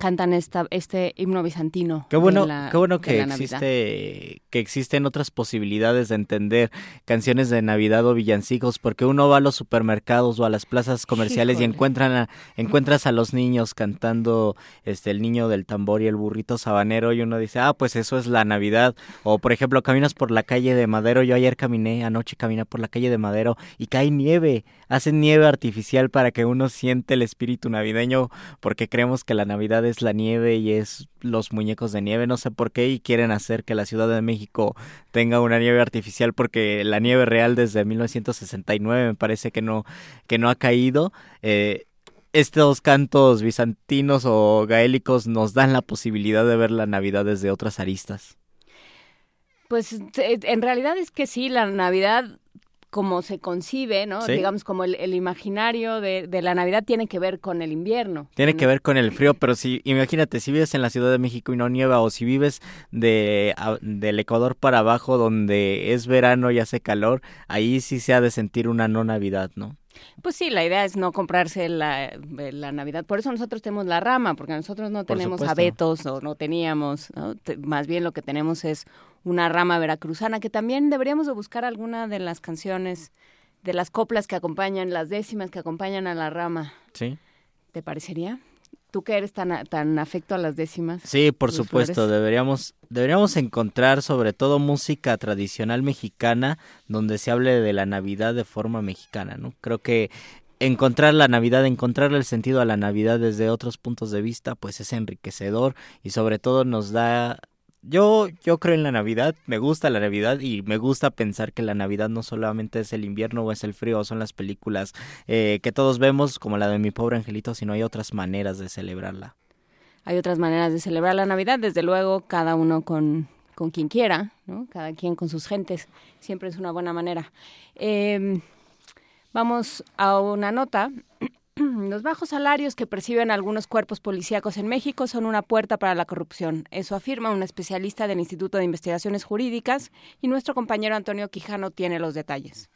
cantan esta, este himno bizantino. Qué bueno, qué bueno que existe, que existen otras posibilidades de entender canciones de Navidad o villancicos, porque uno va a los supermercados o a las plazas comerciales y encuentran a, encuentras a los niños cantando este el niño del tambor y el burrito sabanero y uno dice, ah, pues eso es la Navidad. O por ejemplo, caminas por la calle de Madero, yo ayer caminé, anoche caminé por la calle de Madero y cae nieve, hacen nieve artificial para que uno siente el espíritu navideño, porque creemos que la Navidad es la nieve y es los muñecos de nieve, no sé por qué, y quieren hacer que la Ciudad de México tenga una nieve artificial porque la nieve real desde 1969 me parece que no, que no ha caído. Eh, estos cantos bizantinos o gaélicos nos dan la posibilidad de ver la Navidad desde otras aristas. Pues en realidad es que sí, la Navidad como se concibe, ¿no? Digamos, como el, imaginario de, la Navidad tiene que ver con el invierno. Tiene que ver con el frío, pero si, imagínate, si vives en la Ciudad de México y no nieva, o si vives de, del Ecuador para abajo, donde es verano y hace calor, ahí sí se ha de sentir una no Navidad, ¿no? Pues sí, la idea es no comprarse la, la, Navidad. Por eso nosotros tenemos la rama, porque nosotros no tenemos abetos o no teníamos, más bien lo que tenemos es una rama veracruzana, que también deberíamos de buscar alguna de las canciones, de las coplas que acompañan, las décimas que acompañan a la rama. Sí. ¿Te parecería? Tú que eres tan, tan afecto a las décimas. Sí, por supuesto, deberíamos, deberíamos encontrar sobre todo música tradicional mexicana donde se hable de la Navidad de forma mexicana, ¿no? Creo que encontrar la Navidad, encontrarle el sentido a la Navidad desde otros puntos de vista, pues es enriquecedor y sobre todo nos da yo, yo creo en la Navidad, me gusta la Navidad y me gusta pensar que la Navidad no solamente es el invierno o es el frío, son las películas eh, que todos vemos como la de mi pobre angelito, sino hay otras maneras de celebrarla. Hay otras maneras de celebrar la Navidad, desde luego cada uno con, con quien quiera, ¿no? cada quien con sus gentes, siempre es una buena manera. Em, vamos a una nota [clears throat] Los bajos salarios que perciben algunos cuerpos policíacos en México son una puerta para la corrupción. Eso afirma un especialista del Instituto de Investigaciones Jurídicas y nuestro compañero Antonio Quijano tiene los detalles.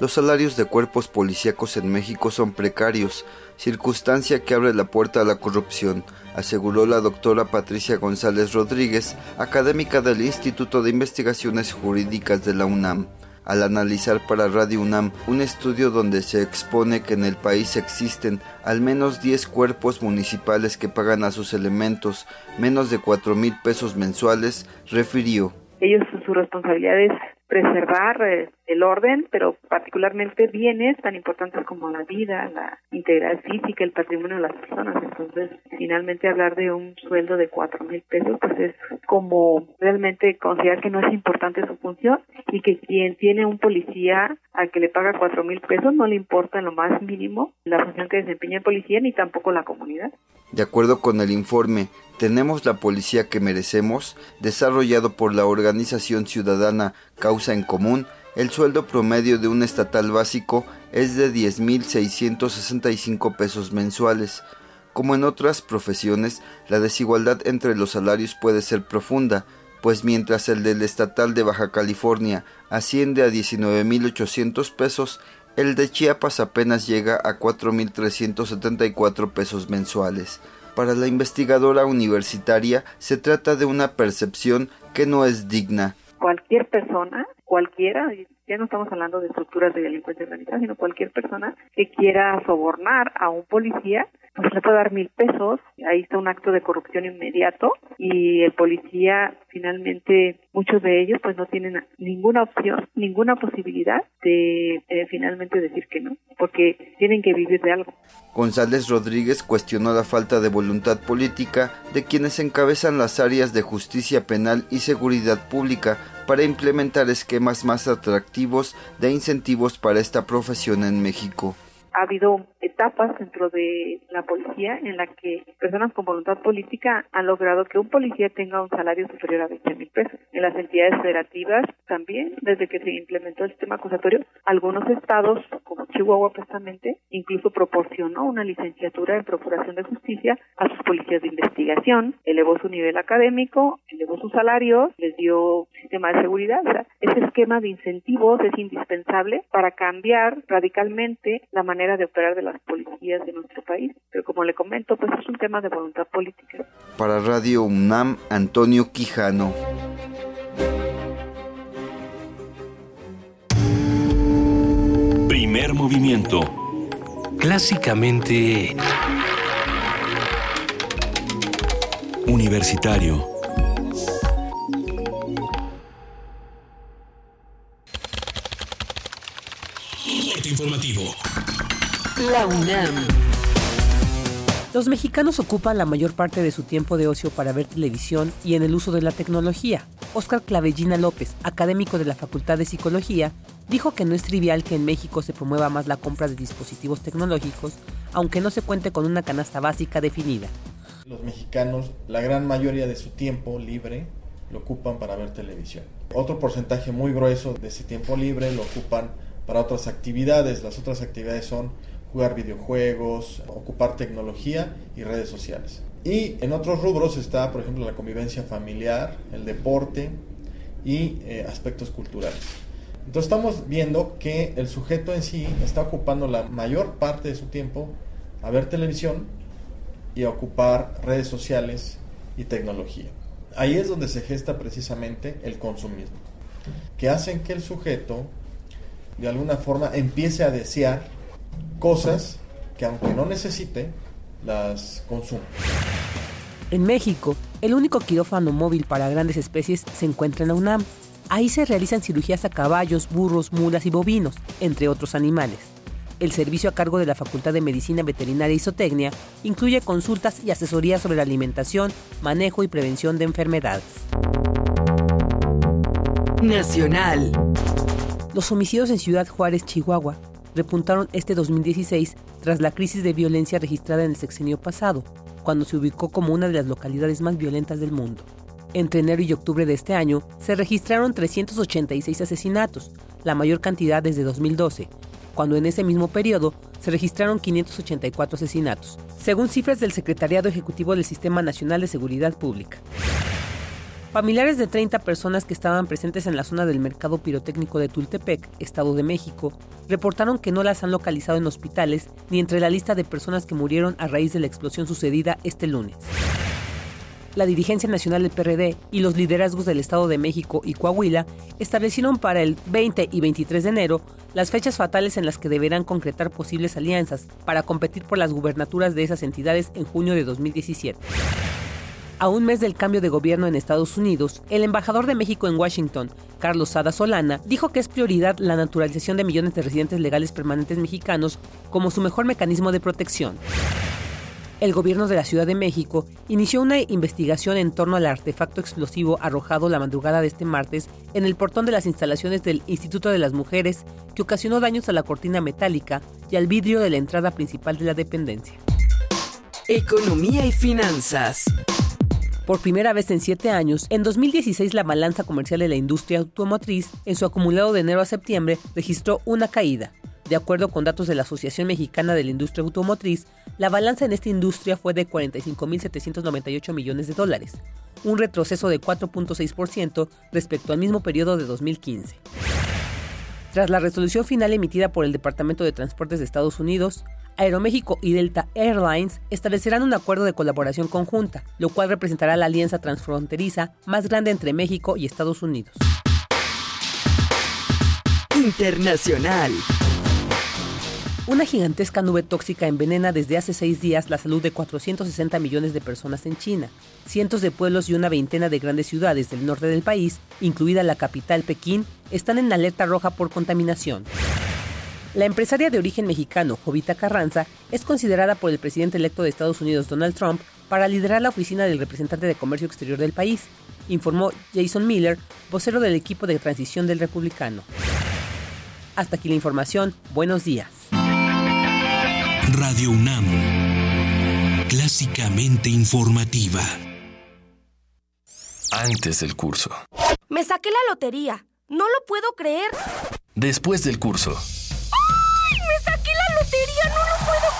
Los salarios de cuerpos policíacos en México son precarios, circunstancia que abre la puerta a la corrupción, aseguró la doctora Patricia González Rodríguez, académica del Instituto de Investigaciones Jurídicas de la UNAM al analizar para Radio UNAM un estudio donde se expone que en el país existen al menos 10 cuerpos municipales que pagan a sus elementos menos de 4 mil pesos mensuales, refirió. Ellos su responsabilidad es preservar eh, el orden, pero particularmente bienes tan importantes como la vida, la integridad física, el patrimonio de las personas. Entonces, finalmente hablar de un sueldo de cuatro mil pesos, pues es como realmente considerar que no es importante su función y que quien tiene un policía al que le paga cuatro mil pesos no le importa en lo más mínimo la función que desempeña el policía ni tampoco la comunidad. De acuerdo con el informe Tenemos la policía que merecemos, desarrollado por la organización ciudadana Causa en Común, el sueldo promedio de un estatal básico es de 10.665 pesos mensuales. Como en otras profesiones, la desigualdad entre los salarios puede ser profunda, pues mientras el del estatal de Baja California asciende a 19.800 pesos, el de Chiapas apenas llega a 4.374 pesos mensuales. Para la investigadora universitaria se trata de una percepción que no es digna. Cualquier persona cualquiera, ya no estamos hablando de estructuras de delincuencia organizada, sino cualquier persona que quiera sobornar a un policía, pues le puede dar mil pesos, ahí está un acto de corrupción inmediato y el policía finalmente muchos de ellos pues no tienen ninguna opción, ninguna posibilidad de finalmente decir que no, porque tienen que vivir de algo. González Rodríguez cuestionó la falta de voluntad política de quienes encabezan las áreas de justicia penal y seguridad pública para implementar esquemas más atractivos de incentivos para esta profesión en México etapas dentro de la policía en la que personas con voluntad política han logrado que un policía tenga un salario superior a 20 mil pesos. En las entidades federativas también, desde que se implementó el sistema acusatorio, algunos estados, como Chihuahua precisamente, incluso proporcionó una licenciatura en Procuración de Justicia a sus policías de investigación, elevó su nivel académico, elevó sus salarios, les dio sistema de seguridad. Ese esquema de incentivos es indispensable para cambiar radicalmente la manera de operar de las policías de nuestro país. Pero como le comento, pues es un tema de voluntad política. Para Radio UNAM, Antonio Quijano. Primer movimiento. Clásicamente... Universitario. informativo. La UNAM. Los mexicanos ocupan la mayor parte de su tiempo de ocio para ver televisión y en el uso de la tecnología. Oscar Clavellina López, académico de la Facultad de Psicología, dijo que no es trivial que en México se promueva más la compra de dispositivos tecnológicos, aunque no se cuente con una canasta básica definida. Los mexicanos, la gran mayoría de su tiempo libre, lo ocupan para ver televisión. Otro porcentaje muy grueso de ese tiempo libre lo ocupan para otras actividades. Las otras actividades son jugar videojuegos, ocupar tecnología y redes sociales. Y en otros rubros está, por ejemplo, la convivencia familiar, el deporte y eh, aspectos culturales. Entonces estamos viendo que el sujeto en sí está ocupando la mayor parte de su tiempo a ver televisión y a ocupar redes sociales y tecnología. Ahí es donde se gesta precisamente el consumismo, que hacen que el sujeto de alguna forma empiece a desear cosas que aunque no necesite, las consume. En México, el único quirófano móvil para grandes especies se encuentra en la UNAM. Ahí se realizan cirugías a caballos, burros, mulas y bovinos, entre otros animales. El servicio a cargo de la Facultad de Medicina Veterinaria y Zootecnia incluye consultas y asesorías sobre la alimentación, manejo y prevención de enfermedades. Nacional. Los homicidios en Ciudad Juárez, Chihuahua, repuntaron este 2016 tras la crisis de violencia registrada en el sexenio pasado, cuando se ubicó como una de las localidades más violentas del mundo. Entre enero y octubre de este año se registraron 386 asesinatos, la mayor cantidad desde 2012, cuando en ese mismo periodo se registraron 584 asesinatos, según cifras del Secretariado Ejecutivo del Sistema Nacional de Seguridad Pública. Familiares de 30 personas que estaban presentes en la zona del mercado pirotécnico de Tultepec, Estado de México, reportaron que no las han localizado en hospitales ni entre la lista de personas que murieron a raíz de la explosión sucedida este lunes. La dirigencia nacional del PRD y los liderazgos del Estado de México y Coahuila establecieron para el 20 y 23 de enero las fechas fatales en las que deberán concretar posibles alianzas para competir por las gubernaturas de esas entidades en junio de 2017. A un mes del cambio de gobierno en Estados Unidos, el embajador de México en Washington, Carlos Sada Solana, dijo que es prioridad la naturalización de millones de residentes legales permanentes mexicanos como su mejor mecanismo de protección. El gobierno de la Ciudad de México inició una investigación en torno al artefacto explosivo arrojado la madrugada de este martes en el portón de las instalaciones del Instituto de las Mujeres que ocasionó daños a la cortina metálica y al vidrio de la entrada principal de la dependencia. Economía y finanzas. Por primera vez en siete años, en 2016 la balanza comercial de la industria automotriz, en su acumulado de enero a septiembre, registró una caída. De acuerdo con datos de la Asociación Mexicana de la Industria Automotriz, la balanza en esta industria fue de 45.798 millones de dólares, un retroceso de 4.6% respecto al mismo periodo de 2015. Tras la resolución final emitida por el Departamento de Transportes de Estados Unidos, Aeroméxico y Delta Airlines establecerán un acuerdo de colaboración conjunta, lo cual representará la alianza transfronteriza más grande entre México y Estados Unidos. Internacional. Una gigantesca nube tóxica envenena desde hace seis días la salud de 460 millones de personas en China. Cientos de pueblos y una veintena de grandes ciudades del norte del país, incluida la capital Pekín, están en alerta roja por contaminación. La empresaria de origen mexicano, Jovita Carranza, es considerada por el presidente electo de Estados Unidos, Donald Trump, para liderar la oficina del representante de comercio exterior del país, informó Jason Miller, vocero del equipo de transición del republicano. Hasta aquí la información. Buenos días. Radio UNAM, clásicamente informativa. Antes del curso. Me saqué la lotería. No lo puedo creer. Después del curso.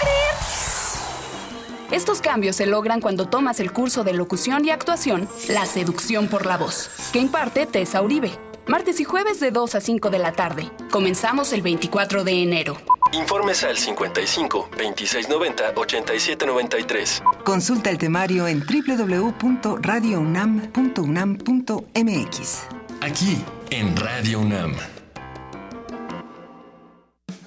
Creer! Estos cambios se logran cuando tomas el curso de locución y actuación La Seducción por la Voz, que imparte Tessa Uribe. Martes y jueves de 2 a 5 de la tarde. Comenzamos el 24 de enero. Informes al 55 2690 8793. Consulta el temario en www.radiounam.unam.mx. Aquí, en Radio UNAM.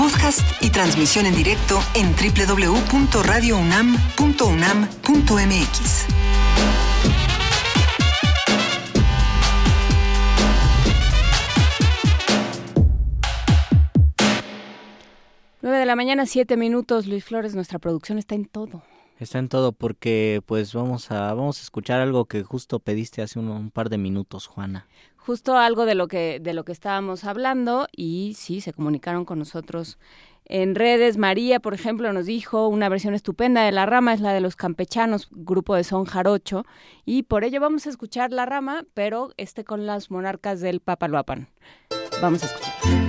Podcast y transmisión en directo en www.radiounam.unam.mx. 9 de la mañana, 7 minutos. Luis Flores, nuestra producción está en todo. Está en todo porque pues vamos a vamos a escuchar algo que justo pediste hace un, un, par de minutos, Juana. Justo algo de lo que de lo que estábamos hablando y sí se comunicaron con nosotros en redes. María, por ejemplo, nos dijo una versión estupenda de La Rama es la de los campechanos, grupo de son jarocho y por ello vamos a escuchar La Rama, pero este con las monarcas del Papaloapan. Vamos a escuchar.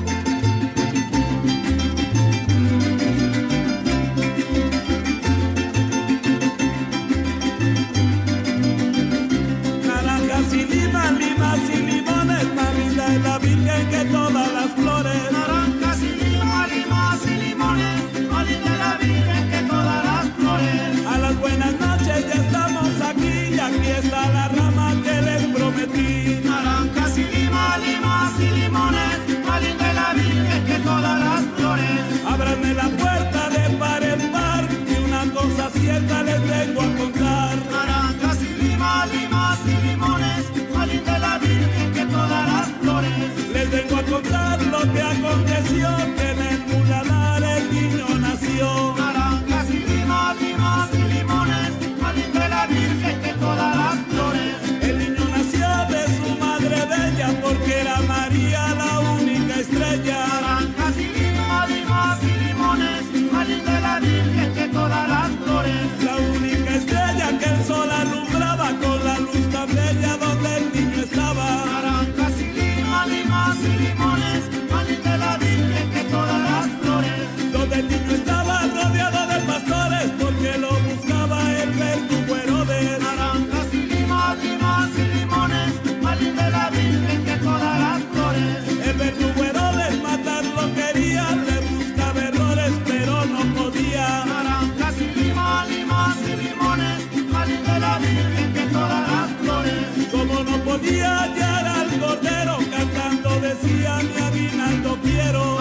quiero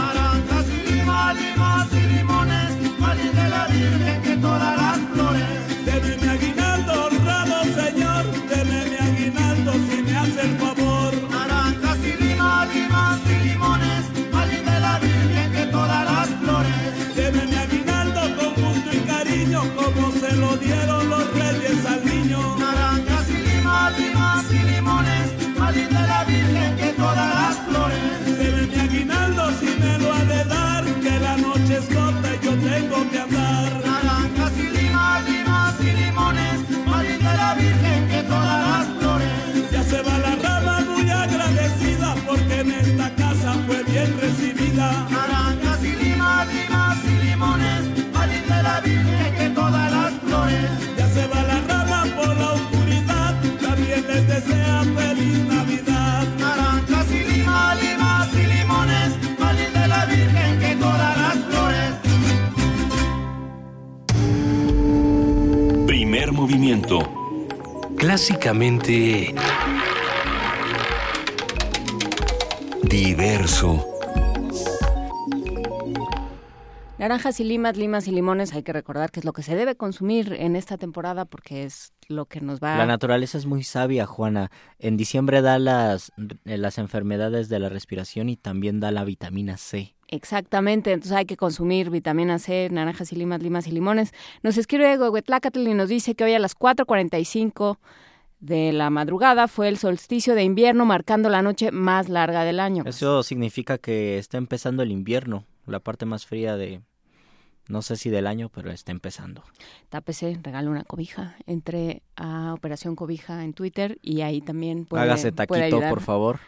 Navidad. Naranjas y limas, limas y limones, María de la Virgen que todas las flores. Primer movimiento. Clásicamente... Diverso. Naranjas y limas, limas y limones, hay que recordar que es lo que se debe consumir en esta temporada porque es lo que nos va La naturaleza es muy sabia, Juana. En diciembre da las, las enfermedades de la respiración y también da la vitamina C. Exactamente, entonces hay que consumir vitamina C, naranjas y limas, limas y limones. Nos escribe Huehuetlacatl y nos dice que hoy a las 4.45 de la madrugada fue el solsticio de invierno marcando la noche más larga del año. Eso significa que está empezando el invierno, la parte más fría de, no sé si del año, pero está empezando. Tápese, regale una cobija. Entre a Operación Cobija en Twitter y ahí también puede Hágase puede taquito, ayudar. por favor.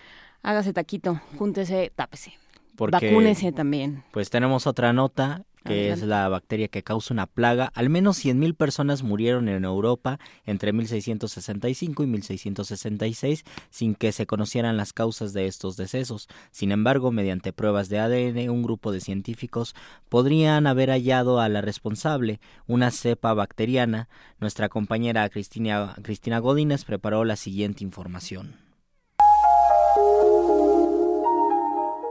Hágase taquito, júntese, tápese. Porque, Vacúnese también. Pues tenemos otra nota que es la bacteria que causa una plaga. Al menos 100.000 personas murieron en Europa entre 1665 y 1666 sin que se conocieran las causas de estos decesos. Sin embargo, mediante pruebas de ADN, un grupo de científicos podrían haber hallado a la responsable, una cepa bacteriana. Nuestra compañera Cristina, Cristina Godínez preparó la siguiente información.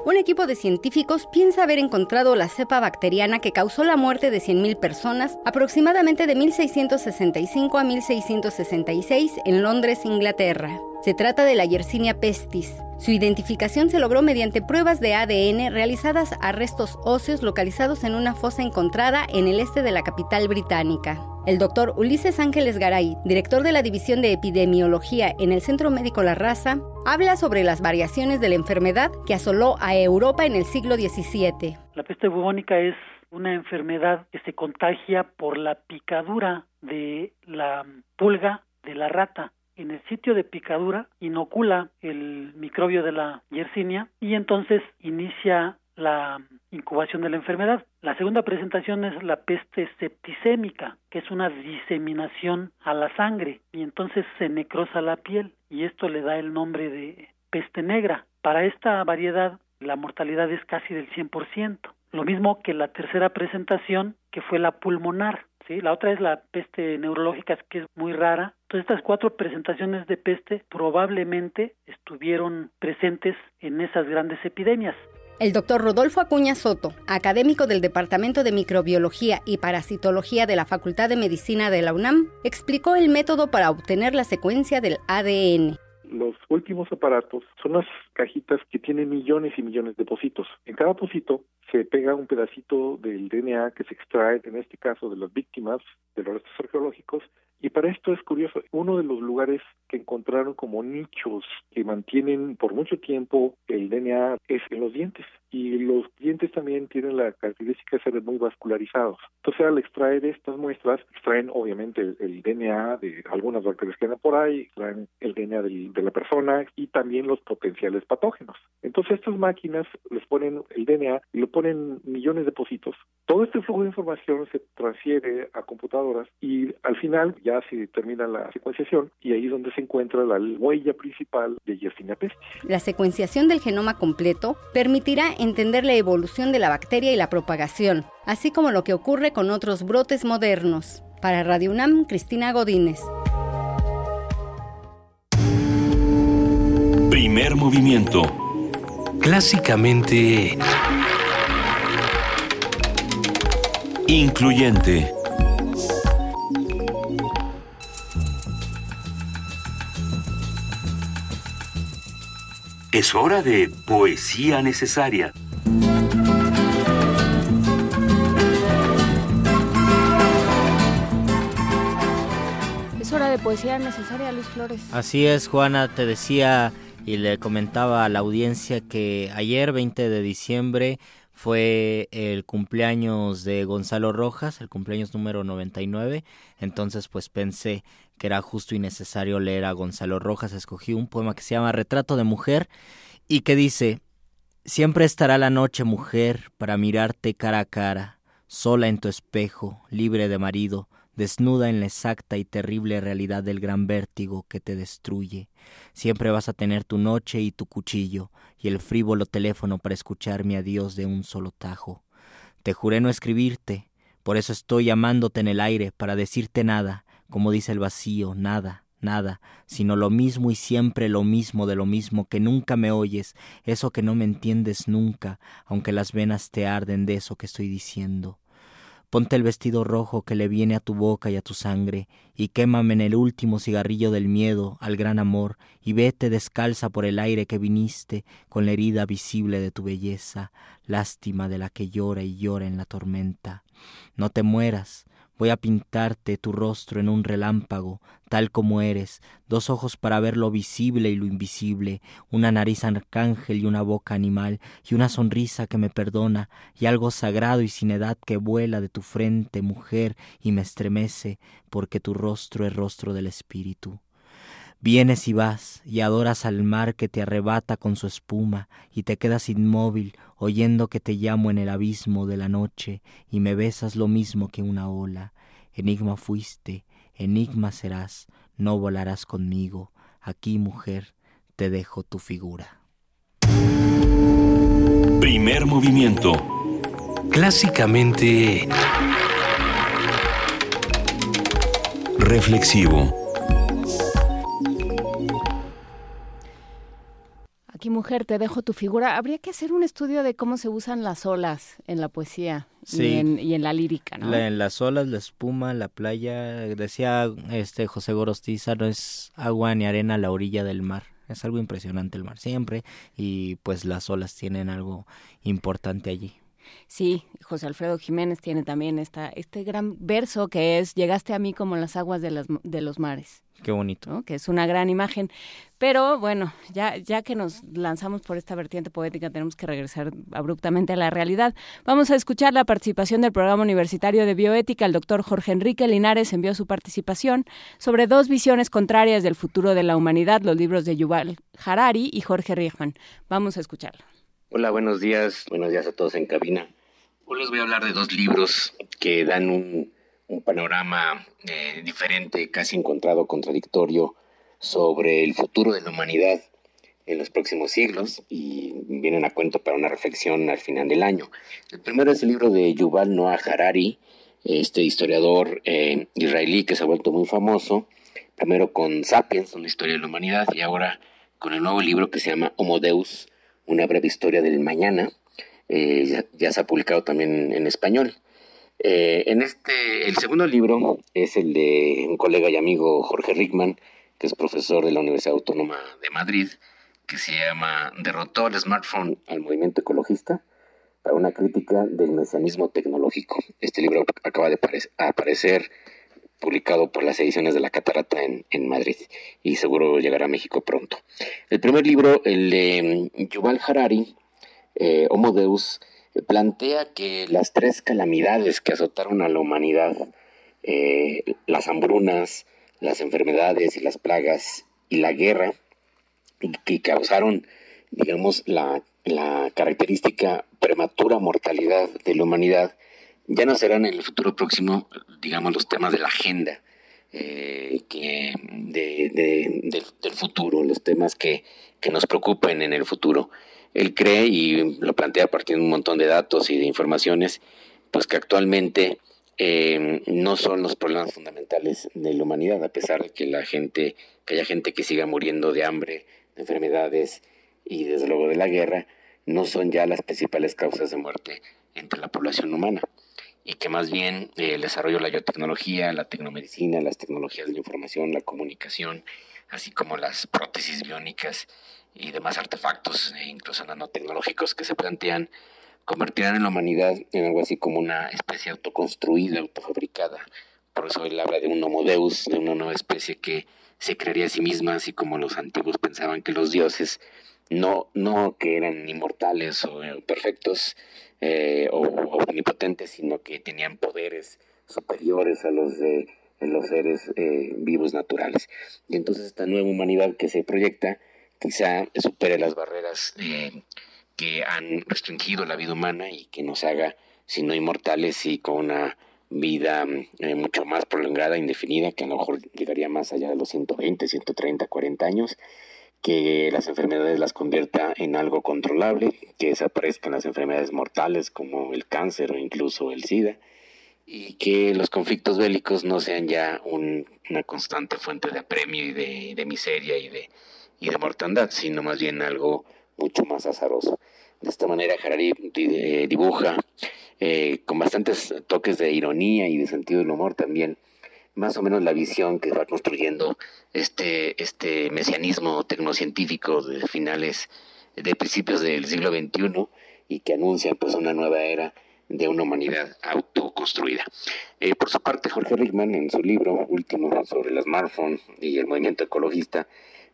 Un equipo de científicos piensa haber encontrado la cepa bacteriana que causó la muerte de 100.000 personas aproximadamente de 1665 a 1666 en Londres, Inglaterra. Se trata de la Yersinia pestis. Su identificación se logró mediante pruebas de ADN realizadas a restos óseos localizados en una fosa encontrada en el este de la capital británica. El doctor Ulises Ángeles Garay, director de la División de Epidemiología en el Centro Médico La Raza, habla sobre las variaciones de la enfermedad que asoló a Europa en el siglo XVII. La peste bubónica es una enfermedad que se contagia por la picadura de la pulga de la rata. En el sitio de picadura inocula el microbio de la Yersinia y entonces inicia la incubación de la enfermedad. La segunda presentación es la peste septicémica, que es una diseminación a la sangre y entonces se necrosa la piel y esto le da el nombre de peste negra. Para esta variedad la mortalidad es casi del 100%. Lo mismo que la tercera presentación, que fue la pulmonar. ¿sí? La otra es la peste neurológica, que es muy rara. Entonces, estas cuatro presentaciones de peste probablemente estuvieron presentes en esas grandes epidemias. El doctor Rodolfo Acuña Soto, académico del Departamento de Microbiología y Parasitología de la Facultad de Medicina de la UNAM, explicó el método para obtener la secuencia del ADN. Los últimos aparatos son las cajitas que tienen millones y millones de pocitos. En cada pocito se pega un pedacito del DNA que se extrae, en este caso de las víctimas de los restos arqueológicos, y para esto es curioso, uno de los lugares que encontraron como nichos que mantienen por mucho tiempo el DNA es en los dientes. Y los dientes también tienen la característica de ser muy vascularizados. Entonces, al extraer estas muestras, extraen obviamente el, el DNA de algunas bacterias que andan por ahí, extraen el DNA del, de la persona y también los potenciales patógenos. Entonces, estas máquinas les ponen el DNA y lo ponen millones de pocitos. Todo este flujo de información se transfiere a computadoras y al final ya se termina la secuenciación y ahí es donde se encuentra la huella principal de Yersinia pestis. La secuenciación del genoma completo permitirá entender la evolución de la bacteria y la propagación, así como lo que ocurre con otros brotes modernos. Para Radio UNAM, Cristina Godínez. Primer movimiento. Clásicamente... Incluyente. Es hora de poesía necesaria. Es hora de poesía necesaria, Luis Flores. Así es, Juana, te decía y le comentaba a la audiencia que ayer, 20 de diciembre, fue el cumpleaños de Gonzalo Rojas, el cumpleaños número 99, entonces pues pensé que era justo y necesario leer a Gonzalo Rojas, escogí un poema que se llama Retrato de Mujer y que dice, Siempre estará la noche, mujer, para mirarte cara a cara, sola en tu espejo, libre de marido, desnuda en la exacta y terrible realidad del gran vértigo que te destruye. Siempre vas a tener tu noche y tu cuchillo, y el frívolo teléfono para escuchar mi adiós de un solo tajo. Te juré no escribirte, por eso estoy llamándote en el aire, para decirte nada, como dice el vacío, nada, nada, sino lo mismo y siempre lo mismo de lo mismo, que nunca me oyes, eso que no me entiendes nunca, aunque las venas te arden de eso que estoy diciendo. Ponte el vestido rojo que le viene a tu boca y a tu sangre, y quémame en el último cigarrillo del miedo al gran amor, y vete descalza por el aire que viniste, con la herida visible de tu belleza, lástima de la que llora y llora en la tormenta. No te mueras, Voy a pintarte tu rostro en un relámpago, tal como eres, dos ojos para ver lo visible y lo invisible, una nariz arcángel y una boca animal, y una sonrisa que me perdona, y algo sagrado y sin edad que vuela de tu frente, mujer, y me estremece, porque tu rostro es rostro del espíritu. Vienes y vas, y adoras al mar que te arrebata con su espuma, y te quedas inmóvil, oyendo que te llamo en el abismo de la noche, y me besas lo mismo que una ola. Enigma fuiste, enigma serás, no volarás conmigo. Aquí, mujer, te dejo tu figura. Primer movimiento. Clásicamente... Reflexivo. Aquí, mujer, te dejo tu figura. Habría que hacer un estudio de cómo se usan las olas en la poesía y, en, la lírica, ¿no? en las olas, la espuma, la playa. Decía este José Gorostiza, no es agua ni arena a la orilla del mar. Es algo impresionante el mar siempre y pues las olas tienen algo importante allí. Sí, José Alfredo Jiménez tiene también esta, este gran verso que es Llegaste a mí como las aguas de, las, de los mares. Qué bonito. Que es una gran imagen. Pero bueno, ya, ya que nos lanzamos por esta vertiente poética, tenemos que regresar abruptamente a la realidad. Vamos a escuchar la participación del programa universitario de bioética. El doctor Jorge Enrique Linares envió su participación sobre dos visiones contrarias del futuro de la humanidad, los libros de Yuval Harari y Jorge Riechman. Vamos a escucharlo. Hola, buenos días. Buenos días a todos en cabina. Hoy les voy a hablar de dos libros que dan un panorama eh, diferente, casi encontrado contradictorio sobre el futuro de la humanidad en los próximos siglos y vienen a cuento para una reflexión al final del año. El primero es el libro de Yuval Noah Harari, este historiador eh, israelí que se ha vuelto muy famoso, primero con Sapiens, una historia de la humanidad, y ahora con el nuevo libro que se llama Homo Deus, una breve historia del mañana, eh, ya, se ha publicado también en español. Eh, en este, el segundo libro es el de un colega y amigo Jorge Rickman, que es profesor de la Universidad Autónoma de Madrid, que se llama Derrotó el smartphone al movimiento ecologista para una crítica del mesianismo tecnológico. Este libro acaba de aparecer publicado por las ediciones de La Catarata en, en, Madrid y seguro llegará a México pronto. El primer libro, el de Yuval Harari, eh, Homo Deus, plantea que las tres calamidades que azotaron a la humanidad, eh, las hambrunas, las enfermedades y las plagas y la guerra, que causaron, digamos, la, característica prematura mortalidad de la humanidad, ya no serán en el futuro próximo, digamos, los temas de la agenda. Eh, que del futuro, los temas que, que nos preocupen en el futuro él cree y lo plantea a partir de un montón de datos y de informaciones, pues que actualmente eh, no son los problemas fundamentales de la humanidad, a pesar de que la gente, que haya gente que siga muriendo de hambre, de enfermedades y desde luego de la guerra, no son ya las principales causas de muerte entre la población humana y que más bien eh, el desarrollo de la biotecnología, la tecnomedicina, las tecnologías de la información, la comunicación, así como las prótesis biónicas y demás artefactos, e incluso nanotecnológicos que se plantean, convertirán en la humanidad en algo así como una especie autoconstruida, autofabricada. Por eso él habla de un homo deus, de una nueva especie que se crearía a sí misma, así como los antiguos pensaban que los dioses no, no que eran inmortales o perfectos eh, o, omnipotentes, sino que tenían poderes superiores a los de los seres eh, vivos naturales. Y entonces esta nueva humanidad que se proyecta quizá supere las barreras eh, que han restringido la vida humana y que nos haga, si no inmortales, y con una vida eh, mucho más prolongada, indefinida, que a lo mejor llegaría más allá de los 120, 130, 40 años, que las enfermedades las convierta en algo controlable, que desaparezcan las enfermedades mortales como el cáncer o incluso el SIDA, y que los conflictos bélicos no sean ya una constante fuente de apremio y de, miseria y de, y de mortandad, sino más bien algo mucho más azaroso. De esta manera Harari eh, dibuja eh, con bastantes toques de ironía y de sentido del humor también más o menos la visión que va construyendo este, este mesianismo tecnocientífico de finales, de principios del siglo XXI y que anuncia pues una nueva era de una humanidad autoconstruida. Eh, por su parte, Jorge Rickman, en su libro último sobre el smartphone y el movimiento ecologista,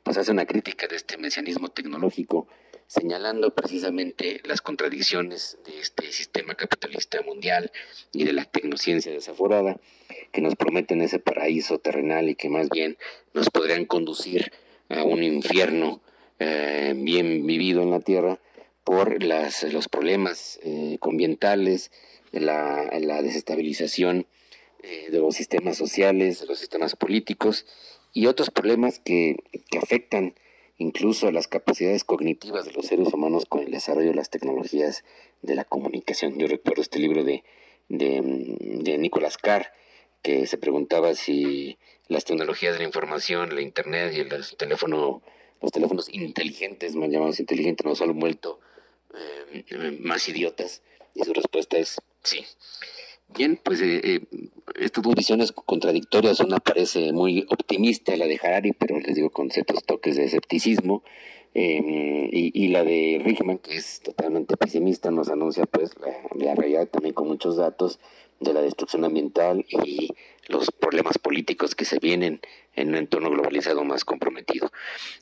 pues hace una crítica de este mesianismo tecnológico, señalando precisamente las contradicciones de este sistema capitalista mundial y de la tecnociencia desaforada, que nos prometen ese paraíso terrenal y que más bien nos podrían conducir a un infierno eh, bien vivido en la tierra por las, los problemas eh, ambientales, la, desestabilización eh, de los sistemas sociales, de los sistemas políticos y otros problemas que, que afectan incluso las capacidades cognitivas de los seres humanos con el desarrollo de las tecnologías de la comunicación. Yo recuerdo este libro de, de, Nicolás Carr, que se preguntaba si las tecnologías de la información, la internet y los teléfonos, los teléfonos inteligentes, más llamados inteligentes, nos han vuelto eh, más idiotas. Y su respuesta es sí. Bien, pues eh, eh, estas dos visiones contradictorias, una parece muy optimista, la de Harari, pero les digo con ciertos toques de escepticismo, eh, y, la de Rickman, que es totalmente pesimista, nos anuncia pues la, realidad también con muchos datos de la destrucción ambiental y los problemas políticos que se vienen en un entorno globalizado más comprometido.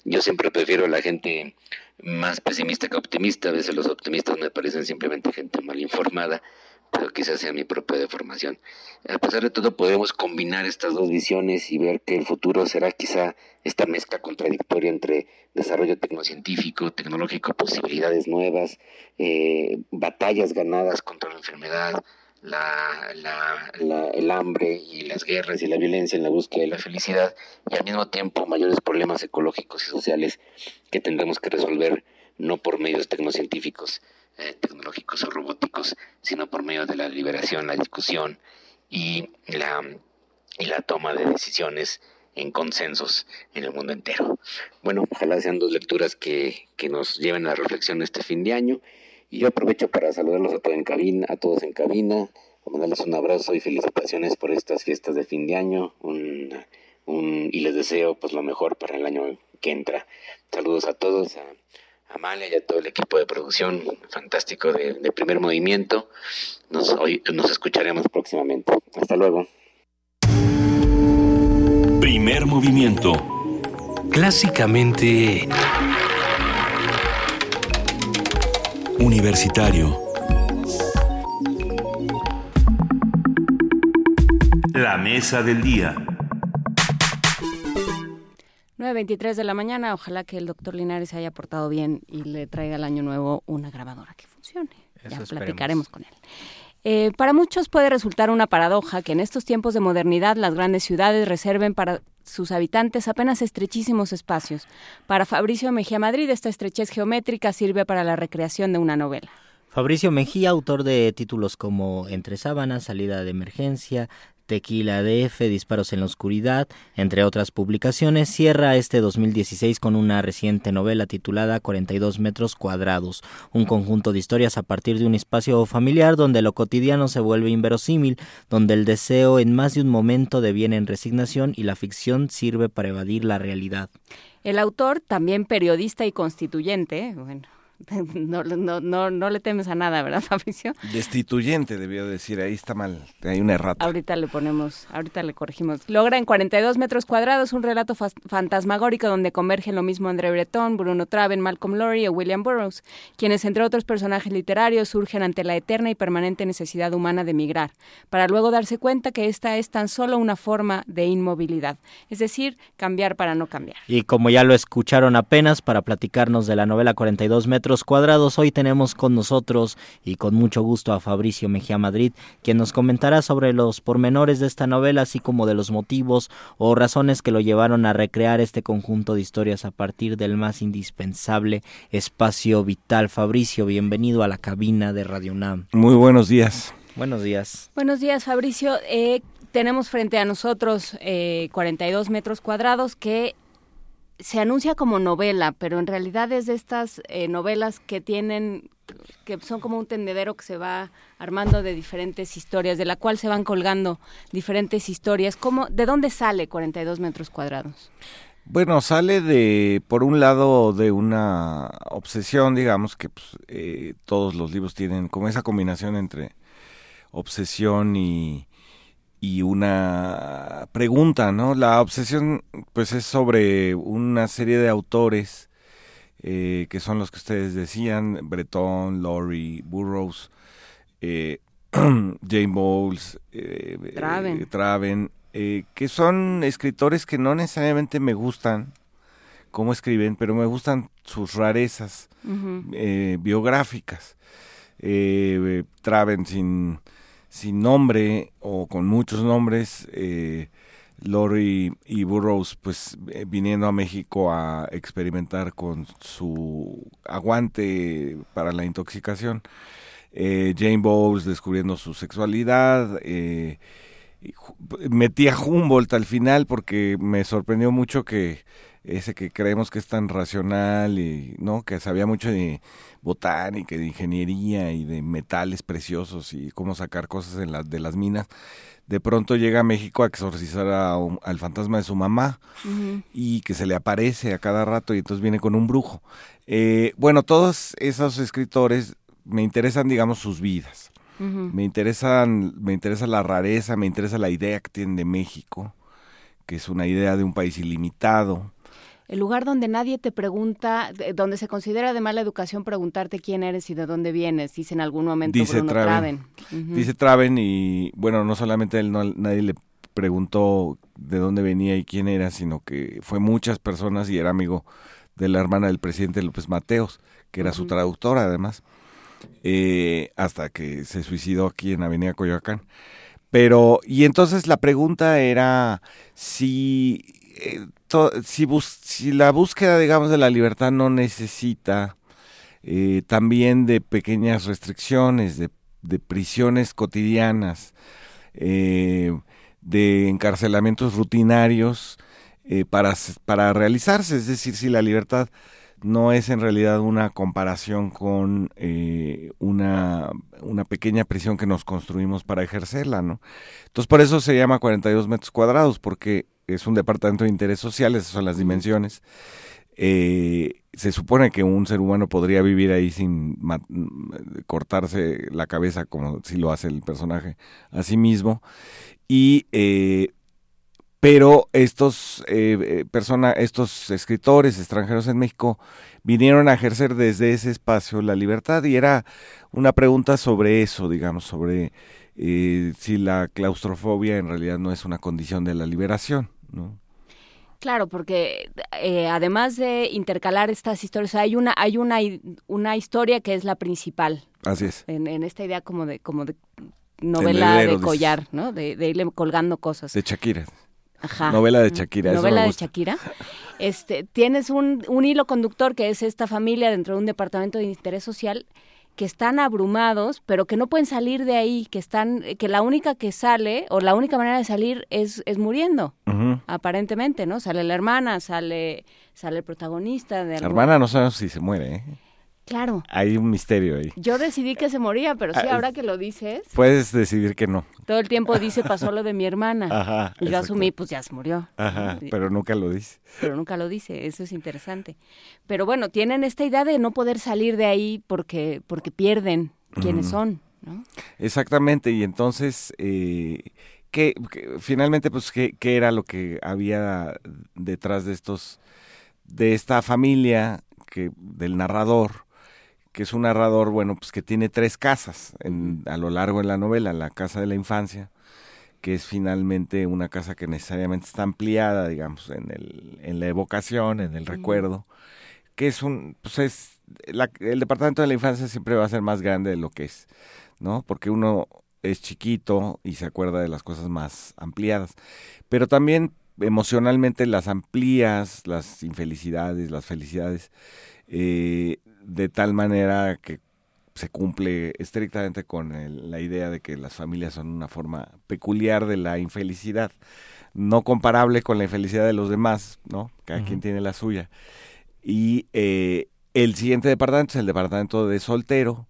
Yo siempre prefiero a la gente más pesimista que optimista, a veces los optimistas me parecen simplemente gente mal informada, pero quizás sea mi propia deformación. A pesar de todo, podemos combinar estas dos visiones y ver que el futuro será quizá esta mezcla contradictoria entre desarrollo tecnocientífico, tecnológico, posibilidades nuevas, eh, batallas ganadas contra la enfermedad, la, el hambre y las guerras y la violencia en la búsqueda de la felicidad y al mismo tiempo mayores problemas ecológicos y sociales que tendremos que resolver no por medios tecnocientíficos, eh, tecnológicos o robóticos, sino por medio de la liberación, la discusión y la, y la toma de decisiones en consensos en el mundo entero. Bueno, ojalá sean dos lecturas que, que nos lleven a la reflexión este fin de año. Y yo aprovecho para saludarlos a todos en cabina, a todos en cabina, mandarles un abrazo y felicitaciones por estas fiestas de fin de año. Un, un, y les deseo pues lo mejor para el año que entra. Saludos a todos, a Amalia y a todo el equipo de producción fantástico de, primer movimiento. Nos, hoy, nos escucharemos próximamente. Hasta luego. Primer movimiento. Clásicamente... Universitario. La mesa del día. 9.23 de la mañana. Ojalá que el doctor Linares se haya portado bien y le traiga el año nuevo una grabadora que funcione. ya platicaremos con él. Eh, para muchos puede resultar una paradoja que en estos tiempos de modernidad las grandes ciudades reserven para sus habitantes apenas estrechísimos espacios. Para Fabricio Mejía Madrid, esta estrechez geométrica sirve para la recreación de una novela. Fabricio Mejía, autor de títulos como Entre sábanas, Salida de emergencia, Tequila DF, Disparos en la Oscuridad, entre otras publicaciones, cierra este 2016 con una reciente novela titulada 42 metros cuadrados, un conjunto de historias a partir de un espacio familiar donde lo cotidiano se vuelve inverosímil, donde el deseo en más de un momento deviene en resignación y la ficción sirve para evadir la realidad. El autor, también periodista y constituyente, bueno, [laughs] no, no, no, no le temes a nada, ¿verdad, [laughs] Fabricio? Destituyente, debió decir, ahí está mal, hay una errata. Ahorita le ponemos, ahorita le corregimos. Logra en 42 metros cuadrados un relato fantasmagórico donde convergen lo mismo André Breton, Bruno Traven, Malcolm Lowry o William Burroughs, quienes entre otros personajes literarios surgen ante la eterna y permanente necesidad humana de migrar, para luego darse cuenta que esta es tan solo una forma de inmovilidad, es decir, cambiar para no cambiar. Y como ya lo escucharon apenas, para platicarnos de la novela 42 metros, metros cuadrados. Hoy tenemos con nosotros y con mucho gusto a Fabricio Mejía Madrid, quien nos comentará sobre los pormenores de esta novela, así como de los motivos o razones que lo llevaron a recrear este conjunto de historias a partir del más indispensable espacio vital. Fabricio, bienvenido a la cabina de Radio UNAM. Muy buenos días. Buenos días. Buenos días, Fabricio. Eh, tenemos frente a nosotros eh, 42 metros cuadrados que se anuncia como novela, pero en realidad es de estas eh, novelas que tienen, que son como un tendedero que se va armando de diferentes historias, de la cual se van colgando diferentes historias. ¿Cómo, ¿De dónde sale 42 metros cuadrados? Bueno, sale de, por un lado, de una obsesión, digamos, que pues, eh, todos los libros tienen como esa combinación entre obsesión y, y una pregunta, ¿no? La obsesión, pues, es sobre una serie de autores eh, que son los que ustedes decían, Breton, Laurie, Burroughs, eh, [clears throat] Jane Bowles, eh, Traven, Traven que son escritores que no necesariamente me gustan cómo escriben, pero me gustan sus rarezas biográficas. Traven sin sin nombre o con muchos nombres, eh, Lori y Burroughs pues eh, viniendo a México a experimentar con su aguante para la intoxicación, eh, Jane Bowles descubriendo su sexualidad, eh, metí a Humboldt al final porque me sorprendió mucho que ese que creemos que es tan racional y no que sabía mucho de botánica, de ingeniería y de metales preciosos y cómo sacar cosas en de las minas, de pronto llega a México a exorcizar al fantasma de su mamá y que se le aparece a cada rato y entonces viene con un brujo. Eh, bueno, todos esos escritores me interesan, digamos, sus vidas. Me interesan, me interesa la rareza, me interesa la idea que tienen de México, que es una idea de un país ilimitado, el lugar donde nadie te pregunta, donde se considera de mala educación preguntarte quién eres y de dónde vienes, dice en algún momento dice Bruno Traven. Dice Traven y bueno, no solamente él, no, nadie le preguntó de dónde venía y quién era, sino que fue muchas personas y era amigo de la hermana del presidente López Mateos, que era su traductora además, eh, hasta que se suicidó aquí en Avenida Coyoacán. Pero, y entonces la pregunta era si eh, si, la búsqueda, digamos, de la libertad no necesita eh, también de pequeñas restricciones, de, prisiones cotidianas, eh, de encarcelamientos rutinarios para, para realizarse, es decir, si la libertad no es en realidad una comparación con una, una pequeña prisión que nos construimos para ejercerla, ¿no? Entonces por eso se llama 42 metros cuadrados, porque es un departamento de interés social, esas son las dimensiones. Eh, se supone que un ser humano podría vivir ahí sin cortarse la cabeza como si lo hace el personaje a sí mismo. Y eh, pero estos eh, persona, estos escritores extranjeros en México vinieron a ejercer desde ese espacio la libertad y era una pregunta sobre eso, digamos, sobre si la claustrofobia en realidad no es una condición de la liberación. ¿No? Claro, porque eh, además de intercalar estas historias, hay una hay una una historia que es la principal. Así es. En, esta idea como de como de novela de collar, ¿no? De, irle colgando cosas. De Shakira. Ajá. Novela de Shakira. Novela de Shakira. Este, tienes un, un hilo conductor que es esta familia dentro de un departamento de interés social que están abrumados, pero que no pueden salir de ahí, que están, que la única que sale o la única manera de salir es, es muriendo, aparentemente, ¿no? Sale la hermana, sale, sale el protagonista. De la hermana no sabemos si se muere, ¿eh? Claro. Hay un misterio ahí. Yo decidí que se moría, pero sí, ah, ahora que lo dices. Puedes decidir que no. Todo el tiempo dice, pasó lo de mi hermana. Ajá. Y yo asumí, pues ya se murió. Ajá, pero nunca lo dice. Pero nunca lo dice, eso es interesante. Pero bueno, tienen esta idea de no poder salir de ahí porque, porque pierden quienes son, ¿no? Exactamente, y entonces, eh, ¿qué, finalmente, pues, ¿qué, ¿qué era lo que había detrás de estos, de esta familia que, del narrador? Que es un narrador, bueno, pues que tiene tres casas en, a lo largo de la novela, la casa de la infancia, que es finalmente una casa que necesariamente está ampliada, digamos, en, el, en la evocación, en el recuerdo, que es un, pues es, el departamento de la infancia siempre va a ser más grande de lo que es, ¿no? Porque uno es chiquito y se acuerda de las cosas más ampliadas. Pero también emocionalmente las amplías, las infelicidades, las felicidades, eh, de tal manera que se cumple estrictamente con la idea de que las familias son una forma peculiar de la infelicidad, no comparable con la infelicidad de los demás, ¿no? Cada quien tiene la suya. Y eh, el siguiente departamento es el departamento de soltero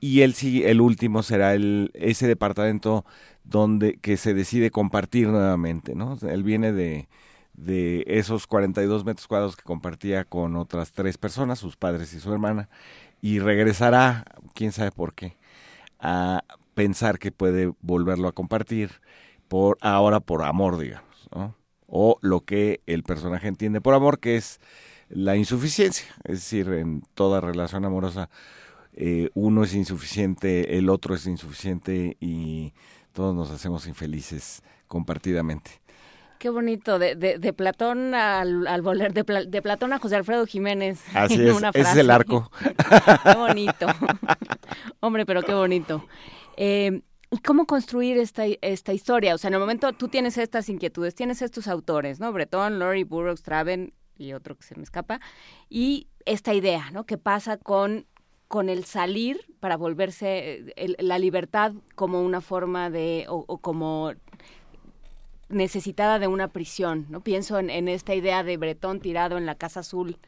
y el, el último será el, ese departamento donde que se decide compartir nuevamente, ¿no? Él viene de, de esos 42 metros cuadrados que compartía con otras tres personas, sus padres y su hermana, y regresará, quién sabe por qué, a pensar que puede volverlo a compartir por ahora por amor, digamos. O lo que el personaje entiende por amor, que es la insuficiencia, es decir, en toda relación amorosa eh, uno es insuficiente, el otro es insuficiente y todos nos hacemos infelices compartidamente. Qué bonito, de, de, Platón al, al volver, de, de, Platón a José Alfredo Jiménez. [laughs] Así es, ese es el arco. [laughs] qué bonito. Hombre, pero qué bonito. Eh, ¿Cómo construir esta, esta historia? O sea, en el momento tú tienes estas inquietudes, tienes estos autores, ¿no? Bretón, Laurie, Burroughs, Traven y otro que se me escapa, y esta idea, ¿no? ¿Qué pasa con con el salir para volverse la libertad como una forma de o, como necesitada de una prisión, ¿no? Pienso en, esta idea de Bretón tirado en la Casa Azul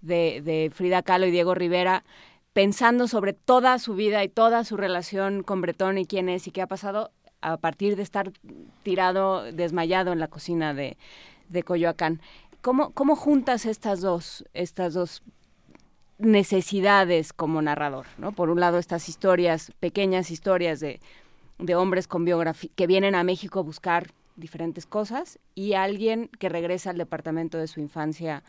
de, Frida Kahlo y Diego Rivera, pensando sobre toda su vida y toda su relación con Bretón y quién es y qué ha pasado a partir de estar tirado, desmayado en la cocina de, de Coyoacán. ¿Cómo, ¿Cómo juntas estas dos, estas dos necesidades como narrador, ¿no? Por un lado estas historias, pequeñas historias de, de hombres con biografía que vienen a México a buscar diferentes cosas y alguien que regresa al departamento de su infancia.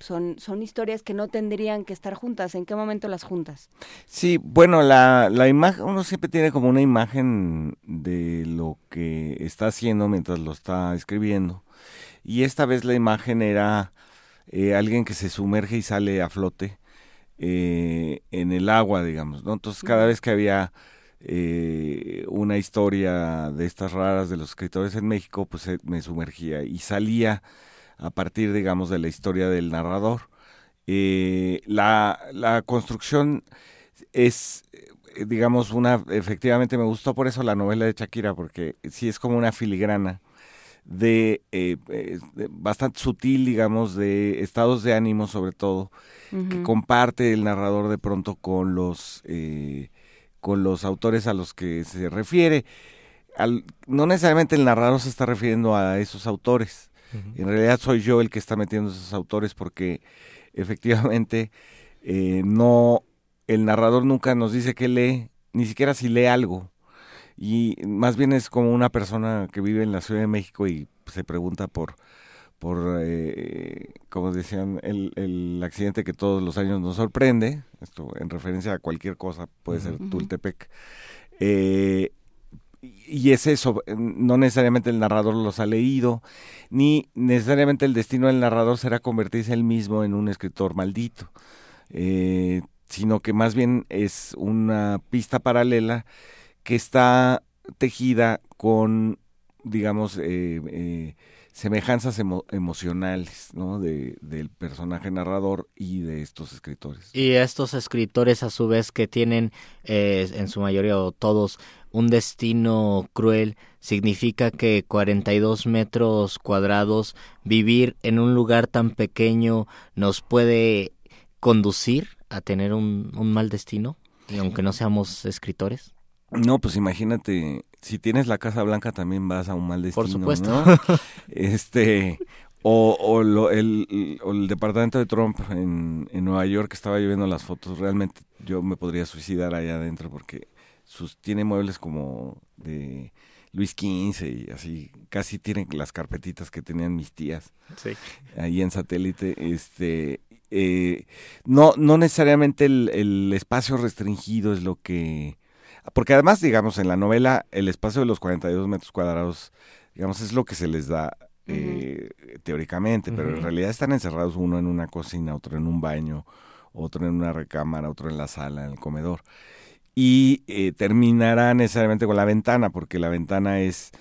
son, son historias que no tendrían que estar juntas. ¿En qué momento las juntas? Sí, bueno, la, la imagen, uno siempre tiene como una imagen de lo que está haciendo mientras lo está escribiendo. Y esta vez la imagen era eh, alguien que se sumerge y sale a flote eh, en el agua, digamos, ¿no? Entonces cada vez que había eh, una historia de estas raras de los escritores en México, pues me sumergía y salía a partir, digamos, de la historia del narrador. la, la construcción es digamos, una, efectivamente me gustó por eso la novela de Shakira, porque sí es como una filigrana eh, de, bastante sutil, digamos, de estados de ánimo sobre todo, que comparte el narrador de pronto con los, eh, con los autores a los que se refiere. Al, no necesariamente el narrador se está refiriendo a esos autores, en realidad soy yo el que está metiendo esos autores porque efectivamente eh, no, el narrador nunca nos dice que lee, ni siquiera si lee algo. Y más bien es como una persona que vive en la Ciudad de México y se pregunta por, por eh, como decían, el, el, accidente que todos los años nos sorprende, esto en referencia a cualquier cosa, puede ser Tultepec. Eh, y es eso, no necesariamente el narrador los ha leído, ni necesariamente el destino del narrador será convertirse él mismo en un escritor maldito, eh, sino que más bien es una pista paralela que está tejida con, digamos, semejanzas emocionales ¿no? De, del personaje narrador y de estos escritores. Y estos escritores a su vez que tienen eh, en su mayoría o todos un destino cruel, significa que 42 metros cuadrados, vivir en un lugar tan pequeño nos puede conducir a tener un, un mal destino, y aunque no seamos escritores. No, pues imagínate, si tienes la Casa Blanca también vas a un mal destino. Por supuesto. [laughs] este, o, o, lo, el, el, departamento de Trump en, en Nueva York, estaba yo viendo las fotos, realmente yo me podría suicidar allá adentro porque sus, tiene muebles como de Luis XV y así, casi tienen las carpetitas que tenían mis tías sí. ahí en satélite. Este, eh, no, no necesariamente el, el espacio restringido es lo que porque además, digamos, en la novela el espacio de los 42 metros cuadrados, digamos, es lo que se les da eh, teóricamente, pero en realidad están encerrados uno en una cocina, otro en un baño, otro en una recámara, otro en la sala, en el comedor. Y eh, terminará necesariamente con la ventana, porque la ventana es,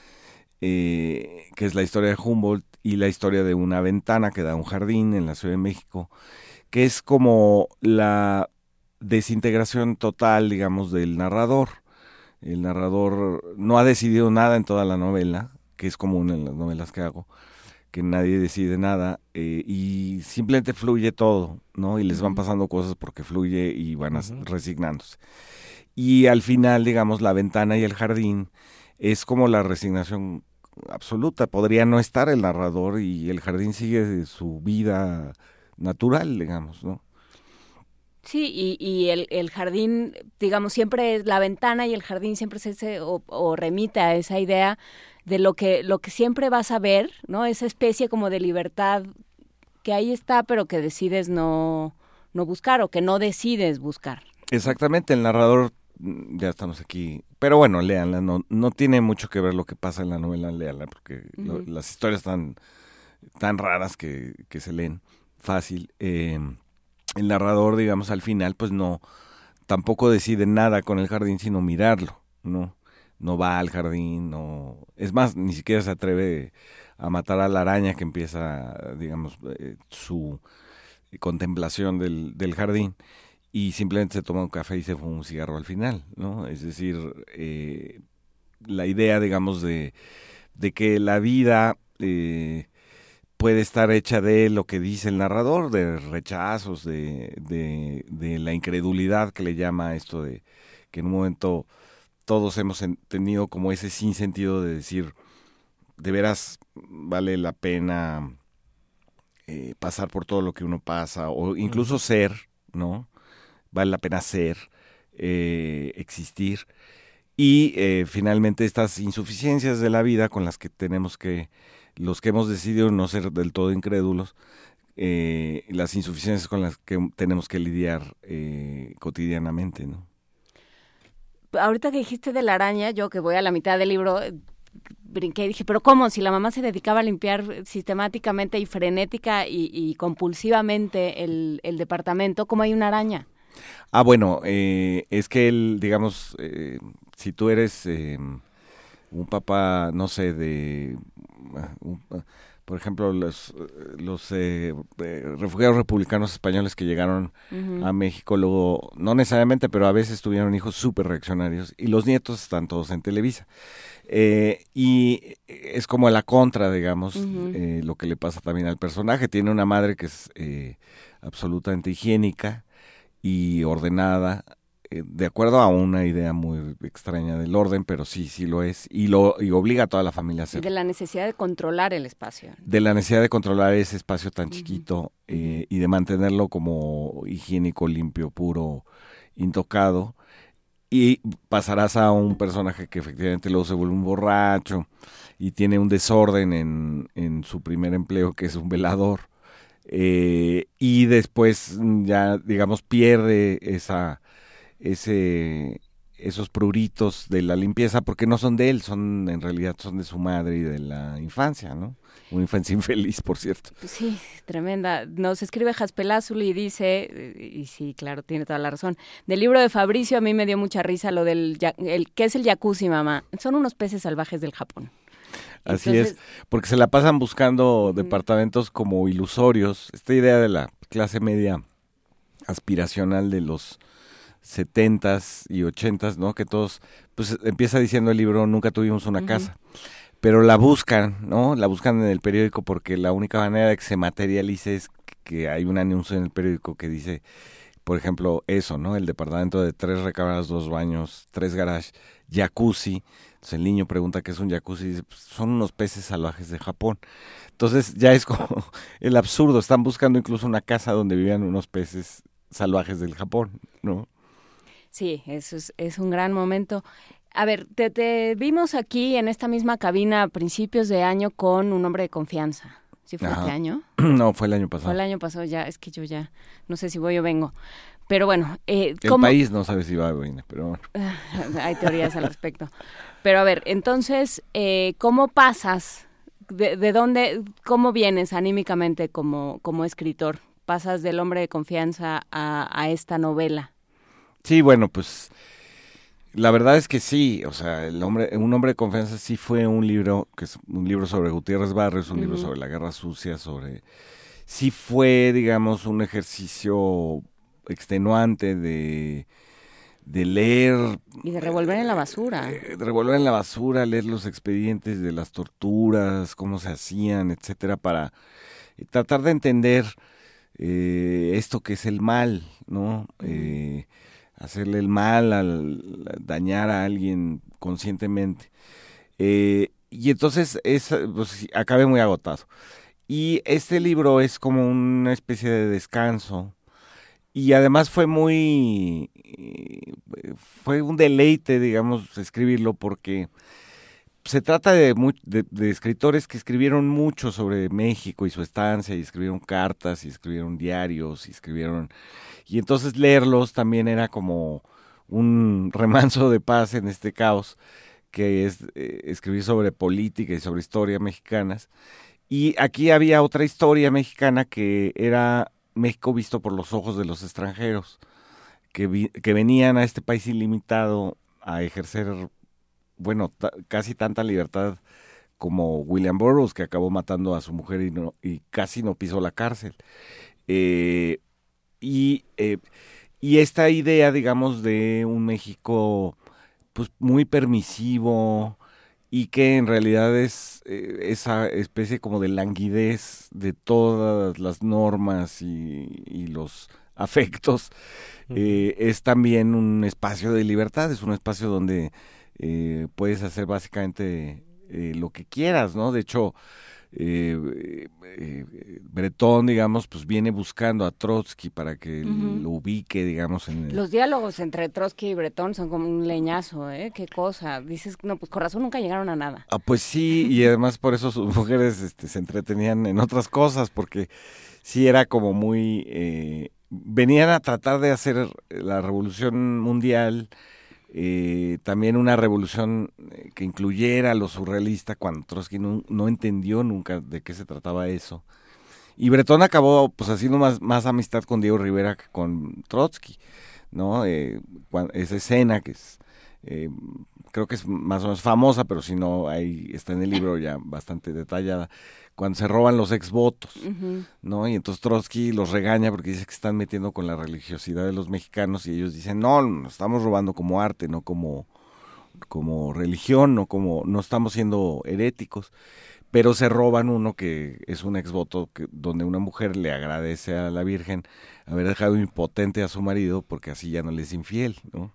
eh, que es la historia de Humboldt y la historia de una ventana que da un jardín en la Ciudad de México, que es como la desintegración total, digamos, del narrador. El narrador no ha decidido nada en toda la novela, que es común en las novelas que hago, que nadie decide nada eh, y simplemente fluye todo, ¿no? Y les van pasando cosas porque fluye y van resignándose. Y al final, digamos, la ventana y el jardín es como la resignación absoluta. Podría no estar el narrador y el jardín sigue su vida natural, digamos, ¿no? Sí, y, y el, el, jardín, digamos, siempre la ventana y el jardín siempre se, o, o, remite a esa idea de lo que, lo que siempre vas a ver, ¿no? Esa especie como de libertad que ahí está, pero que decides no, no buscar o que no decides buscar. Exactamente, el narrador, mm, ya estamos aquí, pero bueno, léanla, no, no tiene mucho que ver lo que pasa en la novela, léanla, porque lo, las historias están tan raras que, que se leen fácil. Eh, el narrador, digamos, al final, pues no, tampoco decide nada con el jardín, sino mirarlo, ¿no? No va al jardín, no, es más, ni siquiera se atreve a matar a la araña que empieza, digamos, eh, su contemplación del, del, jardín y simplemente se toma un café y se fuma un cigarro al final, ¿no? Es decir, eh, la idea, digamos, de, de que la vida eh, puede estar hecha de lo que dice el narrador, de rechazos, de, de, la incredulidad que le llama esto de que en un momento todos hemos tenido como ese sinsentido de decir, de veras vale la pena eh, pasar por todo lo que uno pasa, o incluso ser, ¿no? Vale la pena ser, eh, existir. Y eh, finalmente estas insuficiencias de la vida con las que tenemos que los que hemos decidido no ser del todo incrédulos, eh, las insuficiencias con las que tenemos que lidiar eh, cotidianamente, ¿no? Ahorita que dijiste de la araña, yo que voy a la mitad del libro, brinqué y dije, pero ¿cómo? Si la mamá se dedicaba a limpiar sistemáticamente y frenética y, compulsivamente el, el, departamento, ¿cómo hay una araña? Ah, bueno, eh, es que él, digamos, si tú eres un papá, no sé, de por ejemplo, los, los eh, eh, refugiados republicanos españoles que llegaron a México, luego, no necesariamente, pero a veces tuvieron hijos súper reaccionarios y los nietos están todos en Televisa. Eh, y es como la contra, digamos, lo que le pasa también al personaje. Tiene una madre que es absolutamente higiénica y ordenada, de acuerdo a una idea muy extraña del orden, pero sí, sí lo es, y lo y obliga a toda la familia a hacerlo. Y de la necesidad de controlar el espacio. De la necesidad de controlar ese espacio tan chiquito eh, y de mantenerlo como higiénico, limpio, puro, intocado. Y pasarás a un personaje que efectivamente luego se vuelve un borracho y tiene un desorden en, en su primer empleo, que es un velador. Eh, y después ya, digamos, pierde esa ese esos pruritos de la limpieza porque no son de él, son en realidad son de su madre y de la infancia, ¿no? Una infancia [laughs] infeliz, por cierto. Sí, tremenda. Nos escribe Jaspelázuli y dice, y sí, claro, tiene toda la razón. Del libro de Fabricio a mí me dio mucha risa lo del el ¿qué es el jacuzzi, mamá? Son unos peces salvajes del Japón. Así es, porque se la pasan buscando departamentos como ilusorios. Esta idea de la clase media aspiracional de los setentas y ochentas, ¿no? Que todos, pues empieza diciendo el libro, nunca tuvimos una casa, pero la buscan, ¿no? La buscan en el periódico porque la única manera de que se materialice es que hay un anuncio en el periódico que dice, por ejemplo, eso, ¿no? El departamento de tres recámaras, dos baños, tres garages, jacuzzi. Entonces el niño pregunta qué es un jacuzzi y dice, pues, son unos peces salvajes de Japón. Entonces ya es como [laughs] el absurdo, están buscando incluso una casa donde vivían unos peces salvajes del Japón, ¿no? Sí, eso es, es un gran momento. A ver, te, vimos aquí en esta misma cabina a principios de año con un hombre de confianza. ¿Sí fue este año? [clears throat] No, fue el año pasado. Fue el año pasado, ya, es que yo ya no sé si voy o vengo. Pero bueno, eh, el país no sabe si va o viene, pero bueno. [laughs] Hay teorías al respecto. Pero a ver, entonces, eh, ¿cómo pasas de, dónde, cómo vienes anímicamente como, como escritor? Pasas del hombre de confianza a, a esta novela. Sí, bueno, pues la verdad es que sí, o sea, el hombre, un hombre de confianza sí fue un libro, que es un libro sobre Gutiérrez Barrios, un libro sobre la guerra sucia, sobre, sí fue, digamos, un ejercicio extenuante de, de leer. Y de revolver en la basura. Eh, de revolver en la basura, leer los expedientes de las torturas, cómo se hacían, etcétera, para eh, tratar de entender eh, esto que es el mal, ¿no? Eh, hacerle el mal, al, dañar a alguien conscientemente. Eh, y entonces es, pues, acabé muy agotado. Y este libro es como una especie de descanso. Y además fue muy, fue un deleite, digamos, escribirlo porque se trata de, de, escritores que escribieron mucho sobre México y su estancia, y escribieron cartas, y escribieron diarios, y escribieron y entonces leerlos también era como un remanso de paz en este caos que es eh, escribir sobre política y sobre historia mexicanas. Y aquí había otra historia mexicana que era México visto por los ojos de los extranjeros, que, que venían a este país ilimitado a ejercer, bueno, casi tanta libertad como William Burroughs, que acabó matando a su mujer y, no, y casi no pisó la cárcel. Eh, y, eh, y esta idea, digamos, de un México pues muy permisivo y que en realidad es eh, esa especie como de languidez de todas las normas y, los [laughs] afectos, eh, es también un espacio de libertad, es un espacio donde puedes hacer básicamente lo que quieras, ¿no? De hecho, eh, eh, Bretón, digamos, pues viene buscando a Trotsky para que lo ubique, digamos, en Los diálogos entre Trotsky y Bretón son como un leñazo, ¿eh? Qué cosa. Dices, no, pues con razón nunca llegaron a nada. Ah, pues sí, y además por eso sus [laughs] mujeres este, se entretenían en otras cosas, porque sí era como muy... Eh, venían a tratar de hacer la revolución mundial eh, también una revolución eh, que incluyera lo surrealista cuando Trotsky no, entendió nunca de qué se trataba eso. Y Bretón acabó pues haciendo más, más amistad con Diego Rivera que con Trotsky, ¿no? Eh, esa escena que es, creo que es más o menos famosa, pero si no, ahí está en el libro ya bastante detallada, cuando se roban los ex votos, ¿no? Y entonces Trotsky los regaña porque dice que están metiendo con la religiosidad de los mexicanos y ellos dicen, no, nos estamos robando como arte, no como, como religión, no como, no estamos siendo heréticos, pero se roban uno que es un ex voto que, donde una mujer le agradece a la Virgen haber dejado impotente a su marido porque así ya no le es infiel, ¿no?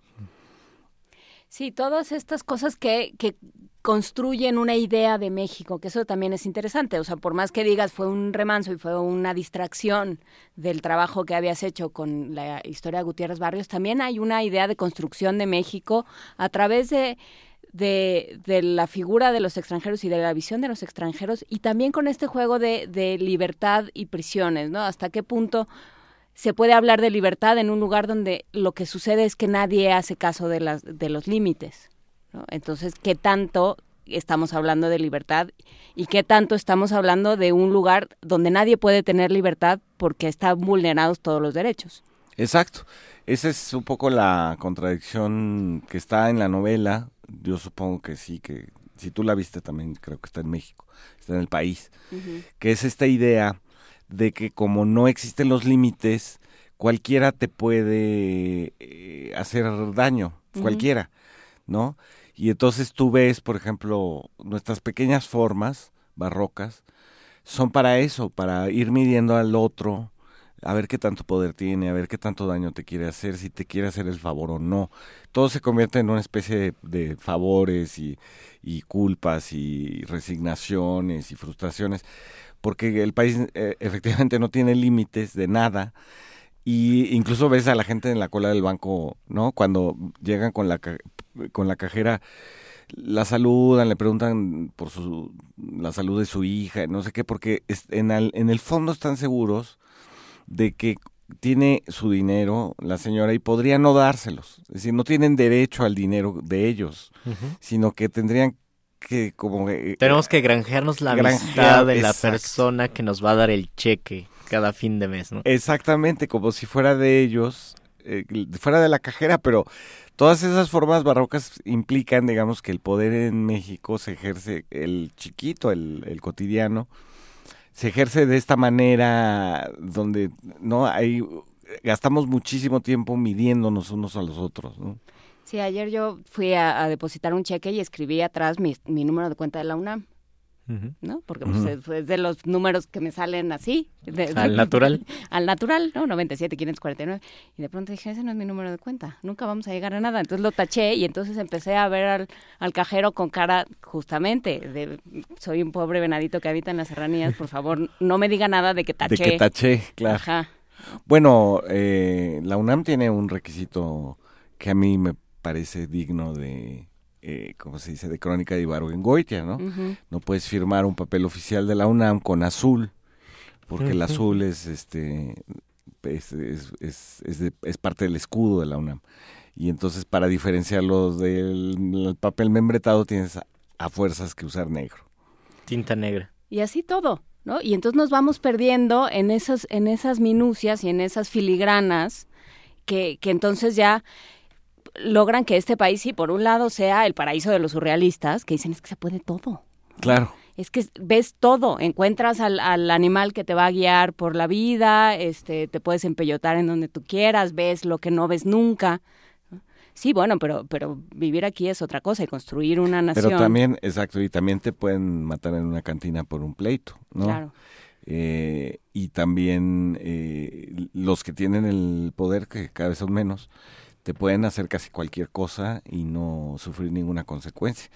Sí, todas estas cosas que, que construyen una idea de México, que eso también es interesante. O sea, por más que digas fue un remanso y fue una distracción del trabajo que habías hecho con la historia de Gutiérrez Barrios, también hay una idea de construcción de México a través de, de, de la figura de los extranjeros y de la visión de los extranjeros y también con este juego de, de libertad y prisiones, ¿no? Hasta qué punto se puede hablar de libertad en un lugar donde lo que sucede es que nadie hace caso de, las, de los límites. Entonces, ¿qué tanto estamos hablando de libertad y qué tanto estamos hablando de un lugar donde nadie puede tener libertad porque están vulnerados todos los derechos? Exacto. Esa es un poco la contradicción que está en la novela. Yo supongo que sí, que si tú la viste también creo que está en México, está en el país, que es esta idea de que como no existen los límites, cualquiera te puede eh, hacer daño, cualquiera, ¿no? Y entonces tú ves, por ejemplo, nuestras pequeñas formas barrocas son para eso, para ir midiendo al otro, a ver qué tanto poder tiene, a ver qué tanto daño te quiere hacer, si te quiere hacer el favor o no. Todo se convierte en una especie de, favores y, y, culpas y resignaciones y frustraciones porque el país eh, efectivamente no tiene límites de nada. Y incluso ves a la gente en la cola del banco, ¿no? Cuando llegan con la, con la cajera, la saludan, le preguntan por su, la salud de su hija, no sé qué, porque en el, en el fondo están seguros de que tiene su dinero la señora y podría no dárselos. Es decir, no tienen derecho al dinero de ellos, sino que tendrían que como... Eh, Tenemos que granjearnos la amistad de la persona que nos va a dar el cheque cada fin de mes, ¿no? Exactamente, como si fuera de ellos, eh, fuera de la cajera, pero todas esas formas barrocas implican, digamos, que el poder en México se ejerce, el chiquito, el, el cotidiano, se ejerce de esta manera donde no hay gastamos muchísimo tiempo midiéndonos unos a los otros, ¿no? Sí, ayer yo fui a, depositar un cheque y escribí atrás mi, mi número de cuenta de la UNAM. ¿no? Porque pues, es, de los números que me salen así. al natural. [laughs] al natural, ¿no? 97, 549. Y de pronto dije, ese no es mi número de cuenta, nunca vamos a llegar a nada. Entonces lo taché y entonces empecé a ver al, al cajero con cara, justamente, de soy un pobre venadito que habita en las serranías, por favor, no me diga nada de que taché. De que taché, claro. Ajá. Bueno, eh, la UNAM tiene un requisito que a mí me parece digno de, eh, ¿cómo se dice?, de crónica de Ibargüengoitia, ¿no? No puedes firmar un papel oficial de la UNAM con azul, porque el azul es, este, es, es, es, parte del escudo de la UNAM. Y entonces para diferenciarlo del papel membretado tienes a, fuerzas que usar negro. Tinta negra. Y así todo. ¿No? Y entonces nos vamos perdiendo en esas, en esas minucias y en esas filigranas que, que entonces ya logran que este país, sí, por un lado, sea el paraíso de los surrealistas, que dicen es que se puede todo. Claro. Es que ves todo, encuentras al, al, animal que te va a guiar por la vida, este, te puedes empellotar en donde tú quieras, ves lo que no ves nunca. Sí, bueno, pero, pero vivir aquí es otra cosa y construir una nación. Pero también, exacto, y también te pueden matar en una cantina por un pleito, ¿no? Claro. Eh, y también eh, los que tienen el poder, que cada vez son menos, te pueden hacer casi cualquier cosa y no sufrir ninguna consecuencia.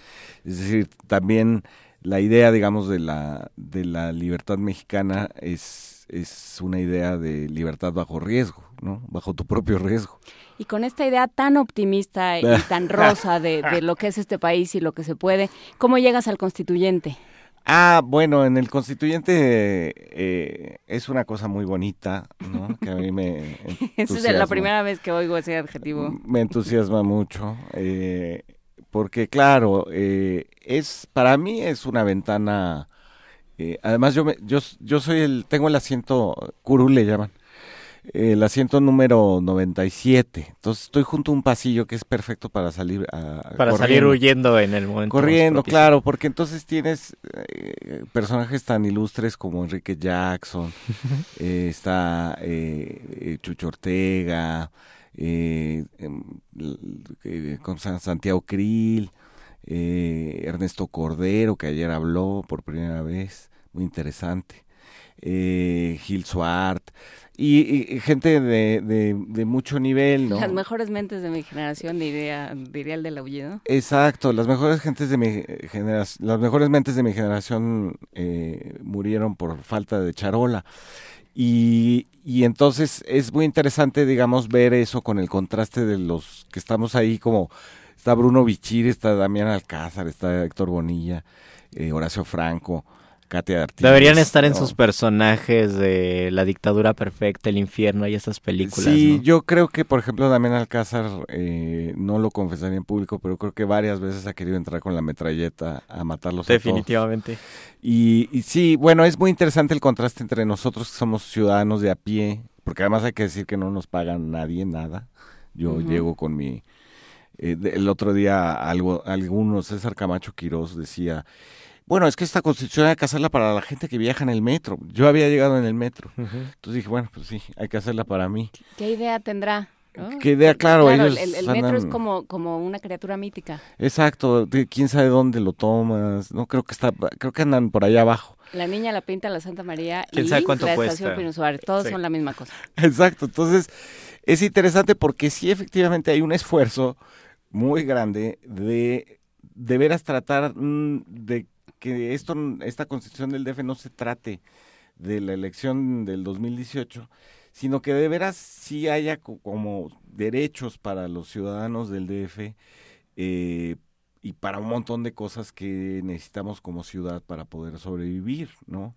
Es decir, también la idea, digamos, de la, de la libertad mexicana es, es una idea de libertad bajo riesgo, ¿no? Bajo tu propio riesgo. Y con esta idea tan optimista y [laughs] tan rosa de, de lo que es este país y lo que se puede, ¿cómo llegas al constituyente? Ah, bueno, en el constituyente eh, es una cosa muy bonita, ¿no? Que a mí me... [laughs] Esa es la primera vez que oigo ese adjetivo. Me entusiasma mucho, eh, porque claro, eh, es para mí es una ventana... además yo, me, yo, yo soy el... Tengo el asiento, curul le llaman, el asiento número 97. Entonces estoy junto a un pasillo que es perfecto para salir a, para salir huyendo en el momento. Corriendo, claro, porque entonces tienes eh, personajes tan ilustres como Enrique Jackson, [laughs] eh, está eh, Chucho Ortega, em, con Santiago Krill, Ernesto Cordero que ayer habló por primera vez, muy interesante. Gil Suart, y, gente de, de, mucho nivel, ¿no? Las mejores mentes de mi generación, diría, diría el del aullido. Exacto, las mejores gentes de mi generación, las mejores mentes de mi generación eh, murieron por falta de charola. Y, y entonces es muy interesante, digamos, ver eso con el contraste de los que estamos ahí como está Bruno Bichir, está Damián Alcázar, está Héctor Bonilla, eh, Horacio Franco, Deberían estar en sus personajes de La dictadura perfecta, El infierno y esas películas. Sí, yo creo que, por ejemplo, Damián Alcázar, eh, no lo confesaría en público, pero creo que varias veces ha querido entrar con la metralleta a matarlos Definitivamente. Y, y sí, bueno, es muy interesante el contraste entre nosotros que somos ciudadanos de a pie, porque además hay que decir que no nos pagan nadie nada. Yo llego con mi... Eh, el otro día algo, algunos, César Camacho Quirós decía bueno, es que esta constitución hay que hacerla para la gente que viaja en el metro. Yo había llegado en el metro. Entonces dije, bueno, pues sí, hay que hacerla para mí. ¿Qué idea tendrá? ¿Qué idea? Claro, ellos el, el metro es como, como una criatura mítica. Exacto, quién sabe dónde lo tomas. No creo que está, creo que andan por allá abajo. La niña la pinta la Santa María y la estación Pino Suárez, todos son la misma cosa. [laughs] Exacto, entonces es interesante porque sí efectivamente hay un esfuerzo muy grande de de veras tratar mm, de que esto, esta constitución del DF no se trate de la elección del 2018, sino que de veras sí haya como derechos para los ciudadanos del DF eh, y para un montón de cosas que necesitamos como ciudad para poder sobrevivir, ¿no?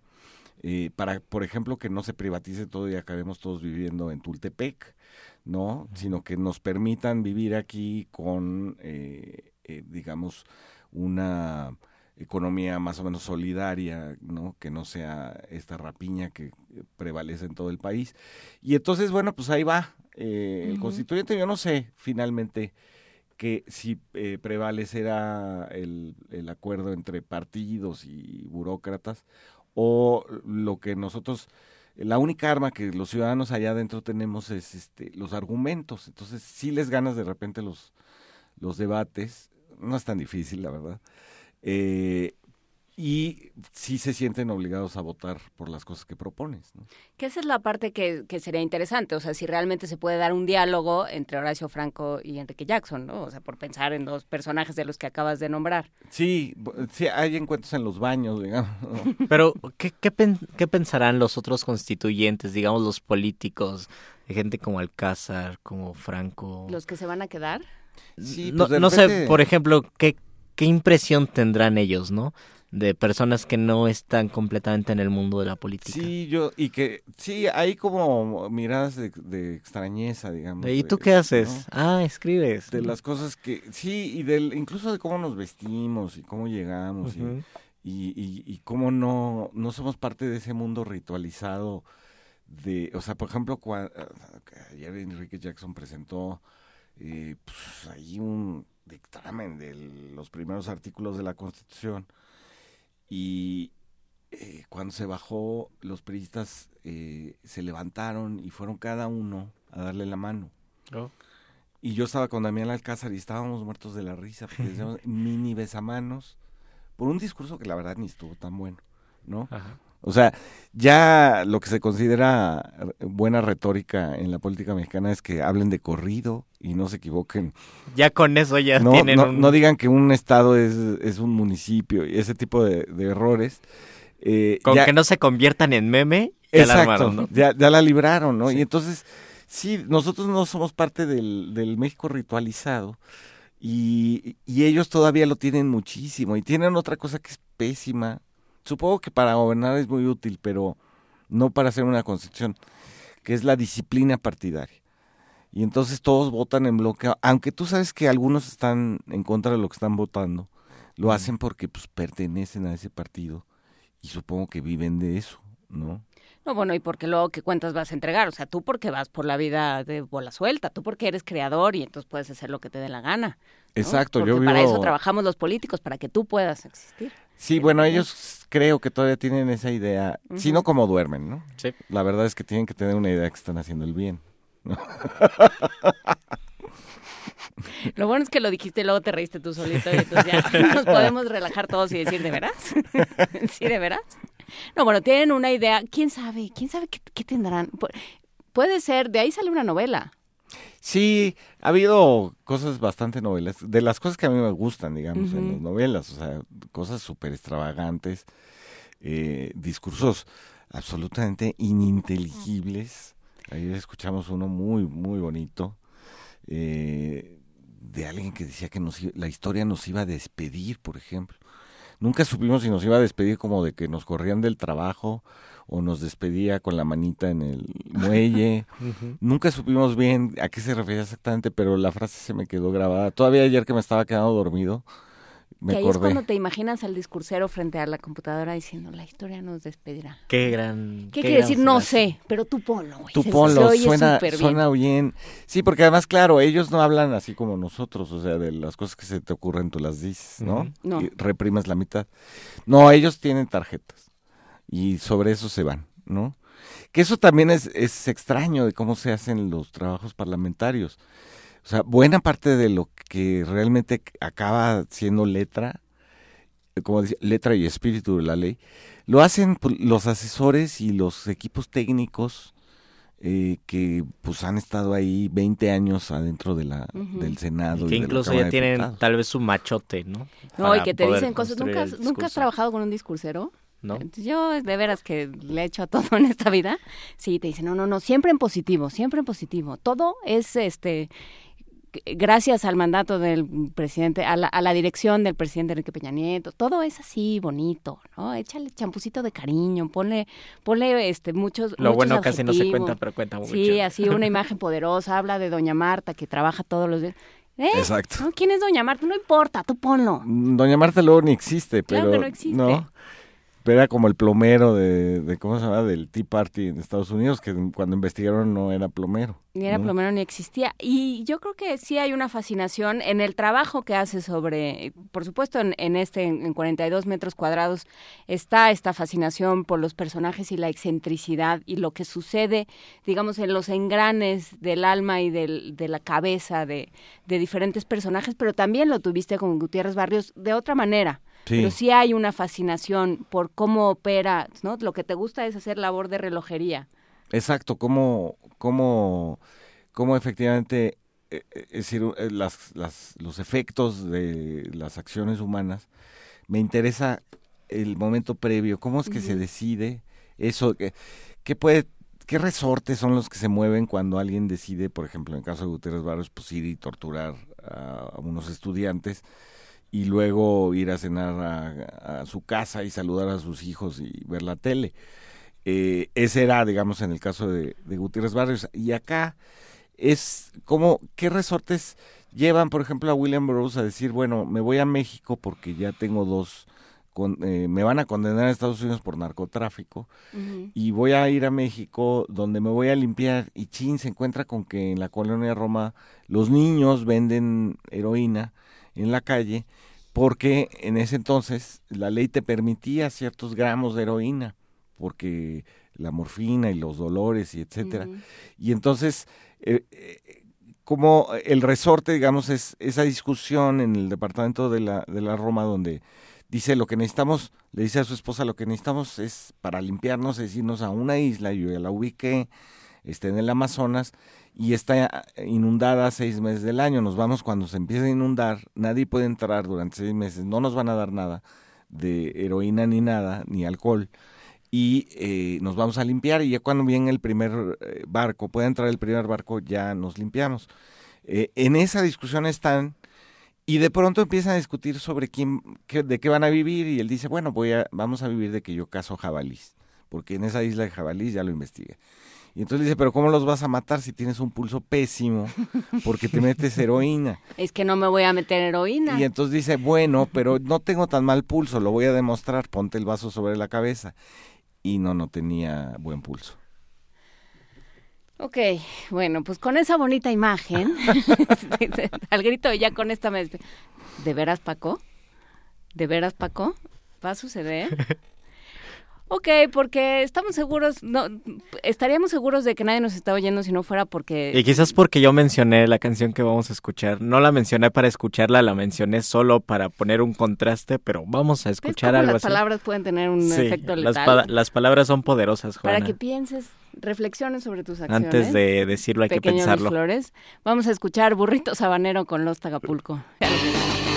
Eh, para, por ejemplo, que no se privatice todo y acabemos todos viviendo en Tultepec, ¿no? Sino que nos permitan vivir aquí con, eh, digamos, una economía más o menos solidaria, ¿no? Que no sea esta rapiña que prevalece en todo el país. Y entonces, bueno, pues ahí va. Eh, el constituyente, yo no sé finalmente que si eh, prevalecerá el, el acuerdo entre partidos y burócratas o lo que nosotros la única arma que los ciudadanos allá adentro tenemos es este los argumentos entonces si les ganas de repente los los debates no es tan difícil la verdad eh, y sí se sienten obligados a votar por las cosas que propones. ¿no? Que esa es la parte que, que, sería interesante, o sea, si realmente se puede dar un diálogo entre Horacio Franco y Enrique Jackson, ¿no? O sea, por pensar en dos personajes de los que acabas de nombrar. Sí, sí hay encuentros en los baños, digamos. [laughs] Pero, ¿qué, qué, pen, ¿qué pensarán los otros constituyentes, digamos, los políticos, de gente como Alcázar, como Franco? ¿Los que se van a quedar? Sí, no, pues no repente... sé, por ejemplo, ¿qué, ¿qué impresión tendrán ellos, no? de personas que no están completamente en el mundo de la política. Sí, yo, y que, sí, hay como miradas de, de extrañeza, digamos. ¿Y tú qué haces? ¿no? Ah, escribes. De las cosas que, sí, y del, incluso de cómo nos vestimos y cómo llegamos uh -huh. y, y, y, cómo no, no somos parte de ese mundo ritualizado de, o sea, por ejemplo, cuando, ayer Enrique Jackson presentó eh, pues, ahí un dictamen de los primeros artículos de la Constitución y eh, cuando se bajó, los periodistas eh, se levantaron y fueron cada uno a darle la mano. Oh. Y yo estaba con Damián Alcázar y estábamos muertos de la risa, porque [laughs] decíamos mini besamanos, por un discurso que la verdad ni estuvo tan bueno, ¿no? Ajá. O sea, ya lo que se considera buena retórica en la política mexicana es que hablen de corrido y no se equivoquen. Ya con eso ya no, tienen no, un... no digan que un estado es, es un municipio y ese tipo de, de errores. Eh, con ya, que no se conviertan en meme, ya exacto, la armaron, ¿no? ya, ya, la libraron, ¿no? Sí. Y entonces, sí, nosotros no somos parte del, del México ritualizado. Y, y ellos todavía lo tienen muchísimo y tienen otra cosa que es pésima, supongo que para gobernar es muy útil, pero no para hacer una constitución, que es la disciplina partidaria. Y entonces todos votan en bloque, aunque tú sabes que algunos están en contra de lo que están votando, lo hacen porque pues pertenecen a ese partido y supongo que viven de eso, ¿no? No, bueno, y porque luego qué cuentas vas a entregar, o sea, tú porque vas por la vida de bola suelta, tú porque eres creador y entonces puedes hacer lo que te dé la gana. ¿no? Exacto, porque yo para vivo... eso trabajamos los políticos, para que tú puedas existir. Sí, bueno, ellos creo que todavía tienen esa idea, uh -huh. si no como duermen, ¿no? Sí. La verdad es que tienen que tener una idea que están haciendo el bien. ¿no? [laughs] Lo bueno es que lo dijiste y luego te reíste tú solito y entonces ya [laughs] [laughs] nos podemos relajar todos y decir, ¿de veras? ¿Sí, de veras? No, bueno, tienen una idea, quién sabe, quién sabe qué, qué tendrán. Puede ser, de ahí sale una novela. Sí, ha habido cosas bastante novelas, de las cosas que a mí me gustan, digamos, uh -huh. en las novelas, o sea, cosas súper extravagantes, eh, discursos absolutamente ininteligibles. Ayer escuchamos uno muy, muy bonito, eh, de alguien que decía que nos, la historia nos iba a despedir, por ejemplo. Nunca supimos si nos iba a despedir como de que nos corrían del trabajo o nos despedía con la manita en el muelle. [laughs] uh -huh. Nunca supimos bien a qué se refería exactamente, pero la frase se me quedó grabada. Todavía ayer que me estaba quedando dormido, me que ahí acordé. es cuando te imaginas al discursero frente a la computadora diciendo, la historia nos despedirá. Qué gran... ¿Qué, qué quiere decir? No sé, pero tú ponlo. Tú ponlo, se suena, bien. suena bien. Sí, porque además, claro, ellos no hablan así como nosotros, o sea, de las cosas que se te ocurren tú las dices, ¿no? Uh -huh. no. Y reprimes la mitad. No, ellos tienen tarjetas y sobre eso se van, ¿no? Que eso también es, es extraño de cómo se hacen los trabajos parlamentarios. O sea, buena parte de lo que realmente acaba siendo letra, como dice, letra y espíritu de la ley, lo hacen los asesores y los equipos técnicos eh, que pues han estado ahí 20 años adentro de la, uh -huh. del Senado. Y que y incluso ya tienen tal vez su machote, ¿no? No, Para y que te dicen cosas. ¿Nunca has, ¿Nunca has trabajado con un discursero? ¿No? Yo de veras que le he hecho a todo en esta vida. Sí, te dicen, no, no, no, siempre en positivo, siempre en positivo. Todo es este gracias al mandato del presidente, a la, a la, dirección del presidente Enrique Peña Nieto, todo es así bonito, ¿no? Échale champucito de cariño, ponle, ponle este muchos. Lo muchos bueno adjetivos. casi no se cuenta, pero cuenta mucho. Sí, así una imagen poderosa, habla de doña Marta que trabaja todos los días. ¿Eh? Exacto. ¿No? ¿Quién es Doña Marta? No importa, tú ponlo. Doña Marta luego ni existe, pero... Claro que no existe. Pero era como el plomero de, de, ¿cómo se llama? Del Tea Party en Estados Unidos, que cuando investigaron no era plomero. Ni era ¿no? plomero ni existía. Y yo creo que sí hay una fascinación en el trabajo que hace sobre, por supuesto, en, en este, en 42 metros cuadrados, está esta fascinación por los personajes y la excentricidad y lo que sucede, digamos, en los engranes del alma y del, de la cabeza de, de diferentes personajes, pero también lo tuviste con Gutiérrez Barrios de otra manera. Sí. Pero sí hay una fascinación por cómo opera, ¿no? Lo que te gusta es hacer labor de relojería. Exacto, cómo, cómo, cómo efectivamente, eh, es decir, las, las, los efectos de las acciones humanas, me interesa el momento previo, cómo es que uh -huh. se decide eso, qué, qué puede, qué resortes son los que se mueven cuando alguien decide, por ejemplo, en el caso de Gutiérrez Barrios, pues ir y torturar a, a unos estudiantes y luego ir a cenar a, a, su casa y saludar a sus hijos y ver la tele. Eh, ese era, digamos, en el caso de, de, Gutiérrez Barrios. Y acá es como, ¿qué resortes llevan, por ejemplo, a William Burroughs a decir, bueno, me voy a México porque ya tengo dos, con, eh, me van a condenar a Estados Unidos por narcotráfico uh -huh. y voy a ir a México donde me voy a limpiar y chin se encuentra con que en la colonia Roma los niños venden heroína en la calle porque en ese entonces la ley te permitía ciertos gramos de heroína porque la morfina y los dolores y etcétera uh -huh. y entonces eh, eh, como el resorte digamos es esa discusión en el departamento de la de la Roma donde dice lo que necesitamos le dice a su esposa lo que necesitamos es para limpiarnos es irnos a una isla yo ya la ubiqué está en el Amazonas y está inundada seis meses del año. Nos vamos cuando se empieza a inundar, nadie puede entrar durante seis meses, no nos van a dar nada de heroína ni nada, ni alcohol, y eh, nos vamos a limpiar y ya cuando viene el primer eh, barco, puede entrar el primer barco, ya nos limpiamos. Eh, en esa discusión están y de pronto empiezan a discutir sobre quién, qué, de qué van a vivir y él dice, bueno, voy a, vamos a vivir de que yo cazo jabalís, porque en esa isla de jabalís ya lo investigué. Y entonces dice, pero ¿cómo los vas a matar si tienes un pulso pésimo? Porque te metes [laughs] heroína. Es que no me voy a meter heroína. Y entonces dice, bueno, pero no tengo tan mal pulso, lo voy a demostrar, ponte el vaso sobre la cabeza. Y no, no tenía buen pulso. Ok, bueno, pues con esa bonita imagen, [laughs] al grito ya con esta me... ¿De veras, Paco? ¿De veras, Paco? ¿Va a suceder? Ok, porque estamos seguros, no, estaríamos seguros de que nadie nos está oyendo si no fuera porque... Y quizás porque yo mencioné la canción que vamos a escuchar. No la mencioné para escucharla, la mencioné solo para poner un contraste, pero vamos a escuchar algo las así. palabras pueden tener un sí, efecto las, letal. pa las, palabras son poderosas, Juana. Para que pienses, reflexiones sobre tus acciones. Antes de decirlo hay Pequeño que pensarlo. Flores. Vamos a escuchar Burrito Sabanero con Los Tagapulco. [laughs]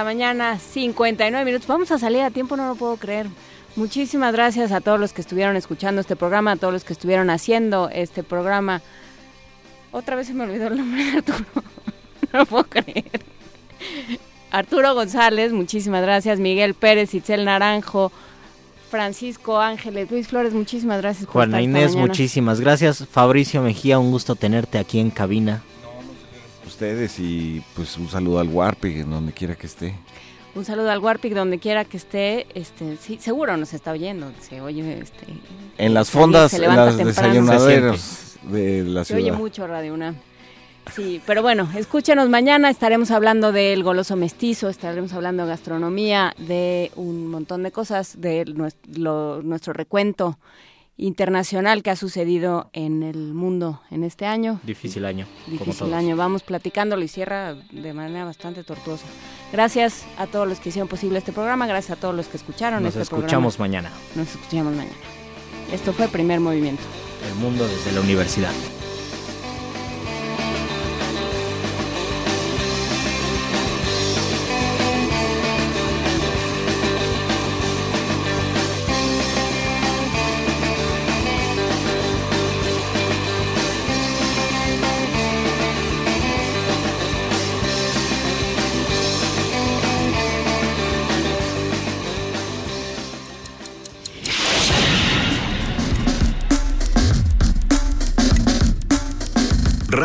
la mañana, 59 minutos. Vamos a salir a tiempo, no lo puedo creer. Muchísimas gracias a todos los que estuvieron escuchando este programa, a todos los que estuvieron haciendo este programa. Otra vez se me olvidó el nombre de Arturo. [laughs] no lo puedo creer. Arturo González, muchísimas gracias. Miguel Pérez, Itzel Naranjo, Francisco Ángeles, Luis Flores, muchísimas gracias. Juana Inés, muchísimas gracias. Fabricio Mejía, un gusto tenerte aquí en cabina. Ustedes y pues un saludo al Warpig en donde quiera que esté. Un saludo al Warpig donde quiera que esté. Este, sí, seguro nos está oyendo. Se oye, este, en las fondas, en las desayunaderas de la ciudad. Se oye mucho Radio Una. Sí, pero bueno, escúchenos mañana, estaremos hablando del goloso mestizo, estaremos hablando de gastronomía, de un montón de cosas, de nuestro, nuestro recuento internacional que ha sucedido en el mundo en este año. Difícil año. Difícil año. Vamos platicándolo y cierra de manera bastante tortuosa. Gracias a todos los que hicieron posible este programa, gracias a todos los que escucharon Nos este escuchamos mañana. Nos escuchamos mañana. Esto fue Primer Movimiento. El mundo desde la universidad.